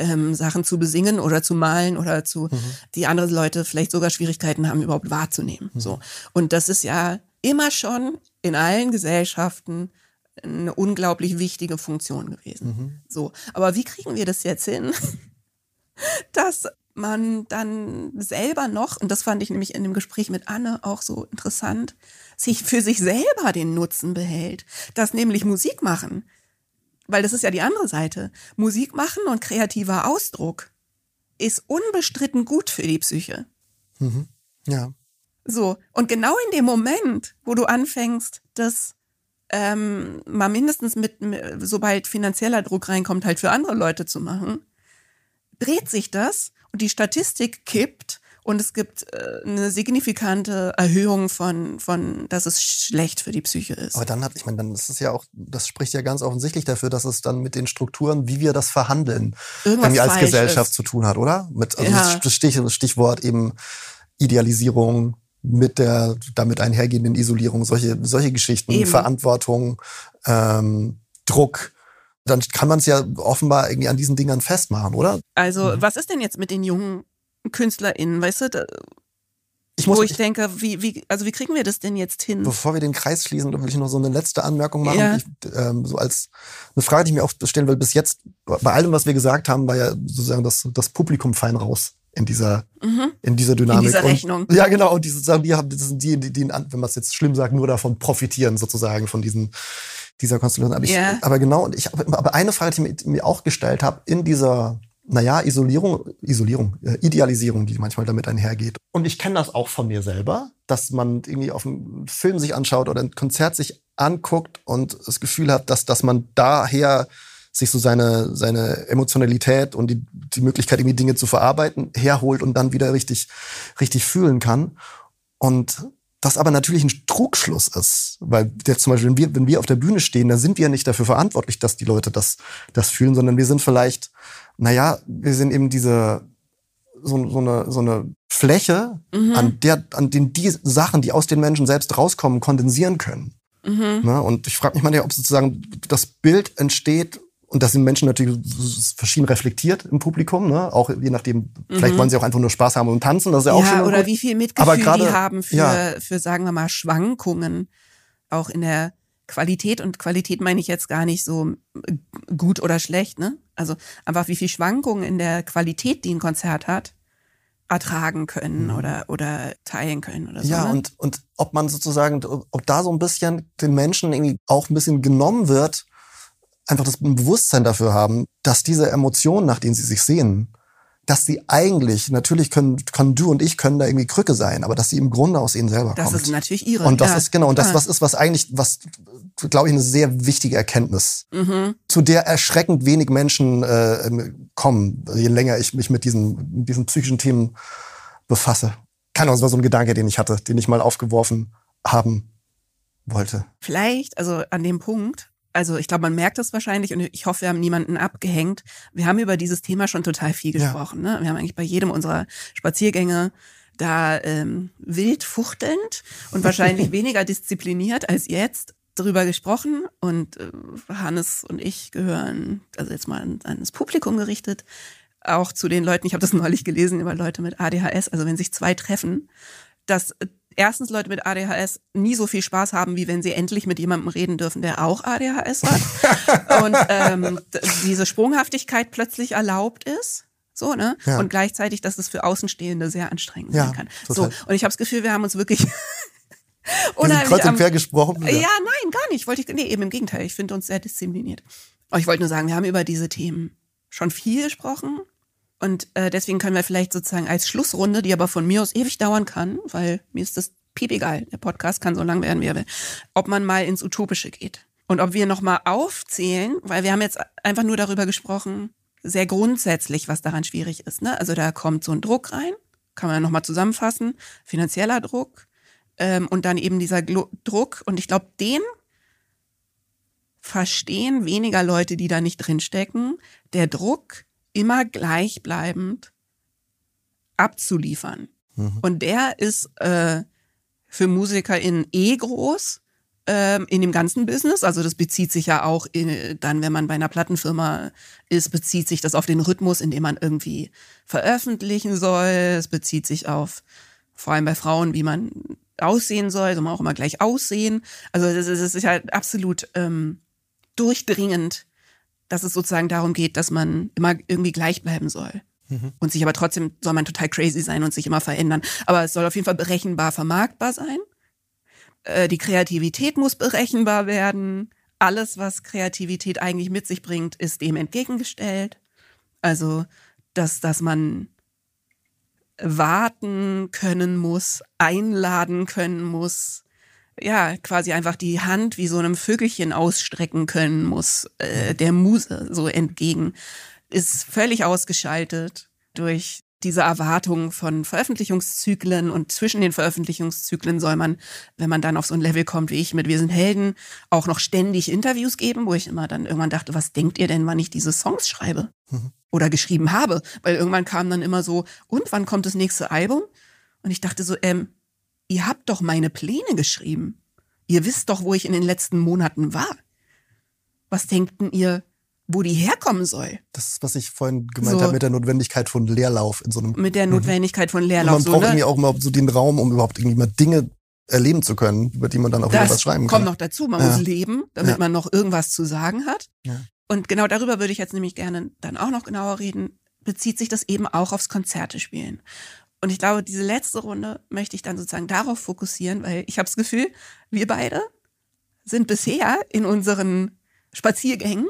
ähm, Sachen zu besingen oder zu malen oder zu, mhm. die andere Leute vielleicht sogar Schwierigkeiten haben, überhaupt wahrzunehmen. Mhm. So. Und das ist ja immer schon in allen Gesellschaften eine unglaublich wichtige Funktion gewesen. Mhm. So, aber wie kriegen wir das jetzt hin, dass man dann selber noch, und das fand ich nämlich in dem Gespräch mit Anne auch so interessant, sich für sich selber den Nutzen behält, dass nämlich Musik machen, weil das ist ja die andere Seite, Musik machen und kreativer Ausdruck ist unbestritten gut für die Psyche. Mhm. Ja. So, und genau in dem Moment, wo du anfängst, das ähm, mal mindestens mit, sobald finanzieller Druck reinkommt, halt für andere Leute zu machen, dreht sich das und die Statistik kippt und es gibt äh, eine signifikante Erhöhung von, von, dass es schlecht für die Psyche ist. Aber dann hat, ich meine, dann ist es ja auch, das spricht ja ganz offensichtlich dafür, dass es dann mit den Strukturen, wie wir das verhandeln, Irgendwas irgendwie als Gesellschaft ist. zu tun hat, oder? Mit also ja. das Stichwort eben Idealisierung, mit der damit einhergehenden Isolierung, solche, solche Geschichten, Eben. Verantwortung, ähm, Druck, dann kann man es ja offenbar irgendwie an diesen Dingern festmachen, oder? Also, mhm. was ist denn jetzt mit den jungen KünstlerInnen, weißt du? Da, ich muss, wo ich, ich, denke, wie, wie, also wie kriegen wir das denn jetzt hin? Bevor wir den Kreis schließen, will ich noch so eine letzte Anmerkung machen. Ja. Ich, ähm, so als eine Frage, die ich mir auch stellen will, bis jetzt, bei allem, was wir gesagt haben, war ja sozusagen das, das Publikum fein raus in dieser, mhm. in dieser Dynamik. In dieser Rechnung. Und, ja, genau. Und die sozusagen, die haben, das sind die, die, die, wenn man es jetzt schlimm sagt, nur davon profitieren, sozusagen, von diesen, dieser Konstellation. Aber, ich, yeah. aber genau, und ich, aber eine Frage, die ich mir auch gestellt habe, in dieser, naja, Isolierung, Isolierung, äh, Idealisierung, die manchmal damit einhergeht. Und ich kenne das auch von mir selber, dass man irgendwie auf einen Film sich anschaut oder ein Konzert sich anguckt und das Gefühl hat, dass, dass man daher sich so seine, seine Emotionalität und die, die Möglichkeit, irgendwie Dinge zu verarbeiten, herholt und dann wieder richtig, richtig fühlen kann. Und das aber natürlich ein Trugschluss ist, weil jetzt zum Beispiel, wenn wir, wenn wir auf der Bühne stehen, dann sind wir nicht dafür verantwortlich, dass die Leute das, das fühlen, sondern wir sind vielleicht, naja, wir sind eben diese, so, so, eine, so eine Fläche, mhm. an der, an den die Sachen, die aus den Menschen selbst rauskommen, kondensieren können. Mhm. Ne? Und ich frage mich manchmal, ob sozusagen das Bild entsteht und das sind Menschen natürlich verschieden reflektiert im Publikum, ne? auch je nachdem, vielleicht mhm. wollen sie auch einfach nur Spaß haben und tanzen, das ist ja auch ja, schön. Oder gut. wie viel Mitgefühl grade, die haben für, ja. für, sagen wir mal, Schwankungen, auch in der Qualität. Und Qualität meine ich jetzt gar nicht so äh, gut oder schlecht, ne? Also einfach wie viel Schwankungen in der Qualität, die ein Konzert hat, ertragen können mhm. oder, oder teilen können oder so. Ja, ne? und, und ob man sozusagen, ob da so ein bisschen den Menschen irgendwie auch ein bisschen genommen wird, einfach das Bewusstsein dafür haben, dass diese Emotionen, nach denen sie sich sehen, dass sie eigentlich, natürlich können, können du und ich können da irgendwie Krücke sein, aber dass sie im Grunde aus ihnen selber das kommt. Das ist natürlich ihre. Und das ja. ist genau, und das was ist, was eigentlich, was, glaube ich, eine sehr wichtige Erkenntnis, mhm. zu der erschreckend wenig Menschen äh, kommen, je länger ich mich mit diesen, diesen psychischen Themen befasse. Keine Ahnung, das war so ein Gedanke, den ich hatte, den ich mal aufgeworfen haben wollte. Vielleicht, also an dem Punkt, also ich glaube, man merkt es wahrscheinlich und ich hoffe, wir haben niemanden abgehängt. Wir haben über dieses Thema schon total viel gesprochen. Ja. Ne? Wir haben eigentlich bei jedem unserer Spaziergänge da ähm, wild fuchtelnd und wahrscheinlich weniger diszipliniert als jetzt drüber gesprochen und äh, Hannes und ich gehören, also jetzt mal an, an das Publikum gerichtet, auch zu den Leuten, ich habe das neulich gelesen über Leute mit ADHS, also wenn sich zwei treffen, dass erstens Leute mit ADHS nie so viel Spaß haben, wie wenn sie endlich mit jemandem reden dürfen, der auch ADHS hat. und ähm, diese Sprunghaftigkeit plötzlich erlaubt ist. So, ne? Ja. Und gleichzeitig, dass es für Außenstehende sehr anstrengend ja, sein kann. Total. So, und ich habe das Gefühl, wir haben uns wirklich unheimlich kreuz und quer gesprochen. Ja. ja, nein, gar nicht. Wollte ich, nee, eben im Gegenteil. Ich finde uns sehr diszipliniert. Aber ich wollte nur sagen, wir haben über diese Themen schon viel gesprochen. Und äh, deswegen können wir vielleicht sozusagen als Schlussrunde, die aber von mir aus ewig dauern kann, weil mir ist das piep egal, der Podcast kann so lang werden, wie er will, ob man mal ins Utopische geht. Und ob wir nochmal aufzählen, weil wir haben jetzt einfach nur darüber gesprochen, sehr grundsätzlich, was daran schwierig ist. Ne? Also da kommt so ein Druck rein, kann man nochmal zusammenfassen, finanzieller Druck ähm, und dann eben dieser Glo Druck. Und ich glaube, den verstehen weniger Leute, die da nicht drinstecken. Der Druck immer gleichbleibend abzuliefern. Mhm. Und der ist äh, für MusikerInnen eh groß ähm, in dem ganzen Business. Also das bezieht sich ja auch in, dann, wenn man bei einer Plattenfirma ist, bezieht sich das auf den Rhythmus, in dem man irgendwie veröffentlichen soll. Es bezieht sich auf, vor allem bei Frauen, wie man aussehen soll, soll man auch immer gleich aussehen. Also das ist, das ist halt absolut ähm, durchdringend dass es sozusagen darum geht, dass man immer irgendwie gleich bleiben soll. Mhm. Und sich aber trotzdem soll man total crazy sein und sich immer verändern. Aber es soll auf jeden Fall berechenbar vermarktbar sein. Äh, die Kreativität muss berechenbar werden. Alles, was Kreativität eigentlich mit sich bringt, ist dem entgegengestellt. Also, dass, dass man warten können muss, einladen können muss, ja, quasi einfach die Hand wie so einem Vögelchen ausstrecken können muss, äh, der Muse so entgegen, ist völlig ausgeschaltet durch diese Erwartung von Veröffentlichungszyklen und zwischen den Veröffentlichungszyklen soll man, wenn man dann auf so ein Level kommt wie ich mit Wir sind Helden, auch noch ständig Interviews geben, wo ich immer dann irgendwann dachte, was denkt ihr denn, wann ich diese Songs schreibe mhm. oder geschrieben habe? Weil irgendwann kam dann immer so, und wann kommt das nächste Album? Und ich dachte so, ähm, ihr habt doch meine Pläne geschrieben. Ihr wisst doch, wo ich in den letzten Monaten war. Was denkt denn ihr, wo die herkommen soll? Das ist, was ich vorhin gemeint so. habe mit der Notwendigkeit von Leerlauf in so einem. Mit der mhm. Notwendigkeit von Leerlauf. Und man braucht so, ne? irgendwie auch mal so den Raum, um überhaupt irgendwie mal Dinge erleben zu können, über die man dann auch das was schreiben kann. kommt noch dazu. Man ja. muss leben, damit ja. man noch irgendwas zu sagen hat. Ja. Und genau darüber würde ich jetzt nämlich gerne dann auch noch genauer reden. Bezieht sich das eben auch aufs Konzerte spielen. Und ich glaube, diese letzte Runde möchte ich dann sozusagen darauf fokussieren, weil ich habe das Gefühl, wir beide sind bisher in unseren Spaziergängen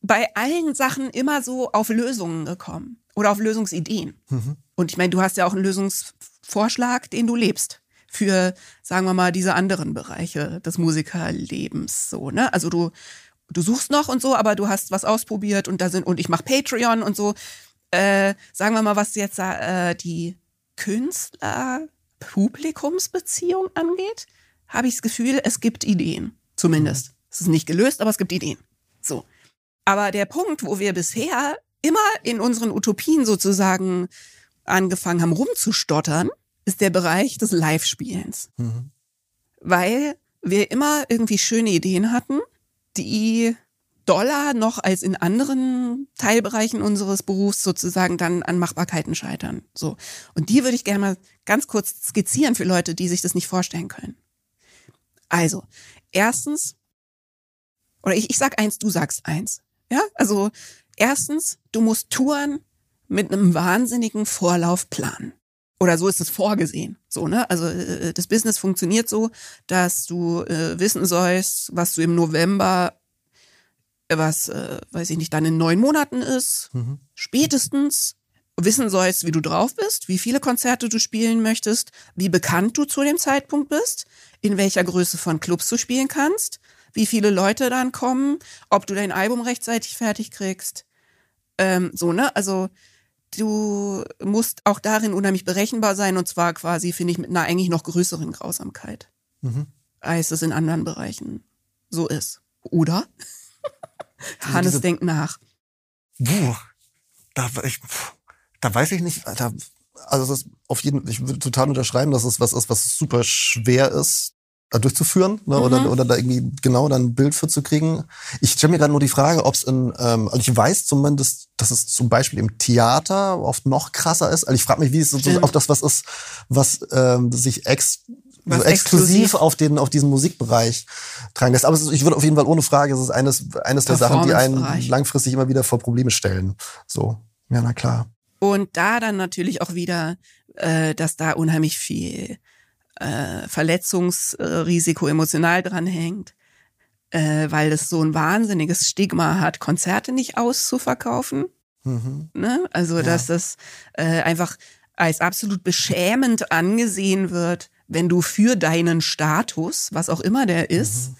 bei allen Sachen immer so auf Lösungen gekommen oder auf Lösungsideen. Mhm. Und ich meine, du hast ja auch einen Lösungsvorschlag, den du lebst für, sagen wir mal, diese anderen Bereiche des Musikerlebens. So, ne? Also du, du suchst noch und so, aber du hast was ausprobiert und da sind, und ich mache Patreon und so. Äh, sagen wir mal, was jetzt äh, die Künstler-Publikumsbeziehung angeht, habe ich das Gefühl, es gibt Ideen. Zumindest. Es ist nicht gelöst, aber es gibt Ideen. So. Aber der Punkt, wo wir bisher immer in unseren Utopien sozusagen angefangen haben rumzustottern, ist der Bereich des Live-Spielens. Mhm. Weil wir immer irgendwie schöne Ideen hatten, die doller noch als in anderen Teilbereichen unseres Berufs sozusagen dann an Machbarkeiten scheitern. So. Und die würde ich gerne mal ganz kurz skizzieren für Leute, die sich das nicht vorstellen können. Also, erstens, oder ich, ich sag eins, du sagst eins. Ja, also erstens, du musst Touren mit einem wahnsinnigen Vorlauf planen. Oder so ist es vorgesehen. So, ne? Also äh, das Business funktioniert so, dass du äh, wissen sollst, was du im November, was, äh, weiß ich nicht, dann in neun Monaten ist, mhm. spätestens wissen sollst, wie du drauf bist, wie viele Konzerte du spielen möchtest, wie bekannt du zu dem Zeitpunkt bist, in welcher Größe von Clubs du spielen kannst, wie viele Leute dann kommen, ob du dein Album rechtzeitig fertig kriegst. Ähm, so, ne? Also du musst auch darin unheimlich berechenbar sein und zwar quasi, finde ich, mit einer eigentlich noch größeren Grausamkeit, mhm. als es in anderen Bereichen so ist. Oder? Also Hannes diese, denkt nach. Puh, da, ich, da weiß ich nicht, da, also das auf jeden ich würde total unterschreiben, dass es was ist, was super schwer ist, da durchzuführen ne, mhm. oder, oder da irgendwie genau dann ein Bild für zu kriegen. Ich stelle mir gerade nur die Frage, ob es in, ähm, also ich weiß zumindest, dass es zum Beispiel im Theater oft noch krasser ist. Also ich frage mich, wie es so, ob das was ist, was ähm, sich ex was so exklusiv, exklusiv auf den auf diesen Musikbereich tragen lässt. Aber ist, ich würde auf jeden Fall ohne Frage, es ist eines eines der Sachen, die einen langfristig immer wieder vor Probleme stellen. So, ja, na klar. Und da dann natürlich auch wieder, äh, dass da unheimlich viel äh, Verletzungsrisiko emotional dranhängt, äh, weil es so ein wahnsinniges Stigma hat, Konzerte nicht auszuverkaufen. Mhm. Ne? Also, ja. dass das äh, einfach als absolut beschämend angesehen wird, wenn du für deinen Status, was auch immer der ist, mhm.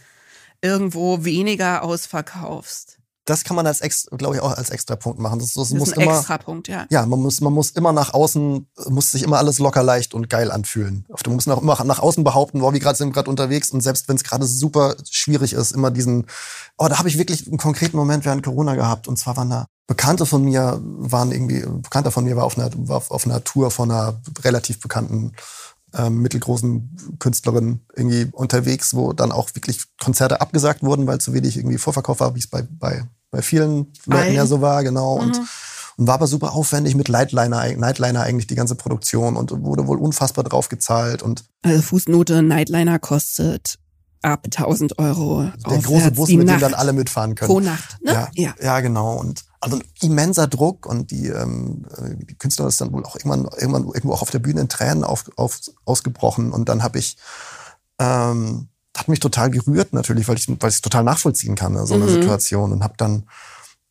irgendwo weniger ausverkaufst das kann man als glaube ich auch als extra Punkt machen. Das, das, das muss ist ein immer, extra Punkt, ja. Ja, man muss man muss immer nach außen muss sich immer alles locker leicht und geil anfühlen. Du musst auch immer nach außen behaupten, wow, wir gerade sind gerade unterwegs und selbst wenn es gerade super schwierig ist, immer diesen oh, da habe ich wirklich einen konkreten Moment während Corona gehabt und zwar waren da Bekannte von mir waren irgendwie Bekannter von mir war auf einer war auf einer Tour von einer relativ bekannten ähm, mittelgroßen Künstlerin irgendwie unterwegs, wo dann auch wirklich Konzerte abgesagt wurden, weil zu wenig irgendwie Vorverkauf war, wie es bei, bei bei vielen Leuten ja so war, genau. Mhm. Und, und war aber super aufwendig mit Nightliner, Nightliner eigentlich die ganze Produktion und wurde wohl unfassbar drauf gezahlt. Und also Fußnote, Nightliner kostet ab 1000 Euro. Der große Bus, mit dem dann alle mitfahren können. Pro Nacht, ne? Ja, ja. ja genau. Und also ein immenser Druck und die, ähm, die Künstler ist dann wohl auch irgendwann, irgendwann irgendwo auch auf der Bühne in Tränen auf, auf, ausgebrochen. Und dann habe ich ähm, hat mich total gerührt natürlich, weil ich weil ich total nachvollziehen kann, ne, so eine mhm. Situation und habe dann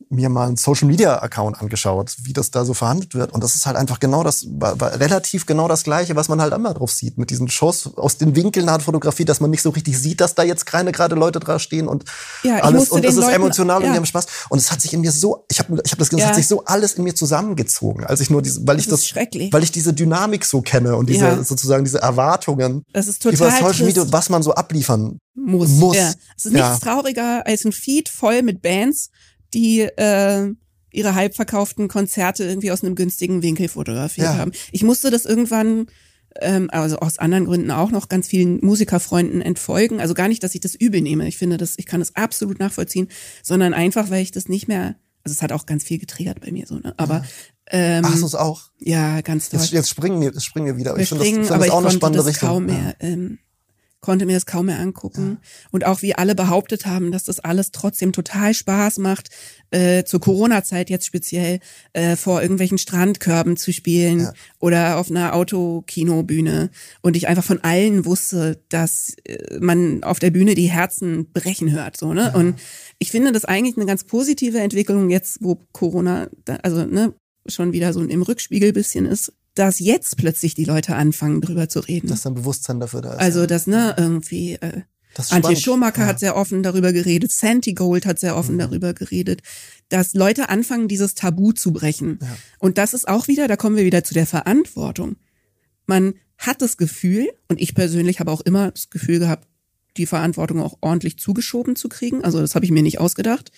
mir mal einen Social Media Account angeschaut, wie das da so verhandelt wird. Und das ist halt einfach genau das, war, war relativ genau das Gleiche, was man halt immer drauf sieht. Mit diesen Shows aus den Winkeln hat Fotografie, dass man nicht so richtig sieht, dass da jetzt keine gerade Leute dran stehen und ja, alles. Und es ist emotional ja. und die haben Spaß. Und es hat sich in mir so, ich habe ich hab das, ja. es hat sich so alles in mir zusammengezogen, als ich nur diese, weil ich das, das weil ich diese Dynamik so kenne und diese sozusagen diese Erwartungen das ist total über Social Media, was man so abliefern muss. muss. Ja. Es ist nichts trauriger als ein Feed voll mit Bands, die äh, ihre halbverkauften Konzerte irgendwie aus einem günstigen Winkel fotografiert ja. haben. Ich musste das irgendwann, ähm, also aus anderen Gründen auch noch ganz vielen Musikerfreunden entfolgen. Also gar nicht, dass ich das übel nehme. Ich finde das, ich kann das absolut nachvollziehen, sondern einfach, weil ich das nicht mehr, also es hat auch ganz viel getriggert bei mir so, ne? Aber ähm, Ach, so auch. Ja, ganz toll. Jetzt, jetzt springen wir, springen wir wieder. Wir ich finde das, find das auch eine spannende das Richtung. Kaum mehr, ja. ähm, konnte mir das kaum mehr angucken. Ja. Und auch wie alle behauptet haben, dass das alles trotzdem total Spaß macht, äh, zur Corona-Zeit jetzt speziell äh, vor irgendwelchen Strandkörben zu spielen ja. oder auf einer Autokinobühne. Und ich einfach von allen wusste, dass äh, man auf der Bühne die Herzen brechen hört. So, ne? Ja. Und ich finde das eigentlich eine ganz positive Entwicklung jetzt, wo Corona, also ne, schon wieder so im Rückspiegel bisschen ist, dass jetzt plötzlich die Leute anfangen, drüber zu reden. Dass ein Bewusstsein dafür da ist. Also, dass, ne, irgendwie, äh, Antje Schumacher ja. hat sehr offen darüber geredet, Santi Gold hat sehr offen mhm. darüber geredet, dass Leute anfangen, dieses Tabu zu brechen. Ja. Und das ist auch wieder, da kommen wir wieder zu der Verantwortung. Man hat das Gefühl, und ich persönlich habe auch immer das Gefühl gehabt, die Verantwortung auch ordentlich zugeschoben zu kriegen. Also das habe ich mir nicht ausgedacht.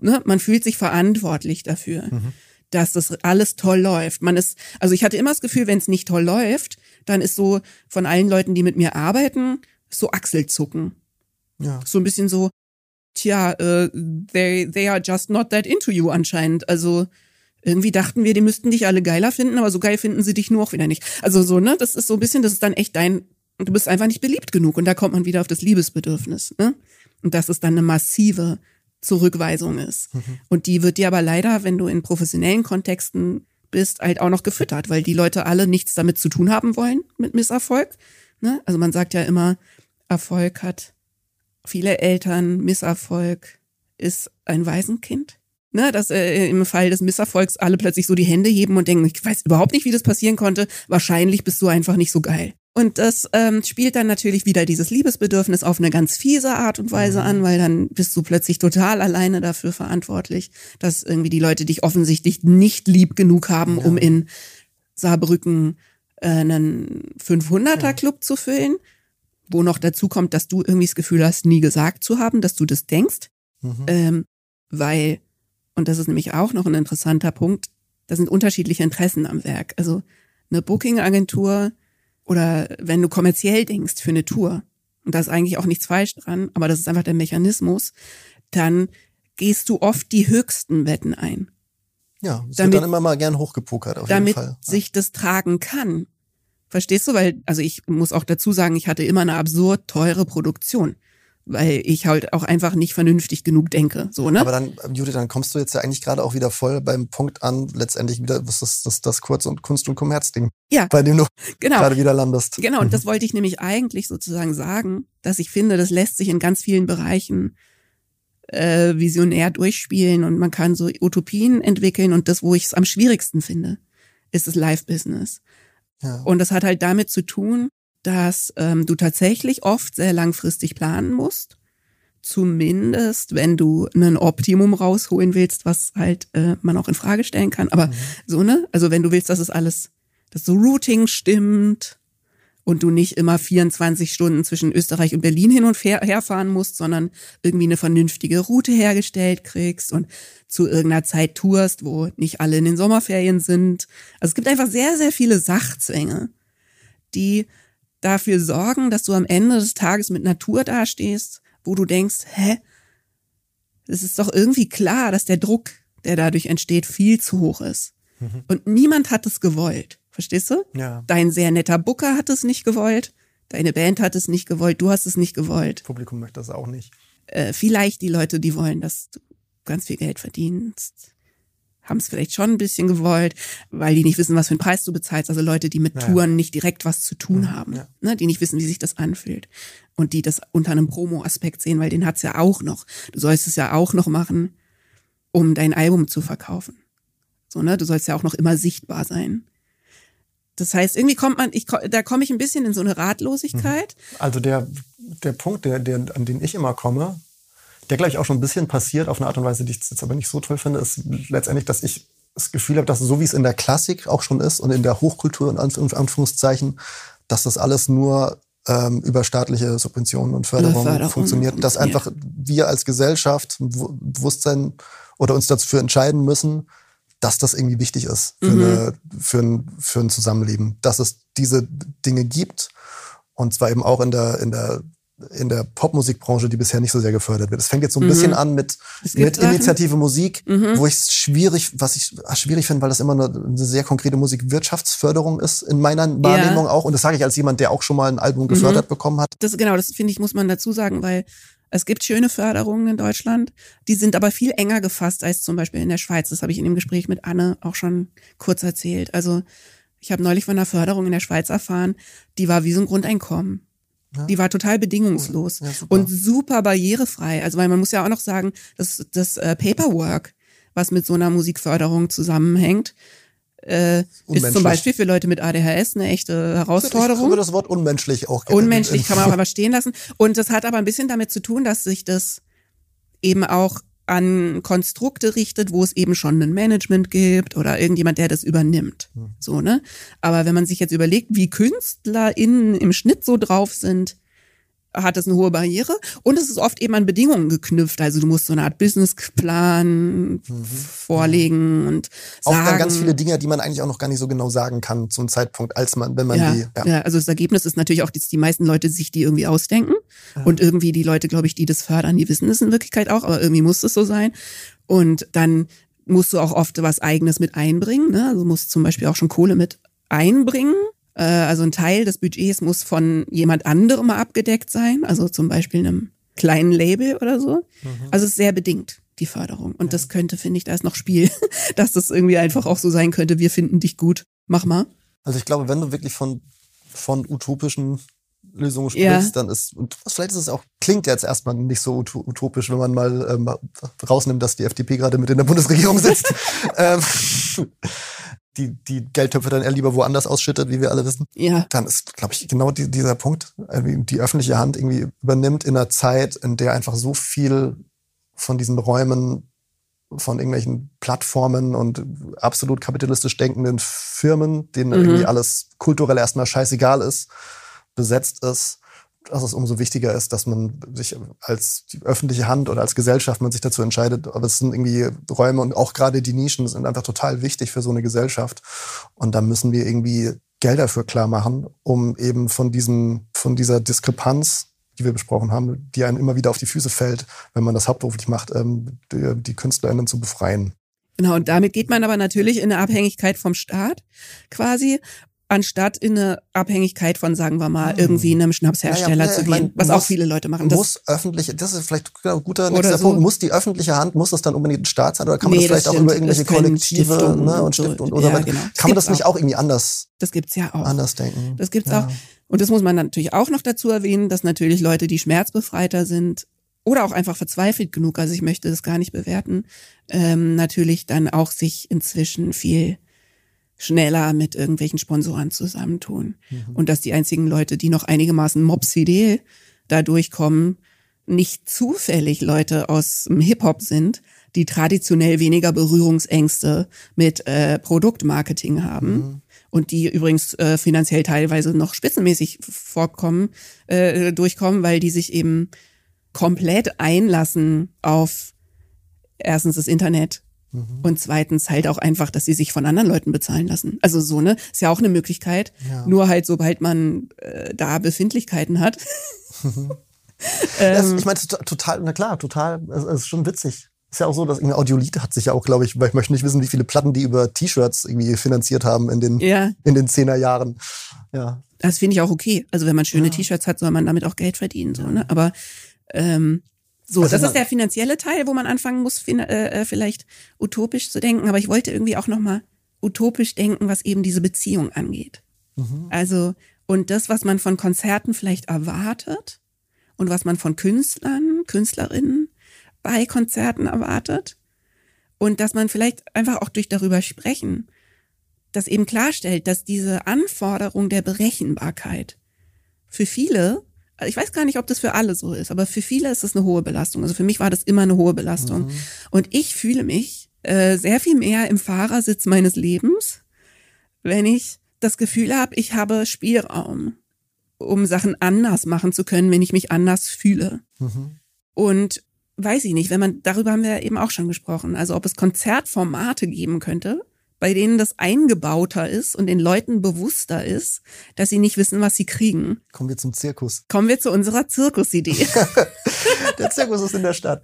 Ne? Man fühlt sich verantwortlich dafür. Mhm dass das alles toll läuft. Man ist, also ich hatte immer das Gefühl, wenn es nicht toll läuft, dann ist so von allen Leuten, die mit mir arbeiten, so Achselzucken. Ja. So ein bisschen so, tja, äh, they, they are just not that into you anscheinend. Also irgendwie dachten wir, die müssten dich alle geiler finden, aber so geil finden sie dich nur auch wieder nicht. Also so, ne, das ist so ein bisschen, das ist dann echt dein, du bist einfach nicht beliebt genug und da kommt man wieder auf das Liebesbedürfnis, ne? Und das ist dann eine massive Zurückweisung ist. Mhm. Und die wird dir aber leider, wenn du in professionellen Kontexten bist, halt auch noch gefüttert, weil die Leute alle nichts damit zu tun haben wollen mit Misserfolg. Ne? Also man sagt ja immer, Erfolg hat viele Eltern, Misserfolg ist ein Waisenkind. Ne, dass äh, im Fall des Misserfolgs alle plötzlich so die Hände heben und denken, ich weiß überhaupt nicht, wie das passieren konnte. Wahrscheinlich bist du einfach nicht so geil. Und das ähm, spielt dann natürlich wieder dieses Liebesbedürfnis auf eine ganz fiese Art und Weise mhm. an, weil dann bist du plötzlich total alleine dafür verantwortlich, dass irgendwie die Leute dich offensichtlich nicht lieb genug haben, ja. um in Saarbrücken äh, einen 500er Club ja. zu füllen wo noch dazu kommt, dass du irgendwie das Gefühl hast, nie gesagt zu haben, dass du das denkst. Mhm. Ähm, weil, und das ist nämlich auch noch ein interessanter Punkt, da sind unterschiedliche Interessen am Werk. Also eine Booking-Agentur oder wenn du kommerziell denkst für eine Tour, und da ist eigentlich auch nichts falsch dran, aber das ist einfach der Mechanismus, dann gehst du oft die höchsten Wetten ein. Ja, es damit, wird dann immer mal gern hochgepokert auf jeden Fall. Damit sich das tragen kann. Verstehst du? Weil, also ich muss auch dazu sagen, ich hatte immer eine absurd teure Produktion. Weil ich halt auch einfach nicht vernünftig genug denke. So, ne? Aber dann, Judith, dann kommst du jetzt ja eigentlich gerade auch wieder voll beim Punkt an, letztendlich wieder, was ist das, das Kurz- und Kunst- und Kommerzding. Ja. Bei dem du genau. gerade wieder landest. Genau, und mhm. das wollte ich nämlich eigentlich sozusagen sagen, dass ich finde, das lässt sich in ganz vielen Bereichen äh, visionär durchspielen und man kann so Utopien entwickeln und das, wo ich es am schwierigsten finde, ist das Live-Business. Und das hat halt damit zu tun, dass ähm, du tatsächlich oft sehr langfristig planen musst. Zumindest, wenn du ein Optimum rausholen willst, was halt äh, man auch in Frage stellen kann. Aber mhm. so, ne? Also wenn du willst, dass es alles, dass so Routing stimmt, und du nicht immer 24 Stunden zwischen Österreich und Berlin hin und her fahren musst, sondern irgendwie eine vernünftige Route hergestellt kriegst und zu irgendeiner Zeit tourst, wo nicht alle in den Sommerferien sind. Also es gibt einfach sehr, sehr viele Sachzwänge, die dafür sorgen, dass du am Ende des Tages mit Natur dastehst, wo du denkst, hä? Es ist doch irgendwie klar, dass der Druck, der dadurch entsteht, viel zu hoch ist. Mhm. Und niemand hat es gewollt. Verstehst du? Ja. Dein sehr netter Booker hat es nicht gewollt. Deine Band hat es nicht gewollt. Du hast es nicht gewollt. Das Publikum möchte das auch nicht. Äh, vielleicht die Leute, die wollen, dass du ganz viel Geld verdienst, haben es vielleicht schon ein bisschen gewollt, weil die nicht wissen, was für einen Preis du bezahlst. Also Leute, die mit ja. Touren nicht direkt was zu tun haben, ja. ne? die nicht wissen, wie sich das anfühlt und die das unter einem Promo-Aspekt sehen, weil den hat's ja auch noch. Du sollst es ja auch noch machen, um dein Album zu verkaufen. So, ne? Du sollst ja auch noch immer sichtbar sein. Das heißt, irgendwie kommt man, ich, da komme ich ein bisschen in so eine Ratlosigkeit. Mhm. Also der, der Punkt, der, der, an den ich immer komme, der gleich auch schon ein bisschen passiert, auf eine Art und Weise, die ich jetzt aber nicht so toll finde, ist letztendlich, dass ich das Gefühl habe, dass so wie es in der Klassik auch schon ist und in der Hochkultur in Anführungszeichen, dass das alles nur ähm, über staatliche Subventionen und Förderung, Förderung funktioniert, dass einfach ja. wir als Gesellschaft Bewusstsein oder uns dafür entscheiden müssen, dass das irgendwie wichtig ist für, mhm. eine, für, ein, für ein Zusammenleben, dass es diese Dinge gibt und zwar eben auch in der, in der in der Popmusikbranche, die bisher nicht so sehr gefördert wird. Es fängt jetzt so ein mhm. bisschen an mit, mit Initiative Musik, mhm. wo ich es schwierig, was ich schwierig finde, weil das immer eine, eine, sehr konkrete Musikwirtschaftsförderung ist, in meiner Wahrnehmung ja. auch. Und das sage ich als jemand, der auch schon mal ein Album gefördert mhm. bekommen hat. Das, genau, das finde ich, muss man dazu sagen, weil es gibt schöne Förderungen in Deutschland, die sind aber viel enger gefasst als zum Beispiel in der Schweiz. Das habe ich in dem Gespräch mit Anne auch schon kurz erzählt. Also ich habe neulich von einer Förderung in der Schweiz erfahren, die war wie so ein Grundeinkommen. Ja. Die war total bedingungslos ja, super. und super barrierefrei. Also weil man muss ja auch noch sagen, dass das äh, Paperwork, was mit so einer Musikförderung zusammenhängt, äh, ist zum Beispiel für Leute mit ADHS eine echte Herausforderung. Ich würde das Wort unmenschlich auch gerne Unmenschlich kann man auch einfach stehen lassen. Und das hat aber ein bisschen damit zu tun, dass sich das eben auch an Konstrukte richtet, wo es eben schon ein Management gibt oder irgendjemand, der das übernimmt. Hm. So, ne? Aber wenn man sich jetzt überlegt, wie KünstlerInnen im Schnitt so drauf sind, hat es eine hohe Barriere und es ist oft eben an Bedingungen geknüpft. Also du musst so eine Art Businessplan mhm. vorlegen und auch sagen. dann ganz viele Dinge, die man eigentlich auch noch gar nicht so genau sagen kann zum Zeitpunkt, als man, wenn man ja, die. Ja. ja, also das Ergebnis ist natürlich auch, dass die meisten Leute sich die irgendwie ausdenken ja. und irgendwie die Leute, glaube ich, die das fördern, die wissen es in Wirklichkeit auch, aber irgendwie muss es so sein. Und dann musst du auch oft was Eigenes mit einbringen. Ne? Also musst zum Beispiel auch schon Kohle mit einbringen äh, also ein Teil des Budgets muss von jemand anderem abgedeckt sein, also zum Beispiel einem kleinen Label oder so. Mhm. Also es ist sehr bedingt, die Förderung. Und ja. das könnte, finde ich, da ist noch Spiel, dass das irgendwie einfach auch so sein könnte, wir finden dich gut, mach mal. Also ich glaube, wenn du wirklich von, von utopischen Lösungen sprichst, ja. dann ist, und vielleicht ist es auch, klingt jetzt erstmal nicht so utopisch, wenn man mal ähm, rausnimmt, dass die FDP gerade mit in der Bundesregierung sitzt. ähm, die, die Geldtöpfe dann eher lieber woanders ausschüttet, wie wir alle wissen. Ja. Dann ist, glaube ich, genau die, dieser Punkt, die öffentliche Hand irgendwie übernimmt in einer Zeit, in der einfach so viel von diesen Räumen von irgendwelchen Plattformen und absolut kapitalistisch denkenden Firmen, denen mhm. irgendwie alles kulturell erstmal scheißegal ist, besetzt ist dass es umso wichtiger ist, dass man sich als öffentliche Hand oder als Gesellschaft man sich dazu entscheidet. Aber es sind irgendwie Räume und auch gerade die Nischen sind einfach total wichtig für so eine Gesellschaft. Und da müssen wir irgendwie Gelder für klar machen, um eben von diesem, von dieser Diskrepanz, die wir besprochen haben, die einem immer wieder auf die Füße fällt, wenn man das hauptberuflich macht, ähm, die, die KünstlerInnen zu befreien. Genau, und damit geht man aber natürlich in eine Abhängigkeit vom Staat quasi anstatt in eine Abhängigkeit von, sagen wir mal, irgendwie einem Schnapshersteller ja, ja, zu gehen, mein, was muss, auch viele Leute machen. Das muss öffentlich, das ist vielleicht ein guter nächster so. Punkt, muss die öffentliche Hand, muss das dann unbedingt ein Staat sein oder kann man nee, das vielleicht das auch über irgendwelche Kollektive Stiftungen ne, und Stiftungen oder ja, genau. kann man das nicht auch. auch irgendwie anders? Das gibt's ja auch. Anders denken. Das gibt's auch. Und das muss man natürlich auch noch dazu erwähnen, dass natürlich Leute, die schmerzbefreiter sind, oder auch einfach verzweifelt genug, also ich möchte das gar nicht bewerten, ähm, natürlich dann auch sich inzwischen viel schneller mit irgendwelchen Sponsoren zusammentun. Mhm. Und dass die einzigen Leute, die noch einigermaßen mopsidel da durchkommen, nicht zufällig Leute aus dem Hip-Hop sind, die traditionell weniger Berührungsängste mit äh, Produktmarketing haben. Mhm. Und die übrigens äh, finanziell teilweise noch spitzenmäßig vorkommen, äh, durchkommen, weil die sich eben komplett einlassen auf erstens das Internet, Mhm. Und zweitens halt auch einfach, dass sie sich von anderen Leuten bezahlen lassen. Also so, ne? Ist ja auch eine Möglichkeit. Ja. Nur halt, sobald man äh, da Befindlichkeiten hat. ähm, das, ich meine, total, na klar, total, es ist schon witzig. Ist ja auch so, dass irgendwie Audiolite hat sich ja auch, glaube ich, weil ich möchte nicht wissen, wie viele Platten die über T-Shirts irgendwie finanziert haben in den, ja. in den Zehnerjahren. Ja. Das finde ich auch okay. Also wenn man schöne ja. T-Shirts hat, soll man damit auch Geld verdienen, so, ne? Aber ähm, so, also das ist der finanzielle Teil, wo man anfangen muss, äh, äh, vielleicht utopisch zu denken. Aber ich wollte irgendwie auch nochmal utopisch denken, was eben diese Beziehung angeht. Mhm. Also, und das, was man von Konzerten vielleicht erwartet und was man von Künstlern, Künstlerinnen bei Konzerten erwartet. Und dass man vielleicht einfach auch durch darüber sprechen, das eben klarstellt, dass diese Anforderung der Berechenbarkeit für viele ich weiß gar nicht, ob das für alle so ist, aber für viele ist es eine hohe Belastung. Also für mich war das immer eine hohe Belastung. Mhm. Und ich fühle mich äh, sehr viel mehr im Fahrersitz meines Lebens, wenn ich das Gefühl habe, ich habe Spielraum, um Sachen anders machen zu können, wenn ich mich anders fühle. Mhm. Und weiß ich nicht, wenn man, darüber haben wir eben auch schon gesprochen, also ob es Konzertformate geben könnte, bei denen das eingebauter ist und den Leuten bewusster ist, dass sie nicht wissen, was sie kriegen. Kommen wir zum Zirkus. Kommen wir zu unserer Zirkusidee. der Zirkus ist in der Stadt.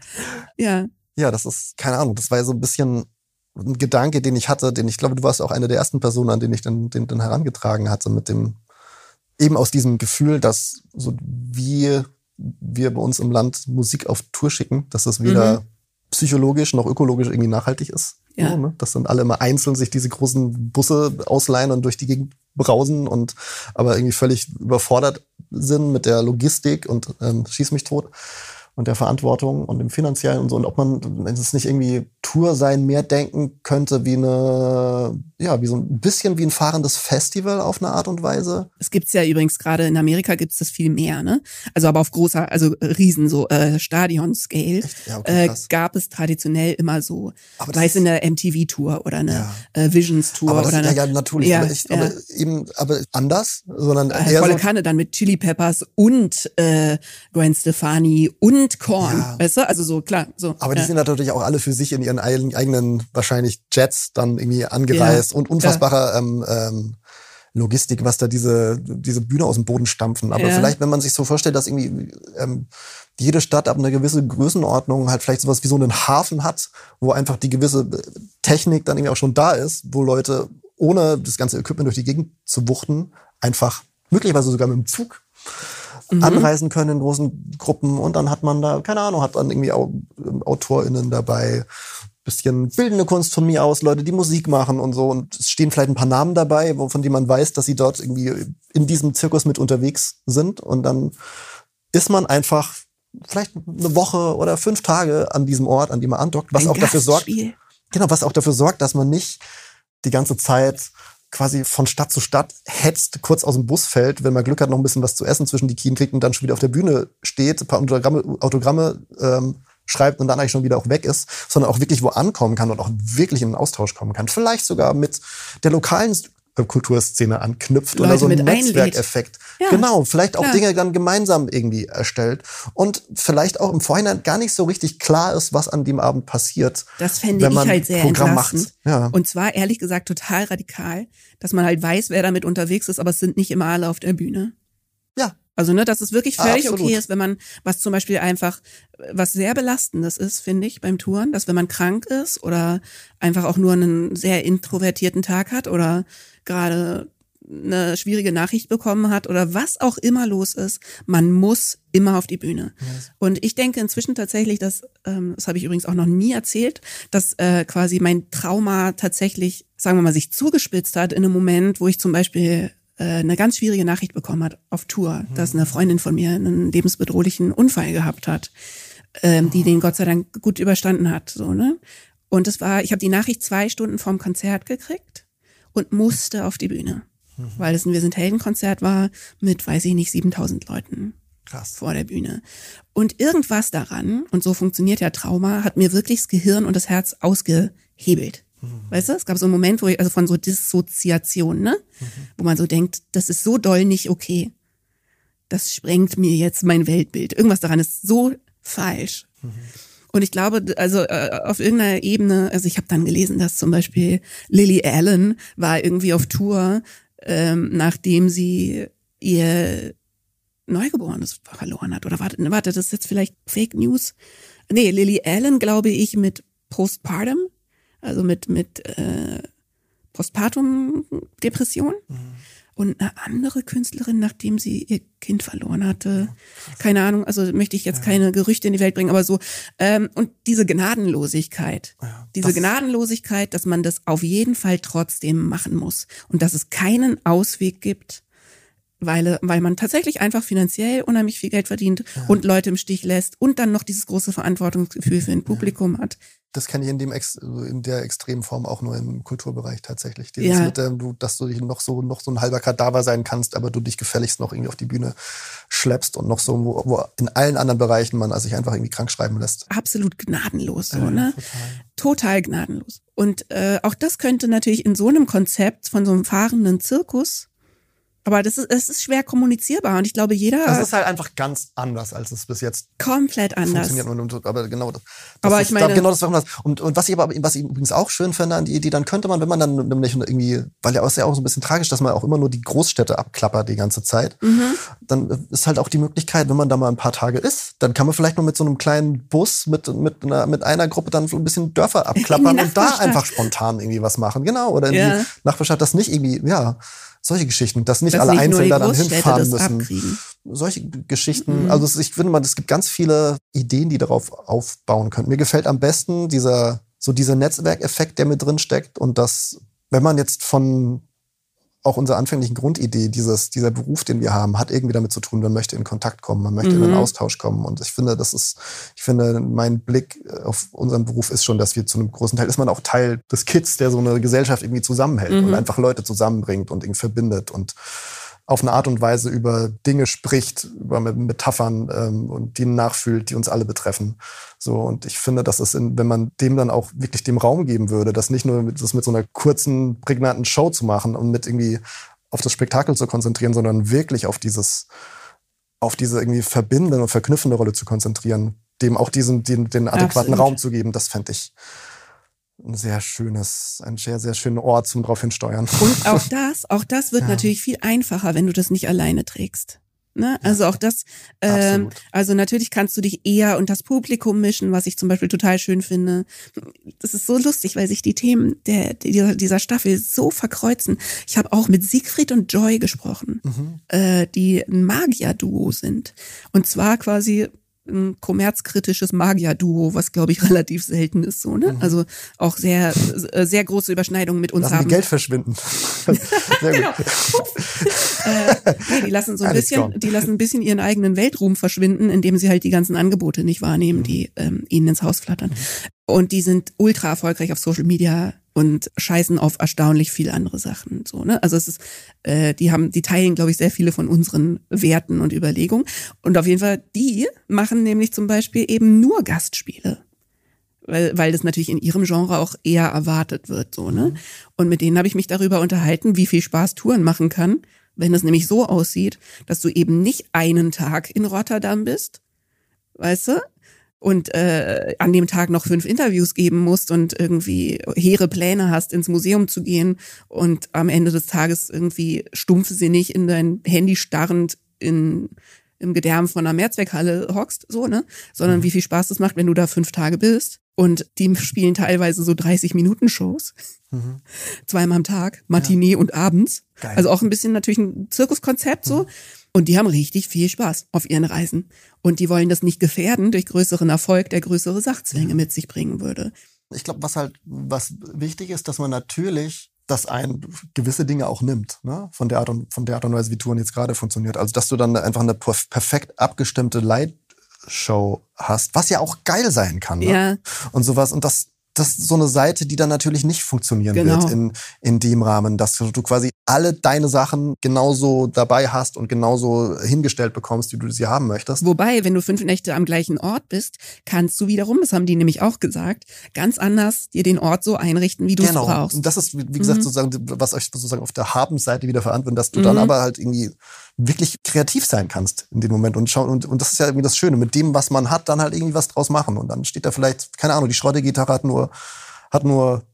Ja. Ja, das ist, keine Ahnung, das war ja so ein bisschen ein Gedanke, den ich hatte, den ich glaube, du warst auch eine der ersten Personen, an den ich dann, den, den herangetragen hatte, mit dem, eben aus diesem Gefühl, dass so wie wir bei uns im Land Musik auf Tour schicken, dass das weder mhm. psychologisch noch ökologisch irgendwie nachhaltig ist. Ja. So, ne? Dass dann alle immer einzeln sich diese großen Busse ausleihen und durch die Gegend brausen und aber irgendwie völlig überfordert sind mit der Logistik und ähm, schieß mich tot und der Verantwortung und dem finanziellen und so. Und ob man es nicht irgendwie Tour sein mehr denken könnte wie eine, ja, wie so ein bisschen wie ein fahrendes Festival auf eine Art und Weise. Es gibt's ja übrigens gerade in Amerika gibt's das viel mehr, ne? Also aber auf großer, also Riesen, so äh, Stadion-Scale ja, okay, äh, gab es traditionell immer so, aber sei es in der MTV-Tour oder eine ja. äh, Visions-Tour oder eine. Ja, ja, natürlich, ja, aber, ich, aber eben, aber anders, sondern äh, volle so Kanne dann mit Chili Peppers und äh, Gwen Stefani und Korn, weißt du? Also so klar, so. Aber die sind natürlich auch alle für sich in ihren eigenen wahrscheinlich Jets dann irgendwie angereist und unfassbarer ähm, ähm, Logistik, was da diese, diese Bühne aus dem Boden stampfen. Aber ja. vielleicht, wenn man sich so vorstellt, dass irgendwie ähm, jede Stadt ab einer gewissen Größenordnung halt vielleicht sowas wie so einen Hafen hat, wo einfach die gewisse Technik dann irgendwie auch schon da ist, wo Leute ohne das ganze Equipment durch die Gegend zu wuchten, einfach möglicherweise sogar mit dem Zug mhm. anreisen können in großen Gruppen und dann hat man da, keine Ahnung, hat dann irgendwie auch AutorInnen dabei bisschen bildende Kunst von mir aus, Leute, die Musik machen und so. Und es stehen vielleicht ein paar Namen dabei, von denen man weiß, dass sie dort irgendwie in diesem Zirkus mit unterwegs sind. Und dann ist man einfach vielleicht eine Woche oder fünf Tage an diesem Ort, an dem man andockt, was ein auch dafür sorgt. Genau, was auch dafür sorgt, dass man nicht die ganze Zeit quasi von Stadt zu Stadt hetzt, kurz aus dem Bus fällt, wenn man Glück hat, noch ein bisschen was zu essen zwischen die Kien kriegt und dann schon wieder auf der Bühne steht, ein paar Autogramme, Autogramme ähm, schreibt und dann eigentlich schon wieder auch weg ist, sondern auch wirklich wo ankommen kann und auch wirklich in den Austausch kommen kann. Vielleicht sogar mit der lokalen Kulturszene anknüpft Leute oder so ein Netzwerkeffekt. Ja, genau, vielleicht auch klar. Dinge dann gemeinsam irgendwie erstellt und vielleicht auch im Vorhinein gar nicht so richtig klar ist, was an dem Abend passiert. Das fände ich halt sehr Programm. Macht. Ja. Und zwar ehrlich gesagt total radikal, dass man halt weiß, wer damit unterwegs ist, aber es sind nicht immer alle auf der Bühne. Ja, also, ne, dass es wirklich ah, völlig ah, okay ist, wenn man, was zum Beispiel einfach, was sehr belastendes ist, finde ich, beim Touren, dass wenn man krank ist oder einfach auch nur einen sehr introvertierten Tag hat oder gerade eine schwierige Nachricht bekommen hat oder was auch immer los ist, man muss immer auf die Bühne. Yes. Und ich denke inzwischen tatsächlich, dass, ähm, das habe ich übrigens auch noch nie erzählt, dass äh, quasi mein Trauma tatsächlich, sagen wir mal, sich zugespitzt hat in einem Moment, wo ich zum Beispiel äh, eine ganz schwierige Nachricht bekommen hat auf Tour, mhm. dass eine Freundin von mir einen lebensbedrohlichen Unfall gehabt hat, ähm, die den Gott sei Dank gut überstanden hat. So, ne? Und es war, ich habe die Nachricht zwei Stunden vorm Konzert gekriegt und musste auf die Bühne. Mhm. Weil es ein Wir sind Helden-Konzert war mit, weiß ich nicht, 7000 Leuten. Krass. vor der Bühne. Und irgendwas daran, und so funktioniert ja Trauma, hat mir wirklich das Gehirn und das Herz ausgehebelt. Mhm. Weißt du, es gab so einen Moment, wo ich, also von so Dissoziation, ne? Mhm. Wo man so denkt, das ist so doll nicht okay. Das sprengt mir jetzt mein Weltbild. Irgendwas daran ist so falsch. Und ich glaube, also äh, auf irgendeiner Ebene, also ich habe dann gelesen, dass zum Beispiel Lily Allen war irgendwie auf Tour, ähm, nachdem sie ihr Neugeborenes verloren hat. Oder warte, warte, das ist jetzt vielleicht Fake News. Nee, Lily Allen, glaube ich, mit Postpartum also mit, mit äh, Postpartum-Depression. Mhm. Und eine andere Künstlerin, nachdem sie ihr Kind verloren hatte. Keine Ahnung, also möchte ich jetzt ja. keine Gerüchte in die Welt bringen, aber so. Ähm, und diese Gnadenlosigkeit, ja, diese Gnadenlosigkeit, dass man das auf jeden Fall trotzdem machen muss und dass es keinen Ausweg gibt, weil, weil man tatsächlich einfach finanziell unheimlich viel Geld verdient ja. und Leute im Stich lässt und dann noch dieses große Verantwortungsgefühl für ein Publikum hat das kenne ich in dem Ex in der extremen Form auch nur im Kulturbereich tatsächlich. Dieses ja. mit dem, du, dass du dich noch so noch so ein halber Kadaver sein kannst, aber du dich gefälligst noch irgendwie auf die Bühne schleppst und noch so, wo, wo in allen anderen Bereichen man also sich einfach irgendwie krank schreiben lässt. Absolut gnadenlos, so, ne? Total. total gnadenlos. Und äh, auch das könnte natürlich in so einem Konzept von so einem fahrenden Zirkus aber das ist, es ist schwer kommunizierbar und ich glaube, jeder. Das ist halt einfach ganz anders, als es bis jetzt komplett anders. Funktioniert. Aber genau das. aber ich meine, genau das war das. Und, und was ich aber, was ich übrigens auch schön finde an die Idee, dann könnte man, wenn man dann nämlich irgendwie, weil ja auch ist ja auch so ein bisschen tragisch, dass man auch immer nur die Großstädte abklappert die ganze Zeit, mhm. dann ist halt auch die Möglichkeit, wenn man da mal ein paar Tage ist, dann kann man vielleicht nur mit so einem kleinen Bus mit, mit, einer, mit einer Gruppe dann ein bisschen Dörfer abklappern und da einfach spontan irgendwie was machen. Genau. Oder in ja. die Nachbarstadt das nicht irgendwie, ja solche Geschichten, dass nicht dass alle nicht einzeln da dann hinfahren müssen. Abkriegen. Solche Geschichten, mhm. also ich finde mal, es gibt ganz viele Ideen, die darauf aufbauen können. Mir gefällt am besten dieser, so dieser Netzwerkeffekt, der mit drin steckt und dass, wenn man jetzt von auch unsere anfänglichen Grundidee, dieses, dieser Beruf, den wir haben, hat irgendwie damit zu tun, man möchte in Kontakt kommen, man möchte mhm. in einen mhm. Austausch kommen. Und ich finde, das ist, ich finde, mein Blick auf unseren Beruf ist schon, dass wir zu einem großen Teil, ist man auch Teil des Kids, der so eine Gesellschaft irgendwie zusammenhält mhm. und einfach Leute zusammenbringt und irgendwie verbindet und auf eine Art und Weise über Dinge spricht, über Metaphern ähm, und die nachfühlt, die uns alle betreffen. So und ich finde, dass es, in, wenn man dem dann auch wirklich dem Raum geben würde, das nicht nur mit, das mit so einer kurzen prägnanten Show zu machen und mit irgendwie auf das Spektakel zu konzentrieren, sondern wirklich auf dieses, auf diese irgendwie verbindende und verknüpfende Rolle zu konzentrieren, dem auch diesen den, den adäquaten Absolut. Raum zu geben, das fände ich ein sehr schönes, ein sehr, sehr schöner Ort zum drauf hinsteuern. Und auch das, auch das wird ja. natürlich viel einfacher, wenn du das nicht alleine trägst. Ne? Also auch das, ähm, also natürlich kannst du dich eher und das Publikum mischen, was ich zum Beispiel total schön finde. Das ist so lustig, weil sich die Themen der, dieser, dieser Staffel so verkreuzen. Ich habe auch mit Siegfried und Joy gesprochen, mhm. äh, die ein Magier-Duo sind. Und zwar quasi ein kommerzkritisches Magier-Duo, was glaube ich relativ selten ist, so, ne? Mhm. Also auch sehr, äh, sehr große Überschneidungen mit uns lassen haben. Die Geld verschwinden. genau. äh, nee, die lassen so ein bisschen, die lassen ein bisschen ihren eigenen Weltruhm verschwinden, indem sie halt die ganzen Angebote nicht wahrnehmen, mhm. die ähm, ihnen ins Haus flattern. Mhm. Und die sind ultra erfolgreich auf Social Media und scheißen auf erstaunlich viele andere Sachen. So, ne? Also es ist, äh, die haben, die teilen, glaube ich, sehr viele von unseren Werten und Überlegungen. Und auf jeden Fall, die machen nämlich zum Beispiel eben nur Gastspiele. Weil, weil das natürlich in ihrem Genre auch eher erwartet wird. so ne? Und mit denen habe ich mich darüber unterhalten, wie viel Spaß Touren machen kann, wenn es nämlich so aussieht, dass du eben nicht einen Tag in Rotterdam bist, weißt du, und äh, an dem Tag noch fünf Interviews geben musst und irgendwie hehre Pläne hast, ins Museum zu gehen und am Ende des Tages irgendwie stumpfsinnig in dein Handy starrend in im Gedärm von einer Mehrzweckhalle hockst, so, ne? Sondern mhm. wie viel Spaß das macht, wenn du da fünf Tage bist. Und die spielen teilweise so 30 Minuten Shows. Mhm. Zweimal am Tag, Matinee ja. und abends. Geil. Also auch ein bisschen natürlich ein Zirkuskonzept so. Mhm. Und die haben richtig viel Spaß auf ihren Reisen. Und die wollen das nicht gefährden durch größeren Erfolg, der größere Sachzwänge mit sich bringen würde. Ich glaube, was halt, was wichtig ist, dass man natürlich dass ein gewisse Dinge auch nimmt, ne? von, der Art und, von der Art und Weise, wie Touren jetzt gerade funktioniert. Also, dass du dann einfach eine perfekt abgestimmte Lightshow hast, was ja auch geil sein kann. Ne? Ja. Und sowas. Und das, das ist so eine Seite, die dann natürlich nicht funktionieren genau. wird in, in dem Rahmen, dass du quasi alle deine Sachen genauso dabei hast und genauso hingestellt bekommst, wie du sie haben möchtest. Wobei, wenn du fünf Nächte am gleichen Ort bist, kannst du wiederum, das haben die nämlich auch gesagt, ganz anders dir den Ort so einrichten, wie du es genau. brauchst. Und das ist, wie gesagt, mhm. sozusagen, was euch sozusagen auf der Habenseite wieder verantworten, dass du mhm. dann aber halt irgendwie wirklich kreativ sein kannst in dem Moment und schauen und, und das ist ja irgendwie das Schöne mit dem was man hat dann halt irgendwie was draus machen und dann steht da vielleicht keine Ahnung die Schrottegitarre hat nur hat nur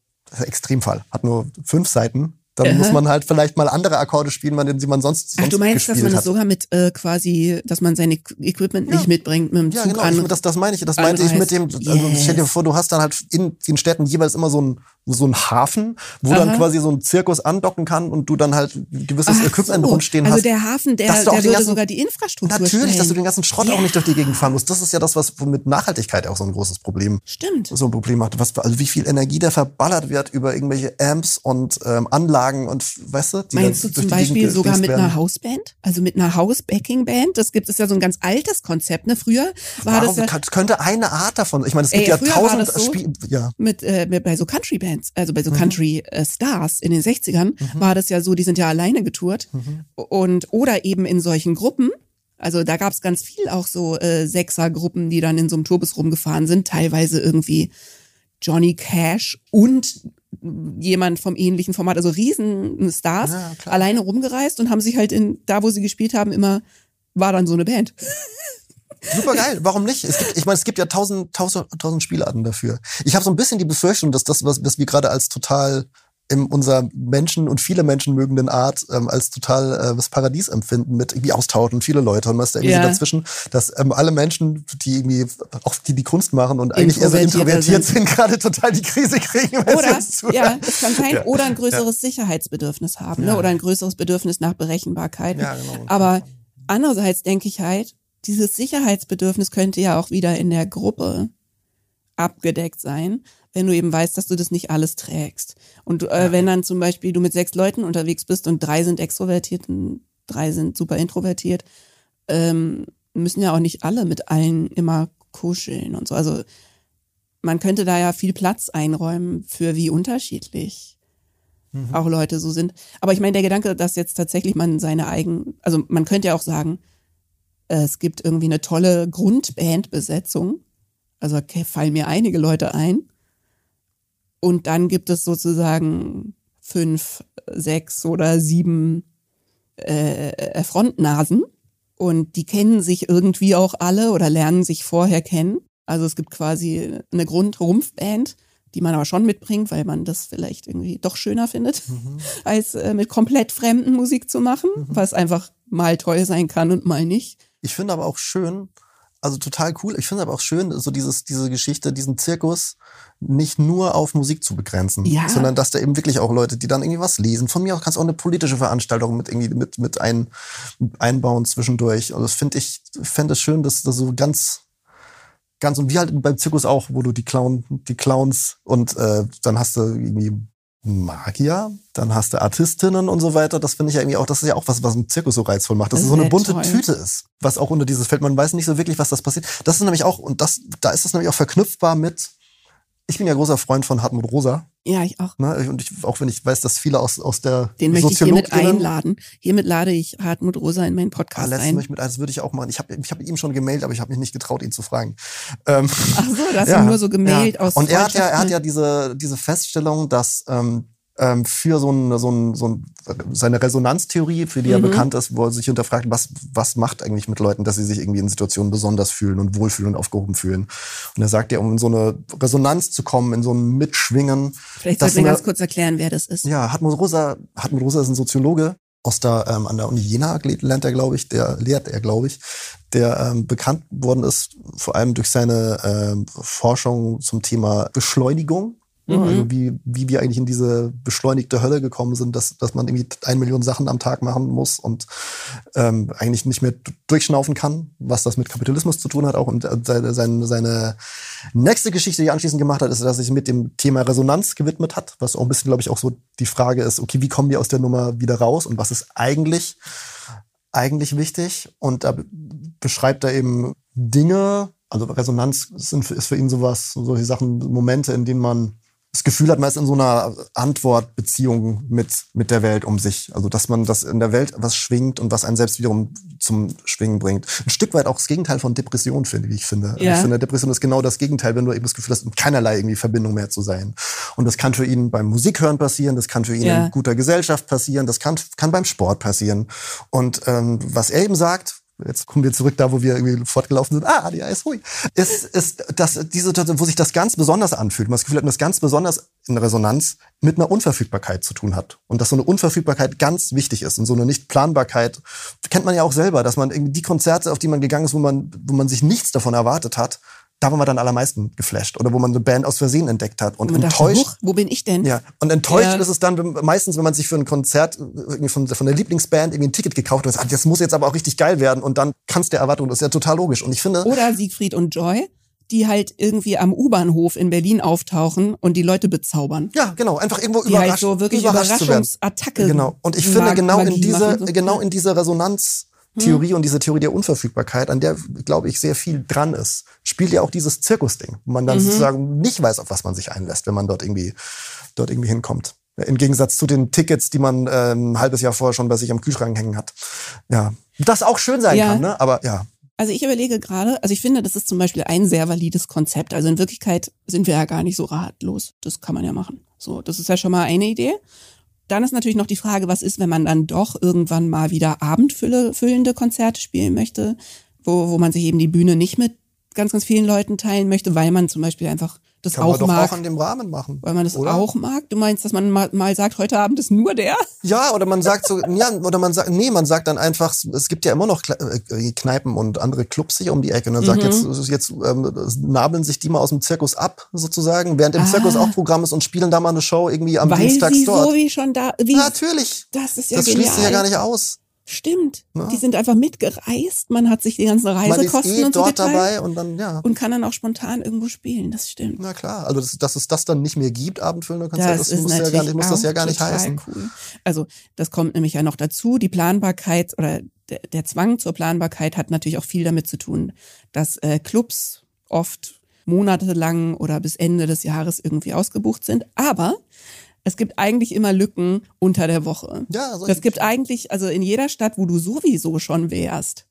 Extremfall hat nur fünf Seiten dann Aha. muss man halt vielleicht mal andere Akkorde spielen, die man sonst, sonst Ach, du meinst, dass man das sogar mit äh, quasi, dass man sein Equipment ja. nicht mitbringt mit dem ja, Zug genau. an. Das, das meine ich. Das meinte ich mit dem. Also yes. stell dir vor, du hast dann halt in den Städten jeweils immer so ein so ein Hafen, wo Aha. dann quasi so ein Zirkus andocken kann und du dann halt gewisses Ach Equipment so. rumstehen also hast. Also der Hafen, der, der würde ganzen, sogar die Infrastruktur Natürlich, stellen. dass du den ganzen Schrott yeah. auch nicht durch die Gegend fahren musst. Das ist ja das, was mit Nachhaltigkeit auch so ein großes Problem Stimmt. so ein Problem macht. Was, also wie viel Energie da verballert wird über irgendwelche Amps und ähm, Anlagen und weißt du? Die Meinst du zum Beispiel sogar mit werden. einer Hausband? Also mit einer House-Backing-Band? Das gibt es ja so ein ganz altes Konzept, ne? Früher war Warum das ja, könnte eine Art davon. Ich meine, es gibt Ey, ja tausend so Spiele. Ja. Mit, äh, bei so Country-Bands, also bei so mhm. Country Country-Stars in den 60ern mhm. war das ja so, die sind ja alleine getourt. Mhm. Und, oder eben in solchen Gruppen. Also da gab es ganz viel auch so äh, Sechser-Gruppen, die dann in so einem Tourbus rumgefahren sind, teilweise irgendwie Johnny Cash und jemand vom ähnlichen Format, also Riesenstars, ja, alleine rumgereist und haben sich halt in, da wo sie gespielt haben, immer, war dann so eine Band. Super geil, warum nicht? Es gibt, ich meine, es gibt ja tausend, tausend, tausend Spielarten dafür. Ich habe so ein bisschen die Befürchtung, dass das, was, was wir gerade als total in unserer Menschen und viele Menschen mögenden Art ähm, als total äh, das Paradies empfinden mit irgendwie austauschen und viele Leute und was da irgendwie so dazwischen, dass ähm, alle Menschen, die irgendwie auch die die Kunst machen und eigentlich eher so introvertiert sind, sind gerade total die Krise kriegen. Oder ja, es kann sein, ja. oder ein größeres ja. Sicherheitsbedürfnis haben, ne? ja. oder ein größeres Bedürfnis nach Berechenbarkeit. Ja, genau. Aber andererseits denke ich halt, dieses Sicherheitsbedürfnis könnte ja auch wieder in der Gruppe abgedeckt sein, wenn du eben weißt, dass du das nicht alles trägst. Und äh, ja. wenn dann zum Beispiel du mit sechs Leuten unterwegs bist und drei sind extrovertiert und drei sind super introvertiert, ähm, müssen ja auch nicht alle mit allen immer kuscheln und so. Also man könnte da ja viel Platz einräumen für wie unterschiedlich mhm. auch Leute so sind. Aber ich meine, der Gedanke, dass jetzt tatsächlich man seine eigenen, also man könnte ja auch sagen, es gibt irgendwie eine tolle Grundbandbesetzung. Also fallen mir einige Leute ein. Und dann gibt es sozusagen fünf, sechs oder sieben äh, Frontnasen. Und die kennen sich irgendwie auch alle oder lernen sich vorher kennen. Also es gibt quasi eine Grundrumpfband, die man aber schon mitbringt, weil man das vielleicht irgendwie doch schöner findet, mhm. als äh, mit komplett fremden Musik zu machen, mhm. was einfach mal toll sein kann und mal nicht. Ich finde aber auch schön, also total cool. Ich finde aber auch schön, so dieses, diese Geschichte, diesen Zirkus nicht nur auf Musik zu begrenzen, ja. sondern dass da eben wirklich auch Leute, die dann irgendwie was lesen. Von mir aus kannst du auch eine politische Veranstaltung mit irgendwie mit, mit ein, einbauen zwischendurch. Also das finde ich, fände es schön, dass das so ganz, ganz und wie halt beim Zirkus auch, wo du die Clown, die Clowns und äh, dann hast du irgendwie Magier, dann hast du Artistinnen und so weiter. Das finde ich ja irgendwie auch, das ist ja auch was, was ein Zirkus so reizvoll macht, dass das es so eine bunte toll. Tüte ist, was auch unter dieses Feld, man weiß nicht so wirklich, was das passiert. Das ist nämlich auch, und das, da ist es nämlich auch verknüpfbar mit, ich bin ja großer Freund von Hartmut Rosa. Ja, ich auch. Ne? Und ich, auch wenn ich weiß, dass viele aus, aus der Den möchte ich hiermit einladen. Hiermit lade ich Hartmut Rosa in meinen Podcast ah, ein. Mit, das würde ich auch machen. Ich habe ich hab ihm schon gemailt, aber ich habe mich nicht getraut, ihn zu fragen. Ähm, Ach so, das ja, nur so gemailt ja. aus Und er hat ja, er hat ja diese, diese Feststellung, dass ähm, ähm, für so, ein, so, ein, so ein, seine Resonanztheorie, für die mhm. er bekannt ist, wo er sich hinterfragt, was, was macht eigentlich mit Leuten, dass sie sich irgendwie in Situationen besonders fühlen und wohlfühlen und aufgehoben fühlen. Und er sagt ja, um in so eine Resonanz zu kommen, in so ein Mitschwingen. Vielleicht sollten wir ganz kurz erklären, wer das ist. Ja, Hartmut Rosa, Hartmut Rosa ist ein Soziologe, aus der, ähm, an der Uni Jena lernt er, glaube ich, der lehrt er, glaube ich, der ähm, bekannt worden ist, vor allem durch seine ähm, Forschung zum Thema Beschleunigung? Mhm. Also wie, wie wir eigentlich in diese beschleunigte Hölle gekommen sind, dass, dass man irgendwie ein Million Sachen am Tag machen muss und ähm, eigentlich nicht mehr durchschnaufen kann, was das mit Kapitalismus zu tun hat auch. Und seine, seine, seine nächste Geschichte, die er anschließend gemacht hat, ist, dass er sich mit dem Thema Resonanz gewidmet hat, was auch ein bisschen, glaube ich, auch so die Frage ist, okay, wie kommen wir aus der Nummer wieder raus und was ist eigentlich, eigentlich wichtig? Und da beschreibt er eben Dinge, also Resonanz ist für ihn sowas, solche Sachen, Momente, in denen man das Gefühl hat, man ist in so einer Antwortbeziehung mit, mit der Welt um sich. Also, dass man, dass in der Welt was schwingt und was einen selbst wiederum zum Schwingen bringt. Ein Stück weit auch das Gegenteil von Depression, finde wie ich finde. Ja. Ich finde, Depression ist genau das Gegenteil, wenn du eben das Gefühl hast, keinerlei irgendwie Verbindung mehr zu sein. Und das kann für ihn beim Musikhören passieren, das kann für ihn ja. in guter Gesellschaft passieren, das kann, kann beim Sport passieren. Und ähm, was er eben sagt, jetzt kommen wir zurück da, wo wir irgendwie fortgelaufen sind, ah, die ist ruhig, ist, ist das, diese Situation, wo sich das ganz besonders anfühlt, man das Gefühl hat, das ganz besonders in Resonanz mit einer Unverfügbarkeit zu tun hat. Und dass so eine Unverfügbarkeit ganz wichtig ist und so eine Nichtplanbarkeit, kennt man ja auch selber, dass man irgendwie die Konzerte, auf die man gegangen ist, wo man, wo man sich nichts davon erwartet hat, da war man dann allermeisten geflasht oder wo man eine Band aus Versehen entdeckt hat und, und enttäuscht. Dachte, wo bin ich denn? Ja, und enttäuscht ja. ist es dann meistens, wenn man sich für ein Konzert irgendwie von, von der Lieblingsband irgendwie ein Ticket gekauft hat und sagt, das muss jetzt aber auch richtig geil werden und dann kannst der Erwartung, das ist ja total logisch. Und ich finde. Oder Siegfried und Joy die halt irgendwie am U-Bahnhof in Berlin auftauchen und die Leute bezaubern. Ja, genau, einfach irgendwo die halt überrascht, halt so wirklich überrascht Überraschungsattacke. Genau. Und ich finde genau in dieser so. genau in dieser Resonanz Theorie hm. und diese Theorie der Unverfügbarkeit, an der, glaube ich, sehr viel dran ist, spielt ja auch dieses Zirkusding, wo man dann mhm. sozusagen nicht weiß, auf was man sich einlässt, wenn man dort irgendwie, dort irgendwie hinkommt. Im Gegensatz zu den Tickets, die man äh, ein halbes Jahr vorher schon bei sich am Kühlschrank hängen hat. Ja. Das auch schön sein ja. kann, ne? Aber ja. Also ich überlege gerade, also ich finde, das ist zum Beispiel ein sehr valides Konzept. Also in Wirklichkeit sind wir ja gar nicht so ratlos. Das kann man ja machen. So, das ist ja schon mal eine Idee. Dann ist natürlich noch die Frage, was ist, wenn man dann doch irgendwann mal wieder abendfüllende Konzerte spielen möchte, wo, wo man sich eben die Bühne nicht mit ganz, ganz vielen Leuten teilen möchte, weil man zum Beispiel einfach das Kann auch man mag. doch auch in dem Rahmen machen. Weil man das oder? auch mag. Du meinst, dass man mal, mal, sagt, heute Abend ist nur der? Ja, oder man sagt so, ja, oder man sagt, nee, man sagt dann einfach, es gibt ja immer noch äh, Kneipen und andere Clubs hier um die Ecke. Und dann sagt mhm. jetzt, jetzt ähm, nabeln sich die mal aus dem Zirkus ab, sozusagen, während im ah. Zirkus auch Programm ist und spielen da mal eine Show irgendwie am Weil Dienstag sie dort. So wie schon da, wie Natürlich. Das ist ja Das genial. schließt sich ja gar nicht aus. Stimmt. Ja. Die sind einfach mitgereist. Man hat sich die ganzen Reisekosten eh und dort so geteilt dabei und dann ja und kann dann auch spontan irgendwo spielen. Das stimmt. Na klar. Also dass, dass es das dann nicht mehr gibt, abendfüllende Konzerte, das, das muss, ja gar nicht, muss das ja gar nicht heißen. Cool. Also das kommt nämlich ja noch dazu. Die Planbarkeit oder der, der Zwang zur Planbarkeit hat natürlich auch viel damit zu tun, dass äh, Clubs oft monatelang oder bis Ende des Jahres irgendwie ausgebucht sind. Aber es gibt eigentlich immer Lücken unter der Woche. Ja, also es gibt eigentlich, also in jeder Stadt, wo du sowieso schon wärst,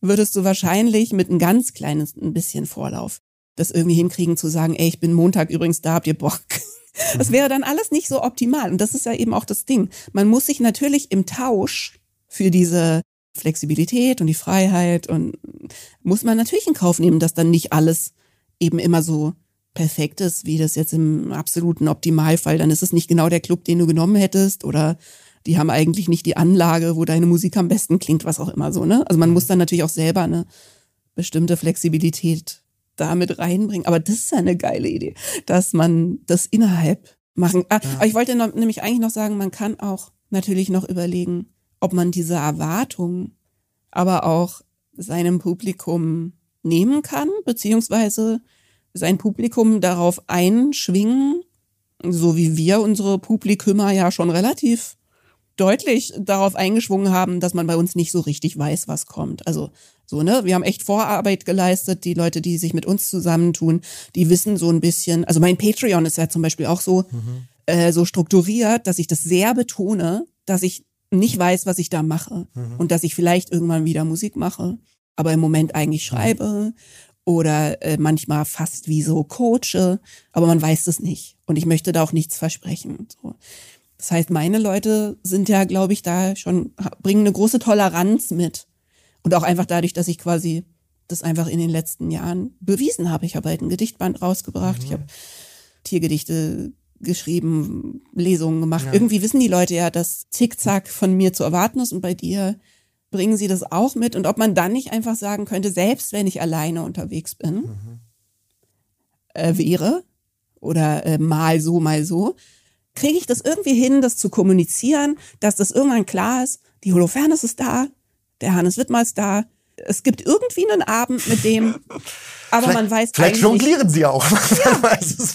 würdest du wahrscheinlich mit ein ganz kleines, ein bisschen Vorlauf das irgendwie hinkriegen zu sagen, ey, ich bin Montag übrigens da, habt ihr Bock? Das wäre dann alles nicht so optimal. Und das ist ja eben auch das Ding. Man muss sich natürlich im Tausch für diese Flexibilität und die Freiheit und muss man natürlich in Kauf nehmen, dass dann nicht alles eben immer so perfekt ist, wie das jetzt im absoluten Optimalfall, dann ist es nicht genau der Club, den du genommen hättest oder die haben eigentlich nicht die Anlage, wo deine Musik am besten klingt, was auch immer so, ne? Also man muss dann natürlich auch selber eine bestimmte Flexibilität damit reinbringen. Aber das ist ja eine geile Idee, dass man das innerhalb machen. Ah, Aber ich wollte noch, nämlich eigentlich noch sagen, man kann auch natürlich noch überlegen, ob man diese Erwartungen aber auch seinem Publikum nehmen kann, beziehungsweise sein Publikum darauf einschwingen, so wie wir unsere Publikümer ja schon relativ deutlich darauf eingeschwungen haben, dass man bei uns nicht so richtig weiß, was kommt. Also so, ne? Wir haben echt Vorarbeit geleistet. Die Leute, die sich mit uns zusammentun, die wissen so ein bisschen. Also mein Patreon ist ja zum Beispiel auch so, mhm. äh, so strukturiert, dass ich das sehr betone, dass ich nicht weiß, was ich da mache mhm. und dass ich vielleicht irgendwann wieder Musik mache, aber im Moment eigentlich schreibe oder äh, manchmal fast wie so coache, aber man weiß es nicht. Und ich möchte da auch nichts versprechen. So. Das heißt, meine Leute sind ja, glaube ich, da schon, bringen eine große Toleranz mit. Und auch einfach dadurch, dass ich quasi das einfach in den letzten Jahren bewiesen habe. Ich habe halt ein Gedichtband rausgebracht, mhm. ich habe Tiergedichte geschrieben, Lesungen gemacht. Ja. Irgendwie wissen die Leute ja, dass Zickzack von mir zu erwarten ist und bei dir bringen sie das auch mit und ob man dann nicht einfach sagen könnte, selbst wenn ich alleine unterwegs bin, mhm. äh, wäre oder äh, mal so, mal so, kriege ich das irgendwie hin, das zu kommunizieren, dass das irgendwann klar ist, die Holofernes ist da, der Hannes Wittmer ist da, es gibt irgendwie einen Abend mit dem, aber vielleicht, man weiß Vielleicht jonglieren sie auch. Ja, weiß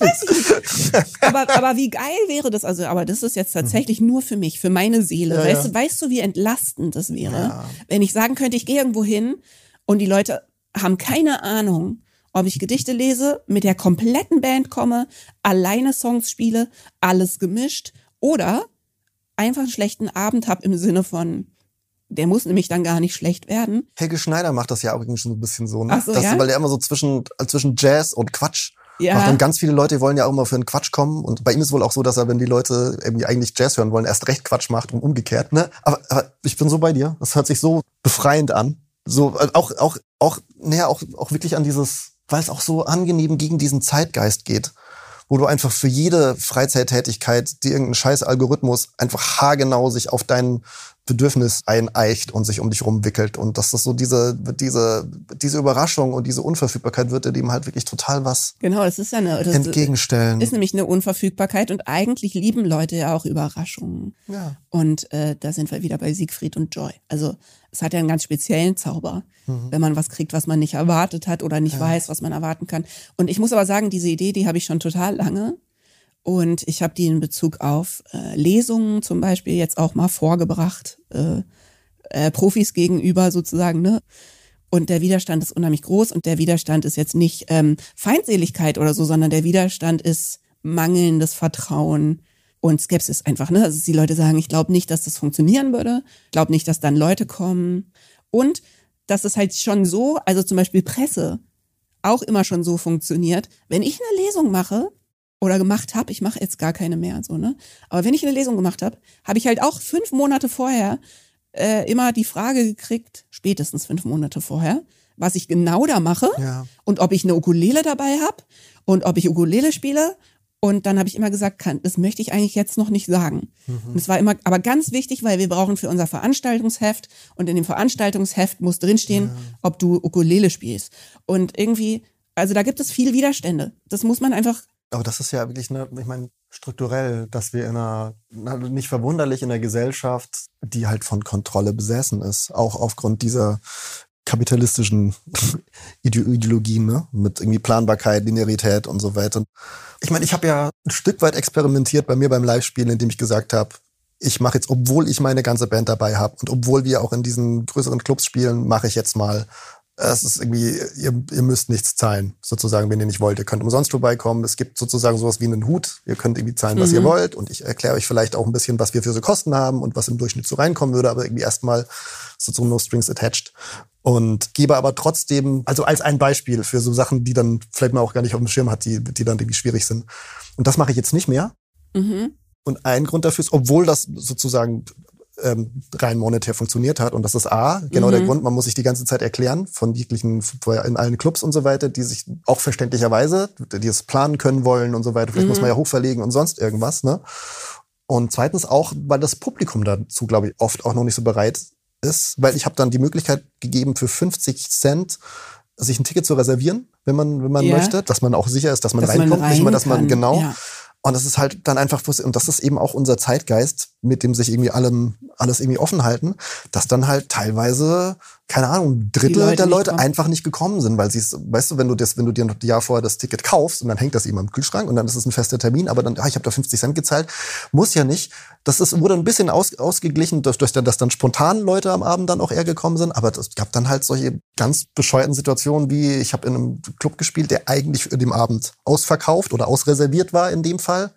aber, aber wie geil wäre das? Also, aber das ist jetzt tatsächlich nur für mich, für meine Seele. Ja, weißt, ja. Du, weißt du, wie entlastend das wäre, ja. wenn ich sagen könnte, ich gehe irgendwo hin und die Leute haben keine Ahnung, ob ich Gedichte lese, mit der kompletten Band komme, alleine Songs spiele, alles gemischt oder einfach einen schlechten Abend habe im Sinne von der muss nämlich dann gar nicht schlecht werden. Helge Schneider macht das ja auch irgendwie schon so ein bisschen so, ne? So, das, ja? Weil er immer so zwischen, zwischen Jazz und Quatsch ja. macht. Und ganz viele Leute wollen ja auch immer für einen Quatsch kommen. Und bei ihm ist wohl auch so, dass er, wenn die Leute irgendwie eigentlich Jazz hören wollen, erst recht Quatsch macht und umgekehrt. Ne? Aber, aber ich bin so bei dir. Das hört sich so befreiend an. So, äh, auch, auch, auch, näher auch, auch wirklich an dieses, weil es auch so angenehm gegen diesen Zeitgeist geht wo du einfach für jede Freizeittätigkeit, die irgendein scheiß Algorithmus einfach haargenau sich auf dein Bedürfnis eineicht und sich um dich rumwickelt. Und dass das so diese, diese, diese Überraschung und diese Unverfügbarkeit wird dem halt wirklich total was genau, das ist ja eine, das entgegenstellen. Ist nämlich eine Unverfügbarkeit und eigentlich lieben Leute ja auch Überraschungen. Ja. Und äh, da sind wir wieder bei Siegfried und Joy. Also es hat ja einen ganz speziellen Zauber, mhm. wenn man was kriegt, was man nicht erwartet hat oder nicht ja. weiß, was man erwarten kann. Und ich muss aber sagen, diese Idee, die habe ich schon total lange. Und ich habe die in Bezug auf äh, Lesungen zum Beispiel jetzt auch mal vorgebracht, äh, äh, Profis gegenüber sozusagen, ne? Und der Widerstand ist unheimlich groß und der Widerstand ist jetzt nicht ähm, Feindseligkeit oder so, sondern der Widerstand ist mangelndes Vertrauen und Skepsis einfach. Ne? Also die Leute sagen, ich glaube nicht, dass das funktionieren würde, glaube nicht, dass dann Leute kommen und dass es halt schon so, also zum Beispiel Presse, auch immer schon so funktioniert. Wenn ich eine Lesung mache, oder gemacht habe, ich mache jetzt gar keine mehr, so ne. Aber wenn ich eine Lesung gemacht habe, habe ich halt auch fünf Monate vorher äh, immer die Frage gekriegt, spätestens fünf Monate vorher, was ich genau da mache ja. und ob ich eine Ukulele dabei habe und ob ich Ukulele spiele. Und dann habe ich immer gesagt, kann, das möchte ich eigentlich jetzt noch nicht sagen. Mhm. Und es war immer, aber ganz wichtig, weil wir brauchen für unser Veranstaltungsheft und in dem Veranstaltungsheft muss drinstehen, ja. ob du Ukulele spielst. Und irgendwie, also da gibt es viele Widerstände. Das muss man einfach Aber das ist ja wirklich, eine, ich meine, strukturell, dass wir in einer, nicht verwunderlich in einer Gesellschaft, die halt von Kontrolle besessen ist, auch aufgrund dieser kapitalistischen Ideologien, ne? mit irgendwie Planbarkeit, Linearität und so weiter. Ich meine, ich habe ja ein Stück weit experimentiert bei mir beim Live-Spielen, indem ich gesagt habe, ich mache jetzt, obwohl ich meine ganze Band dabei habe und obwohl wir auch in diesen größeren Clubs spielen, mache ich jetzt mal es ist irgendwie, ihr, ihr müsst nichts zahlen, sozusagen, wenn ihr nicht wollt. Ihr könnt umsonst vorbeikommen. Es gibt sozusagen sowas wie einen Hut. Ihr könnt irgendwie zahlen, was mhm. ihr wollt. Und ich erkläre euch vielleicht auch ein bisschen, was wir für so Kosten haben und was im Durchschnitt so reinkommen würde, aber irgendwie erstmal sozusagen no strings attached. Und gebe aber trotzdem, also als ein Beispiel für so Sachen, die dann vielleicht man auch gar nicht auf dem Schirm hat, die, die dann irgendwie schwierig sind. Und das mache ich jetzt nicht mehr. Mhm. Und ein Grund dafür ist, obwohl das sozusagen ähm, rein monetär funktioniert hat. Und das ist A, genau mhm. der Grund, man muss sich die ganze Zeit erklären von jeglichen, in allen Clubs und so weiter, die sich auch verständlicherweise, die es planen können wollen und so weiter. Vielleicht mhm. muss man ja hochverlegen und sonst irgendwas. Ne? Und zweitens auch, weil das Publikum dazu, glaube ich, oft auch noch nicht so bereit ist, weil ich habe dann die Möglichkeit gegeben, für 50 Cent sich ein Ticket zu reservieren, wenn man, wenn man ja. möchte, dass man auch sicher ist, dass man dass reinkommt, man rein nicht mal, dass man genau. Ja. Und das ist halt dann einfach, und das ist eben auch unser Zeitgeist, mit dem sich irgendwie allem, alles irgendwie offen halten, dass dann halt teilweise, keine Ahnung, Drittel Leute der Leute einfach nicht gekommen sind, weil sie es, weißt du, wenn du das, wenn du dir ein Jahr vorher das Ticket kaufst und dann hängt das eben am Kühlschrank und dann ist es ein fester Termin, aber dann, ah, ich habe da 50 Cent gezahlt, muss ja nicht. Das ist, wurde ein bisschen aus, ausgeglichen, durch, durch dass dann spontan Leute am Abend dann auch eher gekommen sind, aber es gab dann halt solche ganz bescheuerten Situationen, wie ich habe in einem Club gespielt, der eigentlich für den Abend ausverkauft oder ausreserviert war in dem Fall.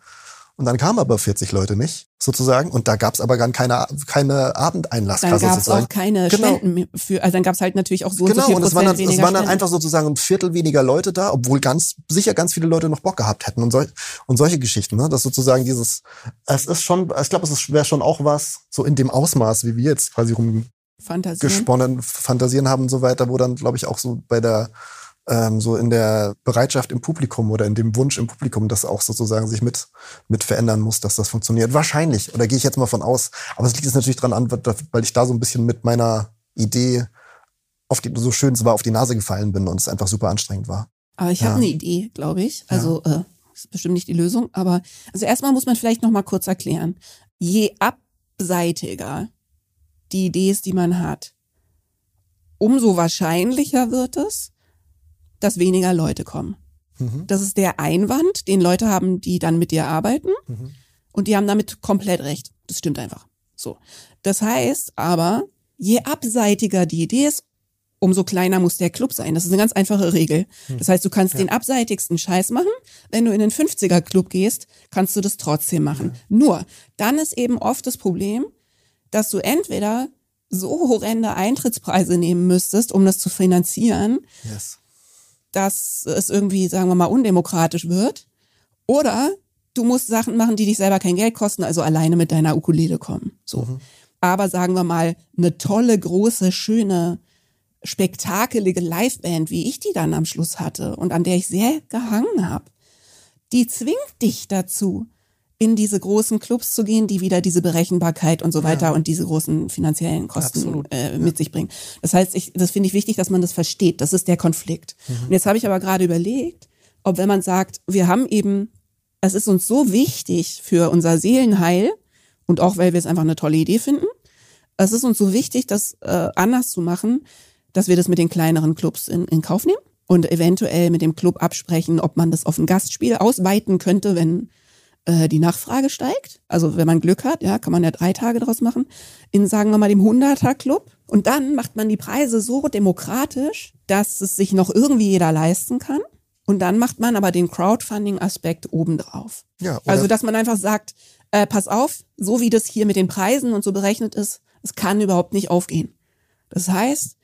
Und dann kamen aber 40 Leute nicht, sozusagen. Und da gab es aber gar keine, keine Abendeinlasskasse dann gab's sozusagen. auch keine genau. Spenden für, also dann gab es halt natürlich auch so genau, und, so und es waren dann, es waren dann einfach sozusagen ein Viertel weniger Leute da, obwohl ganz sicher ganz viele Leute noch Bock gehabt hätten und, sol und solche Geschichten. Ne? Das sozusagen dieses, es ist schon, ich glaube, es wäre schon auch was, so in dem Ausmaß, wie wir jetzt quasi rumgesponnen, fantasieren haben und so weiter, wo dann, glaube ich, auch so bei der ähm, so in der Bereitschaft im Publikum oder in dem Wunsch im Publikum, das auch sozusagen sich mit, mit verändern muss, dass das funktioniert. Wahrscheinlich, oder gehe ich jetzt mal von aus. Aber es liegt jetzt natürlich dran an, weil ich da so ein bisschen mit meiner Idee auf die, so schön es war, auf die Nase gefallen bin und es einfach super anstrengend war. Aber ich ja. habe eine Idee, glaube ich. Also ja. äh, ist bestimmt nicht die Lösung, aber also erstmal muss man vielleicht noch mal kurz erklären. Je abseitiger die Idee ist, die man hat, umso wahrscheinlicher wird es, dass weniger Leute kommen. Mhm. Das ist der Einwand, den Leute haben, die dann mit dir arbeiten. Mhm. Und die haben damit komplett recht. Das stimmt einfach. So. Das heißt aber, je abseitiger die Idee ist, umso kleiner muss der Club sein. Das ist eine ganz einfache Regel. Mhm. Das heißt, du kannst ja. den abseitigsten Scheiß machen. Wenn du in den 50er Club gehst, kannst du das trotzdem machen. Ja. Nur, dann ist eben oft das Problem, dass du entweder so horrende Eintrittspreise nehmen müsstest, um das zu finanzieren, yes dass es irgendwie, sagen wir mal, undemokratisch wird. Oder du musst Sachen machen, die dich selber kein Geld kosten, also alleine mit deiner Ukulele kommen. So. Mhm. Aber sagen wir mal, eine tolle, große, schöne, spektakelige Liveband, wie ich die dann am Schluss hatte und an der ich sehr gehangen habe, die zwingt dich dazu, in diese großen Clubs zu gehen, die wieder diese Berechenbarkeit und so weiter ja. und diese großen finanziellen Kosten äh, mit ja. sich bringen. Das heißt, ich, das finde ich wichtig, dass man das versteht. Das ist der Konflikt. Mhm. Und jetzt habe ich aber gerade überlegt, ob wenn man sagt, wir haben eben, es ist uns so wichtig für unser Seelenheil und auch weil wir es einfach eine tolle Idee finden, es ist uns so wichtig, das äh, anders zu machen, dass wir das mit den kleineren Clubs in, in Kauf nehmen und eventuell mit dem Club absprechen, ob man das auf ein Gastspiel ausweiten könnte, wenn äh, die Nachfrage steigt. Also wenn man Glück hat, ja, kann man ja drei Tage draus machen. In, sagen wir mal, dem 100er Club. Und dann macht man die Preise so demokratisch, dass es sich noch irgendwie jeder leisten kann. Und dann macht man aber den Crowdfunding-Aspekt obendrauf. Ja, also, dass man einfach sagt, äh, pass auf, so wie das hier mit den Preisen und so berechnet ist, es kann überhaupt nicht aufgehen. Das heißt,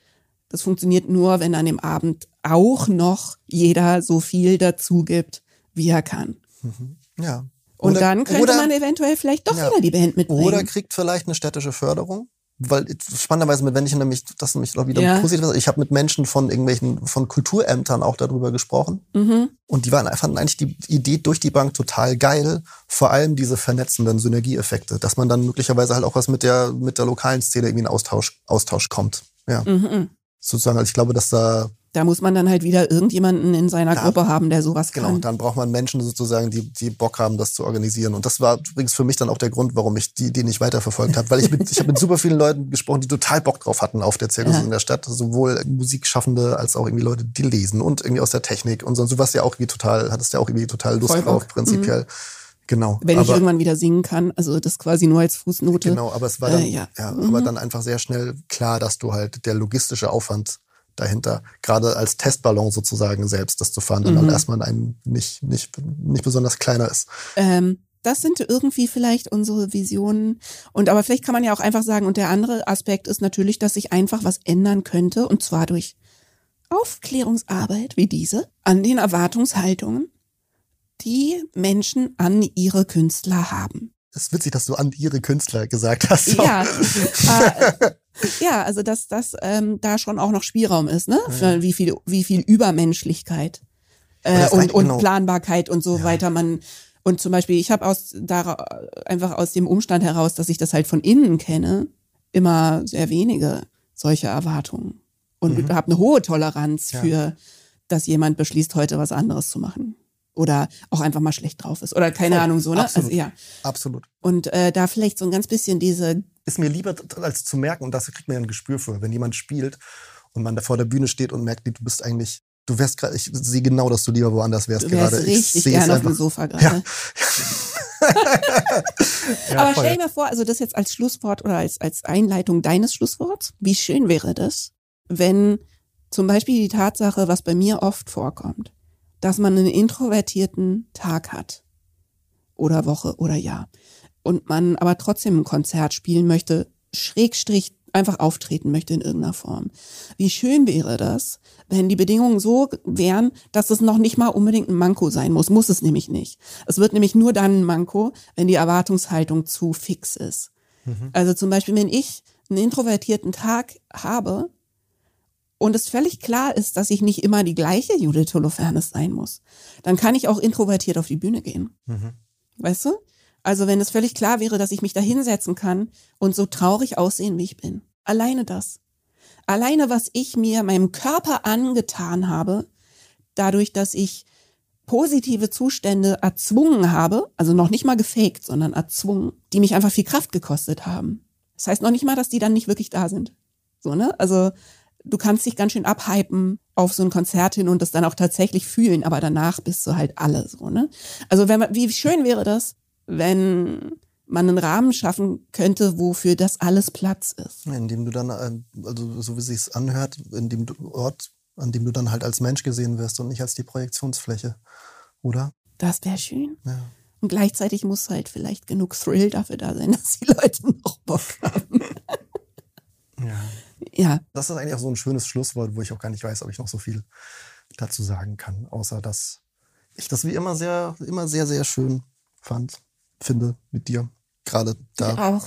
das funktioniert nur, wenn an dem Abend auch noch jeder so viel dazu gibt, wie er kann. Mhm. Ja, und oder, dann könnte oder, man eventuell vielleicht doch ja, wieder die Band mitbringen. Oder kriegt vielleicht eine städtische Förderung. Weil spannenderweise mit, wenn ich nämlich, das nämlich auch wieder ja. positiv ist, ich habe mit Menschen von irgendwelchen, von Kulturämtern auch darüber gesprochen. Mhm. Und die waren, fanden eigentlich die Idee durch die Bank total geil. Vor allem diese vernetzenden Synergieeffekte, dass man dann möglicherweise halt auch was mit der, mit der lokalen Szene irgendwie in Austausch, Austausch kommt. Ja. Mhm. Sozusagen, also ich glaube, dass da Da muss man dann halt wieder irgendjemanden in seiner Da- Gruppe haben, der sowas Genau, kann. dann braucht man Menschen sozusagen, die, die Bock haben, das zu organisieren. Und das war übrigens für mich dann auch der Grund, warum ich die, die nicht weiterverfolgt habe. Weil ich mit, ich habe mit super vielen Leuten gesprochen, die total Bock drauf hatten auf der Zirkus Ja. in der Stadt. Sowohl Musikschaffende als auch irgendwie Leute, die lesen und irgendwie aus der Technik und so. Du warst ja auch irgendwie total, hattest ja auch irgendwie total Lust Voll drauf, prinzipiell. Genau. Wenn ich irgendwann wieder singen kann, also das quasi nur als Fußnote. Genau, aber es war dann, Äh, ja. ja. aber dann einfach sehr schnell klar, dass du halt der logistische Aufwand dahinter, gerade als Testballon sozusagen selbst, das zu fahren, dann Mhm. erstmal ein nicht, nicht, nicht besonders kleiner ist. Ähm, das sind irgendwie vielleicht unsere Visionen. Und aber vielleicht kann man ja auch einfach sagen, und der andere Aspekt ist natürlich, dass sich einfach was ändern könnte, und zwar durch Aufklärungsarbeit wie diese an den Erwartungshaltungen, die Menschen an ihre Künstler haben. Es ist witzig, dass du an ihre Künstler gesagt hast. Ja, äh, ja, also dass das ähm, da schon auch noch Spielraum ist, ne? Für wie viel, wie viel Übermenschlichkeit Und äh, und, und genau. Planbarkeit und so Ja. weiter. Man und zum Beispiel, ich habe aus da einfach aus dem Umstand heraus, dass ich das halt von innen kenne, immer sehr wenige solche Erwartungen und Mhm. habe eine hohe Toleranz Ja. für, dass jemand beschließt, heute was anderes zu machen oder auch einfach mal schlecht drauf ist oder keine Voll, Ahnung so, ne? absolut. Also ja. Absolut. Und äh, da vielleicht so ein ganz bisschen diese Ist mir lieber als zu merken, und das kriegt man ja ein Gespür für, wenn jemand spielt und man da vor der Bühne steht und merkt, du bist eigentlich, du wärst gerade, ich sehe genau, dass du lieber woanders wärst Du wärst gerade. Ich richtig sehe es gerne auf dem. Sofa gerade. Ja. Ja, Aber stell dir mal vor, also das jetzt als Schlusswort oder als, als Einleitung deines Schlussworts. Wie schön wäre das, wenn zum Beispiel die Tatsache, was bei mir oft vorkommt, dass man einen introvertierten Tag hat oder Woche oder Jahr und man aber trotzdem ein Konzert spielen möchte, Schrägstrich einfach auftreten möchte in irgendeiner Form. Wie schön wäre das, wenn die Bedingungen so wären, dass es noch nicht mal unbedingt ein Manko sein muss. Muss es nämlich nicht. Es wird nämlich nur dann ein Manko, wenn die Erwartungshaltung zu fix ist. Also zum Beispiel, wenn ich einen introvertierten Tag habe und es völlig klar ist, dass ich nicht immer die gleiche Judith Holofernes sein muss, dann kann ich auch introvertiert auf die Bühne gehen. Mhm. Weißt du? Also wenn es völlig klar wäre, dass ich mich da hinsetzen kann und so traurig aussehen, wie ich bin. Alleine das. Alleine, was ich mir meinem Körper angetan habe, dadurch, dass ich positive Zustände erzwungen habe, also noch nicht mal gefaked, sondern erzwungen, die mich einfach viel Kraft gekostet haben. Das heißt noch nicht mal, dass die dann nicht wirklich da sind. So, ne? Also du kannst dich ganz schön abhypen auf so ein Konzert hin und das dann auch tatsächlich fühlen, aber danach bist du halt alle so, ne? Also wenn man, wie schön wäre das, wenn man einen Rahmen schaffen könnte, wofür das alles Platz ist. Indem du dann, ähm, also so wie sich's anhört, in dem Ort, an dem du dann halt als Mensch gesehen wirst und nicht als die Projektionsfläche, oder? Das wäre schön. Ja. Und gleichzeitig muss halt vielleicht genug Thrill dafür da sein, dass die Leute noch Bock haben. ja. Ja, Das ist eigentlich auch so ein schönes Schlusswort, wo ich auch gar nicht weiß, ob ich noch so viel dazu sagen kann, außer dass ich das wie immer sehr, immer sehr, sehr schön fand, finde mit dir. Gerade da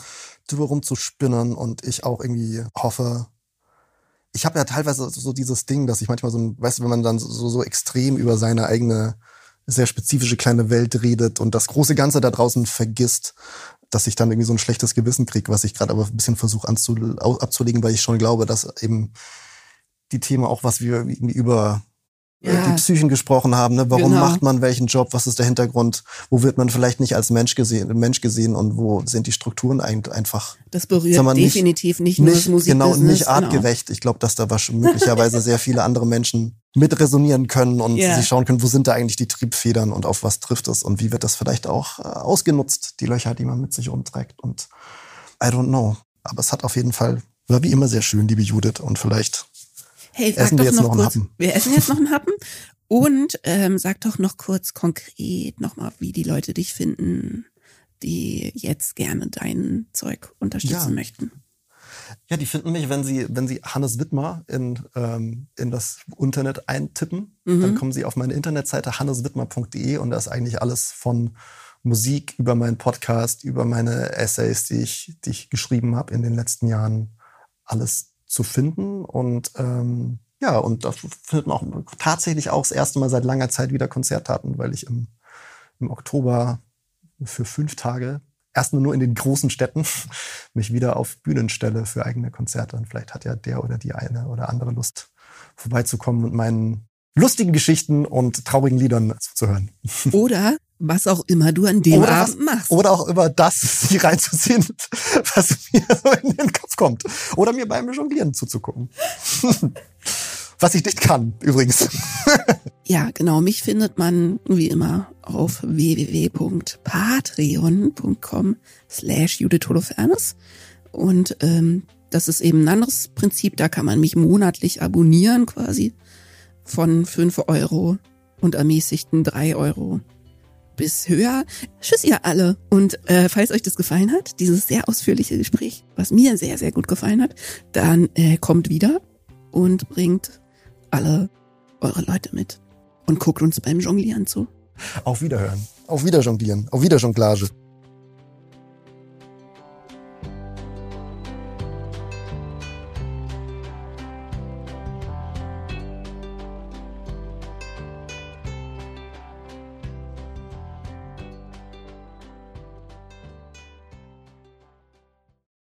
drüber rumzuspinnen und ich auch irgendwie hoffe, ich habe ja teilweise so dieses Ding, dass ich manchmal so, ein, weißt du, wenn man dann so, so extrem über seine eigene sehr spezifische kleine Welt redet und das große Ganze da draußen vergisst, dass ich dann irgendwie so ein schlechtes Gewissen kriege, was ich gerade aber ein bisschen versuche abzulegen, weil ich schon glaube, dass eben die Themen auch, was wir irgendwie über Ja. die Psychen gesprochen haben, ne? warum Genau. macht man welchen Job, was ist der Hintergrund, wo wird man vielleicht nicht als Mensch gesehen, Mensch gesehen und wo sind die Strukturen ein, einfach Das berührt Sag mal, nicht- definitiv nicht, nur das Musikbusiness. genau, nicht artgerecht. Ich glaube, dass da möglicherweise sehr viele andere Menschen mit resonieren können und Ja. sich schauen können, wo sind da eigentlich die Triebfedern und auf was trifft es und wie wird das vielleicht auch äh, ausgenutzt, die Löcher, die man mit sich umträgt. Und I don't know. Aber es hat auf jeden Fall, war wie immer sehr schön, liebe Judith. Und vielleicht, Hey, sag Essen doch wir jetzt noch noch einen kurz. Happen? Wir essen jetzt noch einen Happen. Und ähm, sag doch noch kurz konkret nochmal, wie die Leute dich finden, die jetzt gerne dein Zeug unterstützen Ja. möchten. ja, die finden mich, wenn sie, wenn sie Hannes Wittmer in, ähm, in das Internet eintippen, Mhm. dann kommen sie auf meine Internetseite hanneswittmer.de und da ist eigentlich alles von Musik über meinen Podcast, über meine Essays, die ich, die ich geschrieben habe in den letzten Jahren, alles zu finden. Und ähm, ja, und da findet man auch tatsächlich auch das erste Mal seit langer Zeit wieder Konzertdaten, weil ich im, im Oktober für fünf Tage erstmal nur in den großen Städten mich wieder auf Bühnen stelle für eigene Konzerte. Und vielleicht hat ja der oder die eine oder andere Lust, vorbeizukommen und meinen lustigen Geschichten und traurigen Liedern zuzuhören. Oder was auch immer du an dem oder Abend was, machst. Oder auch über das sie reinzuziehen, was mir so in den Kopf kommt. Oder mir beim Jonglieren zuzugucken. was ich nicht kann, übrigens. ja, genau. Mich findet man wie immer auf www.patreon.com slash Judith Holofernes. Und ähm, das ist eben ein anderes Prinzip. Da kann man mich monatlich abonnieren quasi von fünf Euro und ermäßigten drei Euro bis höher. Tschüss ihr alle. Und äh, falls euch das gefallen hat, dieses sehr ausführliche Gespräch, was mir sehr, sehr gut gefallen hat, dann äh, kommt wieder und bringt alle eure Leute mit und guckt uns beim Jonglieren zu. Auf Wiederhören. Auf Wiederjonglieren. Auf Wiederjonglage.